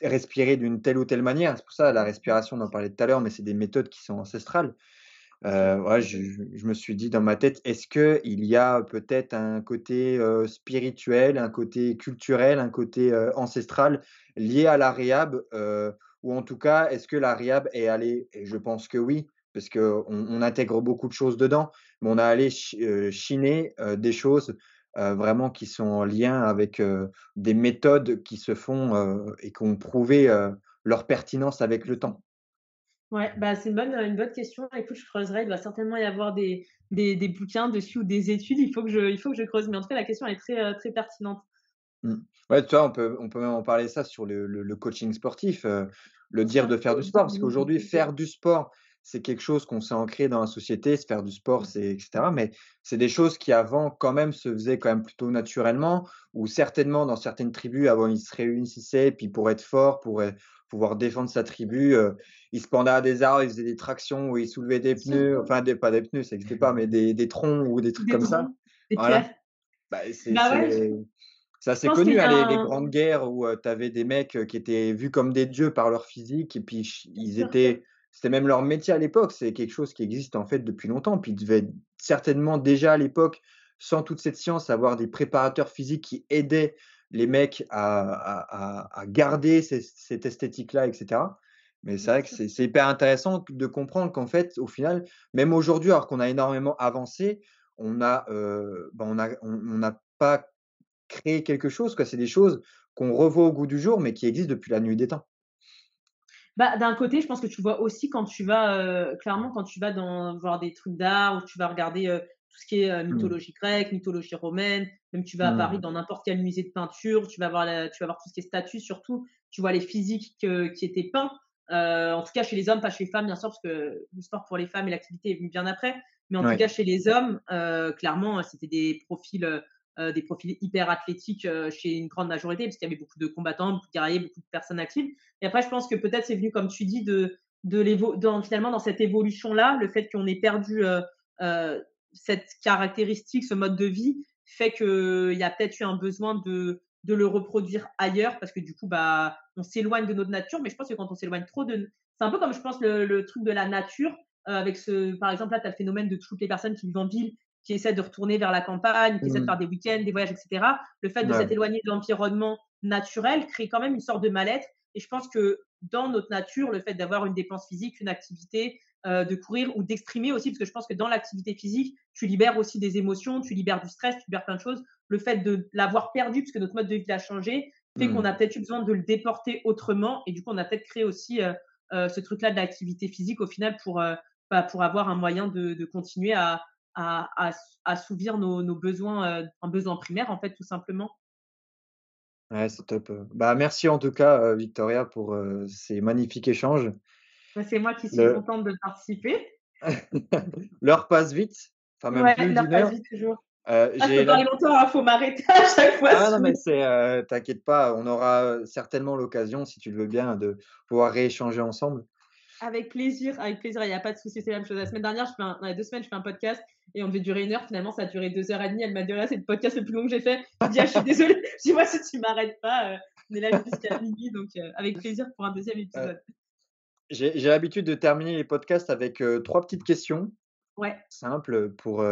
respirer d'une telle ou telle manière. C'est pour ça la respiration, on en parlait tout à l'heure, mais c'est des méthodes qui sont ancestrales. Euh, je, me suis dit dans ma tête, est-ce qu'il y a peut-être un côté spirituel, un côté culturel, un côté ancestral lié à la réhab Ou en tout cas, est-ce que la réhab est allée, et je pense que oui, parce qu'on on intègre beaucoup de choses dedans, mais on a allé chiner des choses vraiment qui sont en lien avec des méthodes qui se font et qui ont prouvé leur pertinence avec le temps.
Ouais, bah, c'est une bonne, une bonne question. Écoute, je creuserai. Il doit certainement y avoir des, des, des bouquins dessus ou des études. Il faut que je, il faut que je creuse. Mais en tout cas, la question est très, euh, très pertinente.
Mmh. Ouais, tu vois, on peut, on peut même en parler ça sur le, le, coaching sportif, euh, le dire de faire du sport. Parce qu'aujourd'hui, faire du sport, c'est quelque chose qu'on s'est ancré dans la société. Se faire du sport, c'est etc. Mais c'est des choses qui avant, quand même, se faisaient quand même plutôt naturellement. Ou certainement, dans certaines tribus, avant, ils se réunissaient, puis pour être fort, pour pouvoir défendre sa tribu. Euh, il se pendait à des arbres, il faisait des tractions où il soulevait des pneus, enfin des, pas des pneus, ça [laughs] n'existait pas, mais des, des, troncs ou des trucs comme ça. Voilà. Bah, c'est bah assez connu, hein, les, grandes guerres où euh, tu avais des mecs qui étaient vus comme des dieux par leur physique et puis ils étaient. C'était même leur métier à l'époque, c'est quelque chose qui existe en fait depuis longtemps. Puis ils devaient certainement déjà à l'époque, sans toute cette science, avoir des préparateurs physiques qui aidaient les mecs à, garder cette esthétique-là, etc. Mais c'est vrai que c'est hyper intéressant de comprendre qu'en fait, au final, même aujourd'hui, alors qu'on a énormément avancé, on a, ben, on n'a pas créé quelque chose. C'est des choses qu'on revoit au goût du jour, mais qui existent depuis la nuit des temps.
Bah, d'un côté, je pense que tu vois aussi quand tu vas, clairement, quand tu vas dans, voir des trucs d'art ou tu vas regarder tout ce qui est mmh. mythologie grecque, mythologie romaine. Même tu vas à Paris mmh. dans n'importe quel musée de peinture, tu vas voir, tu vas voir tout ce qui est statues, surtout. Tu vois les physiques qui étaient peints. en tout cas chez les hommes, pas chez les femmes, bien sûr, parce que le sport pour les femmes et l'activité est venu bien après. Mais en tout cas chez les hommes, clairement, c'était des profils, des profils hyper athlétiques chez une grande majorité, parce qu'il y avait beaucoup de combattants, beaucoup de guerriers, beaucoup de personnes actives. Et après, je pense que peut-être c'est venu, comme tu dis, de, de dans, finalement dans cette évolution-là, le fait qu'on ait perdu cette caractéristique, ce mode de vie, fait qu'il y a peut-être eu un besoin de, de le reproduire ailleurs parce que du coup, bah, on s'éloigne de notre nature. Mais je pense que quand on s'éloigne trop de. C'est un peu comme je pense le, truc de la nature. Euh, avec ce, par exemple, là, tu as le phénomène de toutes les personnes qui vivent en ville qui essaie de retourner vers la campagne, qui essaie de mmh. faire des week-ends, des voyages, etc. Le fait de s'être éloigné de l'environnement naturel crée quand même une sorte de mal-être. Et je pense que dans notre nature, le fait d'avoir une dépense physique, une activité, euh, de courir ou d'exprimer aussi, parce que je pense que dans l'activité physique, tu libères aussi des émotions, tu libères du stress, tu libères plein de choses. Le fait de l'avoir perdu, puisque notre mode de vie a changé, fait qu'on mmh. a peut-être eu besoin de le déporter autrement. Et du coup, on a peut-être créé aussi euh, euh, ce truc-là de l'activité physique au final pour, bah, pour avoir un moyen de, de continuer à, à, à, assouvir nos, nos besoins, un besoin primaire, en fait, tout simplement.
Ouais, c'est top. Bah, merci en tout cas, Victoria, pour ces magnifiques échanges.
Bah, c'est moi qui suis contente de participer. [laughs]
L'heure passe vite. Enfin, même plus
l'heure passe vite toujours. Euh, ah, j'ai parler longtemps, il hein, faut m'arrêter à chaque fois.
Ah non, mais c'est, t'inquiète pas, on aura certainement l'occasion, si tu le veux bien, de pouvoir rééchanger ensemble.
Avec plaisir, avec plaisir, il n'y a pas de souci, c'est la même chose. La semaine dernière, je fais un, dans les deux semaines, je fais un podcast et on devait durer une heure. Finalement, ça a duré deux heures et demie. Elle m'a dit, là, c'est le podcast le plus long que j'ai fait. Je dis, ah, je suis désolée. [laughs] Je dis, moi, si tu m'arrêtes pas, euh, on est là jusqu'à minuit. Donc, euh, avec plaisir pour un deuxième épisode.
J'ai l'habitude de terminer les podcasts avec euh, trois petites questions.
Ouais.
Simples pour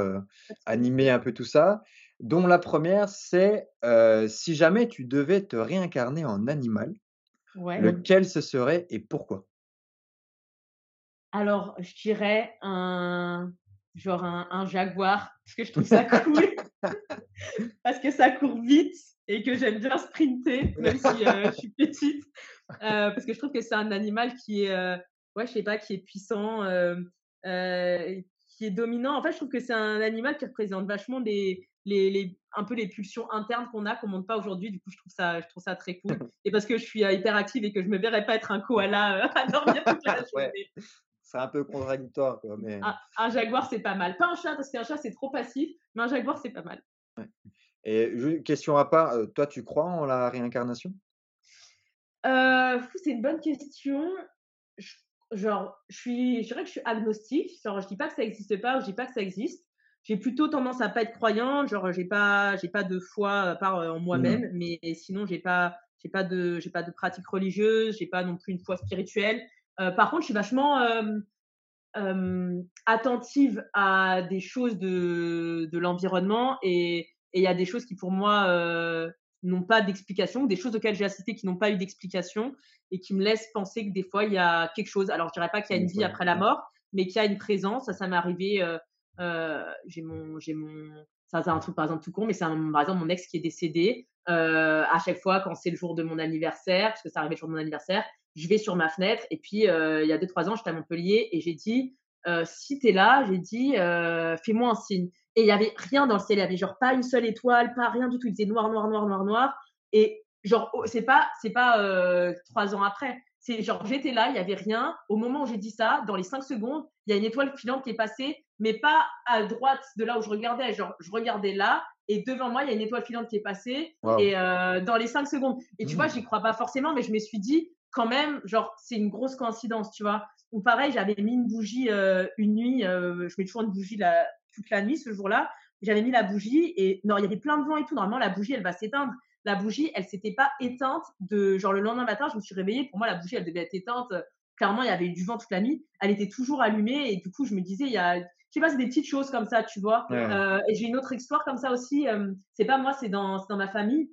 animer un peu tout ça. Dont la première, c'est si jamais tu devais te réincarner en animal, lequel ce serait et pourquoi?
Alors, je dirais un genre un, jaguar, parce que je trouve ça cool, [laughs] parce que ça court vite et que j'aime bien sprinter, même si euh, je suis petite, euh, parce que je trouve que c'est un animal qui est, euh, ouais, je sais pas, qui est puissant, qui est dominant. En fait, je trouve que c'est un animal qui représente vachement les, les, les, un peu les pulsions internes qu'on a, qu'on monte pas aujourd'hui. Du coup, je trouve ça, je trouve ça très cool. [laughs] Et parce que je suis hyper active et que je me verrais pas être un koala [laughs] à dormir toute la journée
c'est un peu contradictoire. Quoi, mais...
un, jaguar, c'est pas mal. Pas un chat, parce qu'un chat, c'est trop passif, mais un jaguar, c'est pas mal.
Et question à part, euh, toi, tu crois en la réincarnation?
Euh, C'est une bonne question. genre, je, suis, je dirais que je suis agnostique. Genre, je dis pas que ça n'existe pas ou je dis pas que ça existe. J'ai plutôt tendance à pas être croyante. Genre, j'ai pas, j'ai pas de foi euh, en moi-même, mmh. mais sinon, j'ai pas, j'ai pas de, j'ai pas de pratique religieuse. J'ai pas non plus une foi spirituelle. Euh, par contre, je suis vachement attentive à des choses de, de l'environnement et il y a des choses qui pour moi n'ont pas d'explication, des choses auxquelles j'ai assisté qui n'ont pas eu d'explication et qui me laissent penser que des fois il y a quelque chose. Alors je dirais pas qu'il y a une vie après la mort, mais qu'il y a une présence. Ça, ça m'est arrivé. Euh, j'ai mon, j'ai mon, ça c'est un truc par exemple tout con, mais c'est par exemple mon ex qui est décédé. Euh, à chaque fois quand c'est le jour de mon anniversaire, parce que ça arrivait le jour de mon anniversaire, je vais sur ma fenêtre. Et puis, euh, il y a deux, trois ans, j'étais à Montpellier et j'ai dit, euh, si tu es là, j'ai dit, euh, fais-moi un signe. Et il y avait rien dans le ciel. Il y avait genre pas une seule étoile, pas rien du tout. Il faisait noir, noir, noir, noir, noir. Et genre, oh, c'est pas, c'est pas trois ans après. C'est genre, j'étais là, il y avait rien. Au moment où j'ai dit ça, dans les cinq secondes, il y a une étoile filante qui est passée, mais pas à droite de là où je regardais. Genre, je regardais là et devant moi, il y a une étoile filante qui est passée. Et dans les cinq secondes. Et tu mmh. vois, j'y crois pas forcément, mais je me suis dit, quand même, genre, c'est une grosse coïncidence, tu vois. Ou pareil, j'avais mis une bougie euh, une nuit, euh, je mets toujours une bougie la, toute la nuit ce jour-là. J'avais mis la bougie et non, il y avait plein de vent et tout. Normalement, la bougie, elle va s'éteindre. La bougie, elle s'était pas éteinte de genre le lendemain matin, je me suis réveillée. Pour moi, la bougie, elle devait être éteinte. Clairement, il y avait eu du vent toute la nuit. Elle était toujours allumée et du coup, je me disais, il y a, je sais pas, c'est des petites choses comme ça, tu vois. Euh, et j'ai une autre histoire comme ça aussi. c'est pas moi, c'est dans, dans ma famille.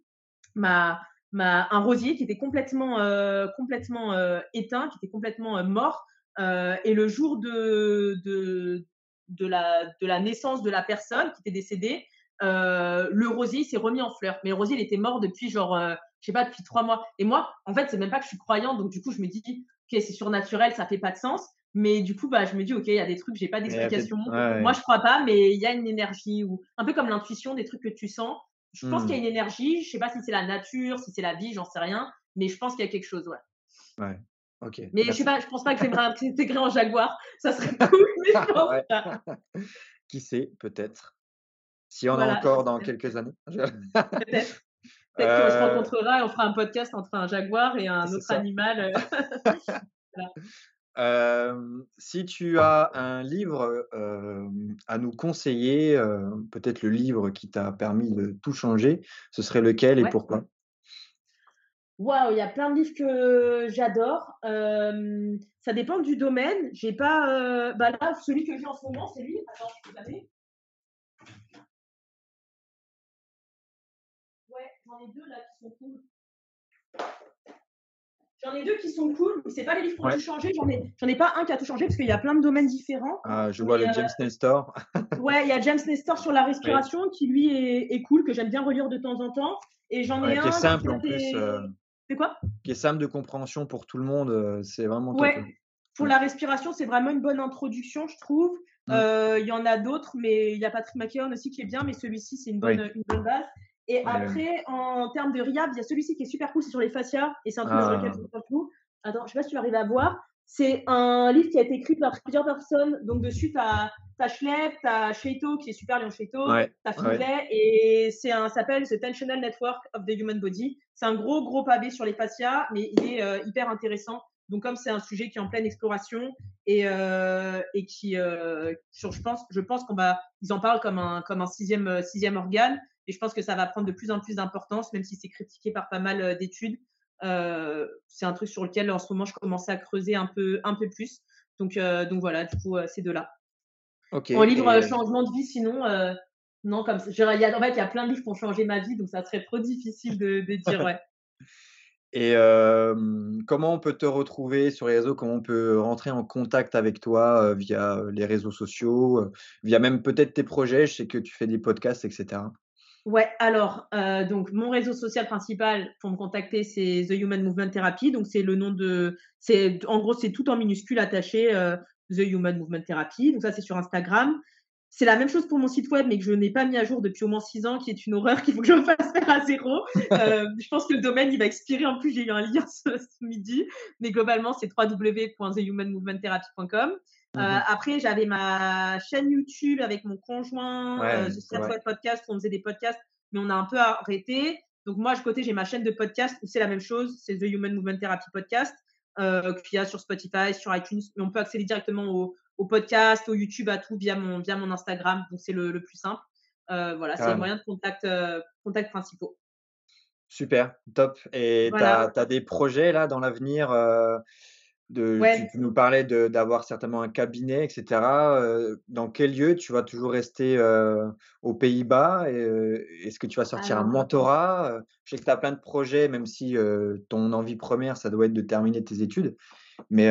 Ma, un rosier qui était complètement, euh, complètement euh, éteint, qui était complètement euh, mort. et le jour de, de, de, la, de la naissance de la personne qui était décédée, le rosier s'est remis en fleurs. Mais le rosier, il était mort depuis genre, je sais pas, depuis trois mois. Et moi, en fait, c'est même pas que je suis croyante, donc du coup, je me dis, ok, c'est surnaturel, ça fait pas de sens. Mais du coup, bah, je me dis, ok, il y a des trucs, j'ai pas d'explication. Moi, je crois pas, mais il y a une énergie ou un peu comme l'intuition, des trucs que tu sens. Je pense qu'il y a une énergie. Je sais pas si c'est la nature, si c'est la vie, j'en sais rien. Mais je pense qu'il y a quelque chose, ouais.
Ouais. Ok.
Mais je sais pas, je pense pas que j'aimerais intégrer en Jaguar. Ça serait [laughs] cool, mais je pense pas.
Qui sait, peut-être. Si on a encore dans quelques années. [laughs]
peut-être. Peut-être qu'on se euh rencontrera et on fera un podcast entre un jaguar et un autre animal. Euh. [laughs]
voilà si tu as un livre à nous conseiller, peut-être le livre qui t'a permis de tout changer, ce serait lequel et pourquoi?
Waouh, il y a plein de livres que j'adore. ça dépend du domaine. J'ai pas. bah là, celui que j'ai en ce moment, c'est lui. Attends, je peux j'en ai deux là qui sont cool. J'en ai deux qui sont cool. C'est pas les livres qui ont tout changé. J'en ai, j'en ai pas un qui a tout changé parce qu'il y a plein de domaines différents.
Ah, je vois le James Nestor. [laughs]
ouais, il y a James Nestor sur la respiration qui lui est, est, cool, que j'aime bien relire de temps en temps. Et j'en ai un.
Qui est simple en plus.
C'est quoi?
Qui est simple de compréhension pour tout le monde. C'est vraiment top.
Ouais. Pour la respiration, c'est vraiment une bonne introduction, je trouve. Mm. Euh, il y en a d'autres, mais il y a Patrick McKeown aussi qui est bien, mais celui-ci, c'est une bonne, une bonne base. Et après, en termes de RIAB, il y a celui-ci qui est super cool, c'est sur les fascias, et c'est un truc sur lequel je ah. tout. Attends, je sais pas si tu arrives à voir. C'est un livre qui a été écrit par plusieurs personnes. Donc, dessus, tu as, as Schlepp, tu as Sheito, qui est super, Léon Sheito, tu as Finlay, et c'est un, s'appelle The Tensional Network of the Human Body. C'est un gros, gros pavé sur les fascias, mais il est euh, hyper intéressant. Donc, comme c'est un sujet qui est en pleine exploration et, euh, et qui, euh, je pense, je pense qu'on va, ils en parlent comme un, comme un sixième, euh, sixième organe. Et je pense que ça va prendre de plus en plus d'importance, même si c'est critiqué par pas mal euh, d'études. Euh, c'est un truc sur lequel, en ce moment, je commence à creuser un peu, un peu plus. Donc, euh, donc voilà, du coup, ces deux-là.
Okay,
en livre changement de vie, sinon, non, comme ça. en fait, il y a plein de livres qui ont changé ma vie, donc ça serait trop difficile de, de dire, ouais. [laughs]
Et comment on peut te retrouver sur les réseaux? Comment on peut rentrer en contact avec toi via les réseaux sociaux, via même peut-être tes projets? Je sais que tu fais des podcasts, etc.
Ouais, alors, donc mon réseau social principal pour me contacter, c'est The Human Movement Therapy. Donc, c'est le nom de. c'est En gros, c'est tout en minuscule attaché, The Human Movement Therapy. Donc, ça, c'est sur Instagram. C'est la même chose pour mon site web, mais que je n'ai pas mis à jour depuis au moins six ans, qui est une horreur [laughs] qu'il faut que je fasse faire à zéro. Euh, je pense que le domaine, il va expirer. En plus, j'ai eu un lien [laughs] ce, midi. Mais globalement, c'est www.thehumanmovementtherapy.com. Euh, mhm. après, j'avais ma chaîne YouTube avec mon conjoint, ouais, euh, Podcast, où on faisait des podcasts, mais on a un peu arrêté. Donc moi, de côté, j'ai ma chaîne de podcast où c'est la même chose, c'est The Human Movement Therapy Podcast, euh, qu'il y a sur Spotify, sur iTunes, mais on peut accéder directement au, au podcast, au YouTube, à tout via mon, via mon Instagram. Donc, c'est le, le, plus simple. Euh, voilà, c'est les moyens de contact, euh, contact principaux.
Super, top. Et tu as, des projets là dans l'avenir euh, tu, nous parlais d'avoir certainement un cabinet, etc. Euh, dans quel lieu tu vas toujours rester euh, aux Pays-Bas Est-ce que tu vas sortir un mentorat Je sais que tu as plein de projets, même si ton envie première, ça doit être de terminer tes études. Mais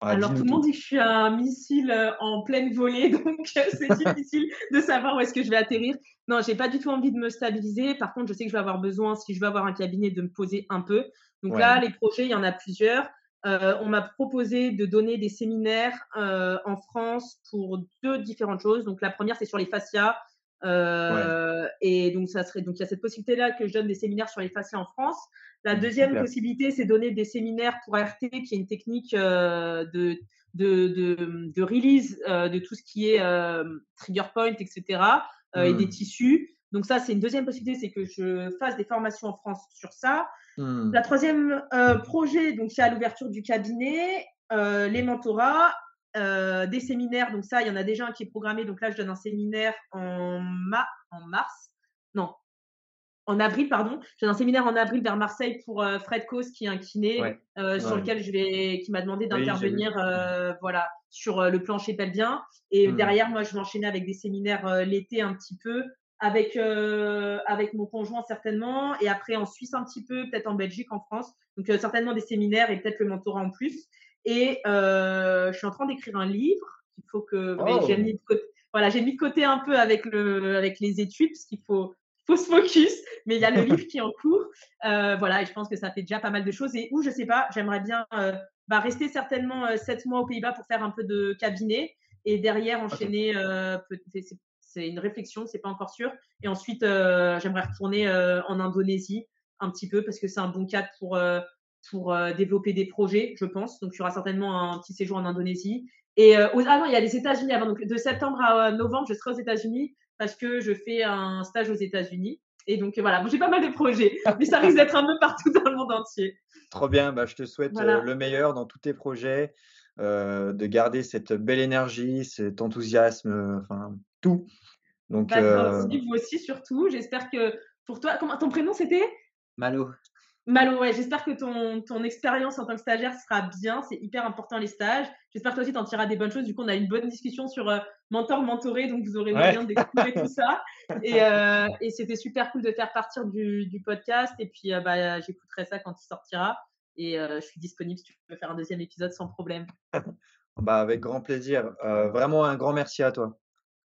alors, tout le monde dit que je suis un missile euh, en pleine volée, [laughs] donc euh, c'est difficile de savoir où est-ce que je vais atterrir. Non, j'ai pas du tout envie de me stabiliser. Par contre, je sais que je vais avoir besoin, si je veux avoir un cabinet, de me poser un peu. Donc là, les projets, il y en a plusieurs. Euh, on m'a proposé de donner des séminaires euh, en France pour deux différentes choses. Donc la première, c'est sur les fascias. Euh, Et donc ça serait donc il y a cette possibilité là que je donne des séminaires sur les fascias en France. La mmh, deuxième possibilité, c'est donner des séminaires pour RT, qui est une technique euh, de, de, de, de, release euh, de tout ce qui est euh, trigger point, etc. et des mmh. tissus. Donc ça, c'est une deuxième possibilité, c'est que je fasse des formations en France sur ça. Mmh. La troisième projet, donc c'est à l'ouverture du cabinet, les mentorats, des séminaires. Donc ça, il y en a déjà un qui est programmé. Donc là, je donne un séminaire en, ma en mars. Non, en avril, pardon. J'ai un séminaire en avril vers Marseille pour euh, Fred Cause, qui est un kiné, euh, sur lequel je vais, qui m'a demandé d'intervenir, euh, voilà, sur le plancher pelvien. Et mmh. derrière, moi, je vais enchaîner avec des séminaires l'été un petit peu, avec avec mon conjoint certainement, et après en Suisse un petit peu, peut-être en Belgique, en France. Donc certainement des séminaires et peut-être le mentorat en plus. Et je suis en train d'écrire un livre qu'il faut que oh. j'ai mis de côté. Voilà, j'ai mis de côté un peu avec le avec les études, parce qu'il faut se focus, mais il y a le livre qui est en cours. Euh, voilà, et je pense que ça fait déjà pas mal de choses. Et où, je sais pas, j'aimerais bien euh, bah, rester certainement euh, sept mois aux Pays-Bas pour faire un peu de cabinet et derrière enchaîner. C'est une réflexion, c'est pas encore sûr. Et ensuite, j'aimerais retourner en Indonésie un petit peu parce que c'est un bon cadre pour pour développer des projets, je pense. Donc, il y aura certainement un petit séjour en Indonésie. Et ah non, il y a les États-Unis avant. Donc, de septembre à novembre, je serai aux États-Unis parce que je fais un stage aux États-Unis. Et donc voilà, j'ai pas mal de projets, mais ça risque d'être un peu partout dans le monde entier.
Trop bien, bah, je te souhaite euh, le meilleur dans tous tes projets, euh, de garder cette belle énergie, cet enthousiasme, euh, enfin tout.
Donc, bah, vous aussi surtout. J'espère que pour toi, comment ton prénom c'était?
Malo.
Malo, ouais, j'espère que ton, ton expérience en tant que stagiaire sera bien. C'est hyper important les stages. J'espère que toi aussi, tu en tireras des bonnes choses. Du coup, on a une bonne discussion sur euh, mentor, mentoré, donc vous aurez moyen d'explorer tout ça. [laughs] Et, euh, et c'était super cool de faire partir du, du podcast. Et puis, euh, bah, j'écouterai ça quand il sortira. Et je suis disponible si tu veux faire un deuxième épisode sans problème. [laughs]
bah, avec grand plaisir. vraiment un grand merci à toi.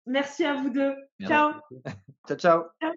Merci à vous deux. [laughs] ciao.
ciao. ciao.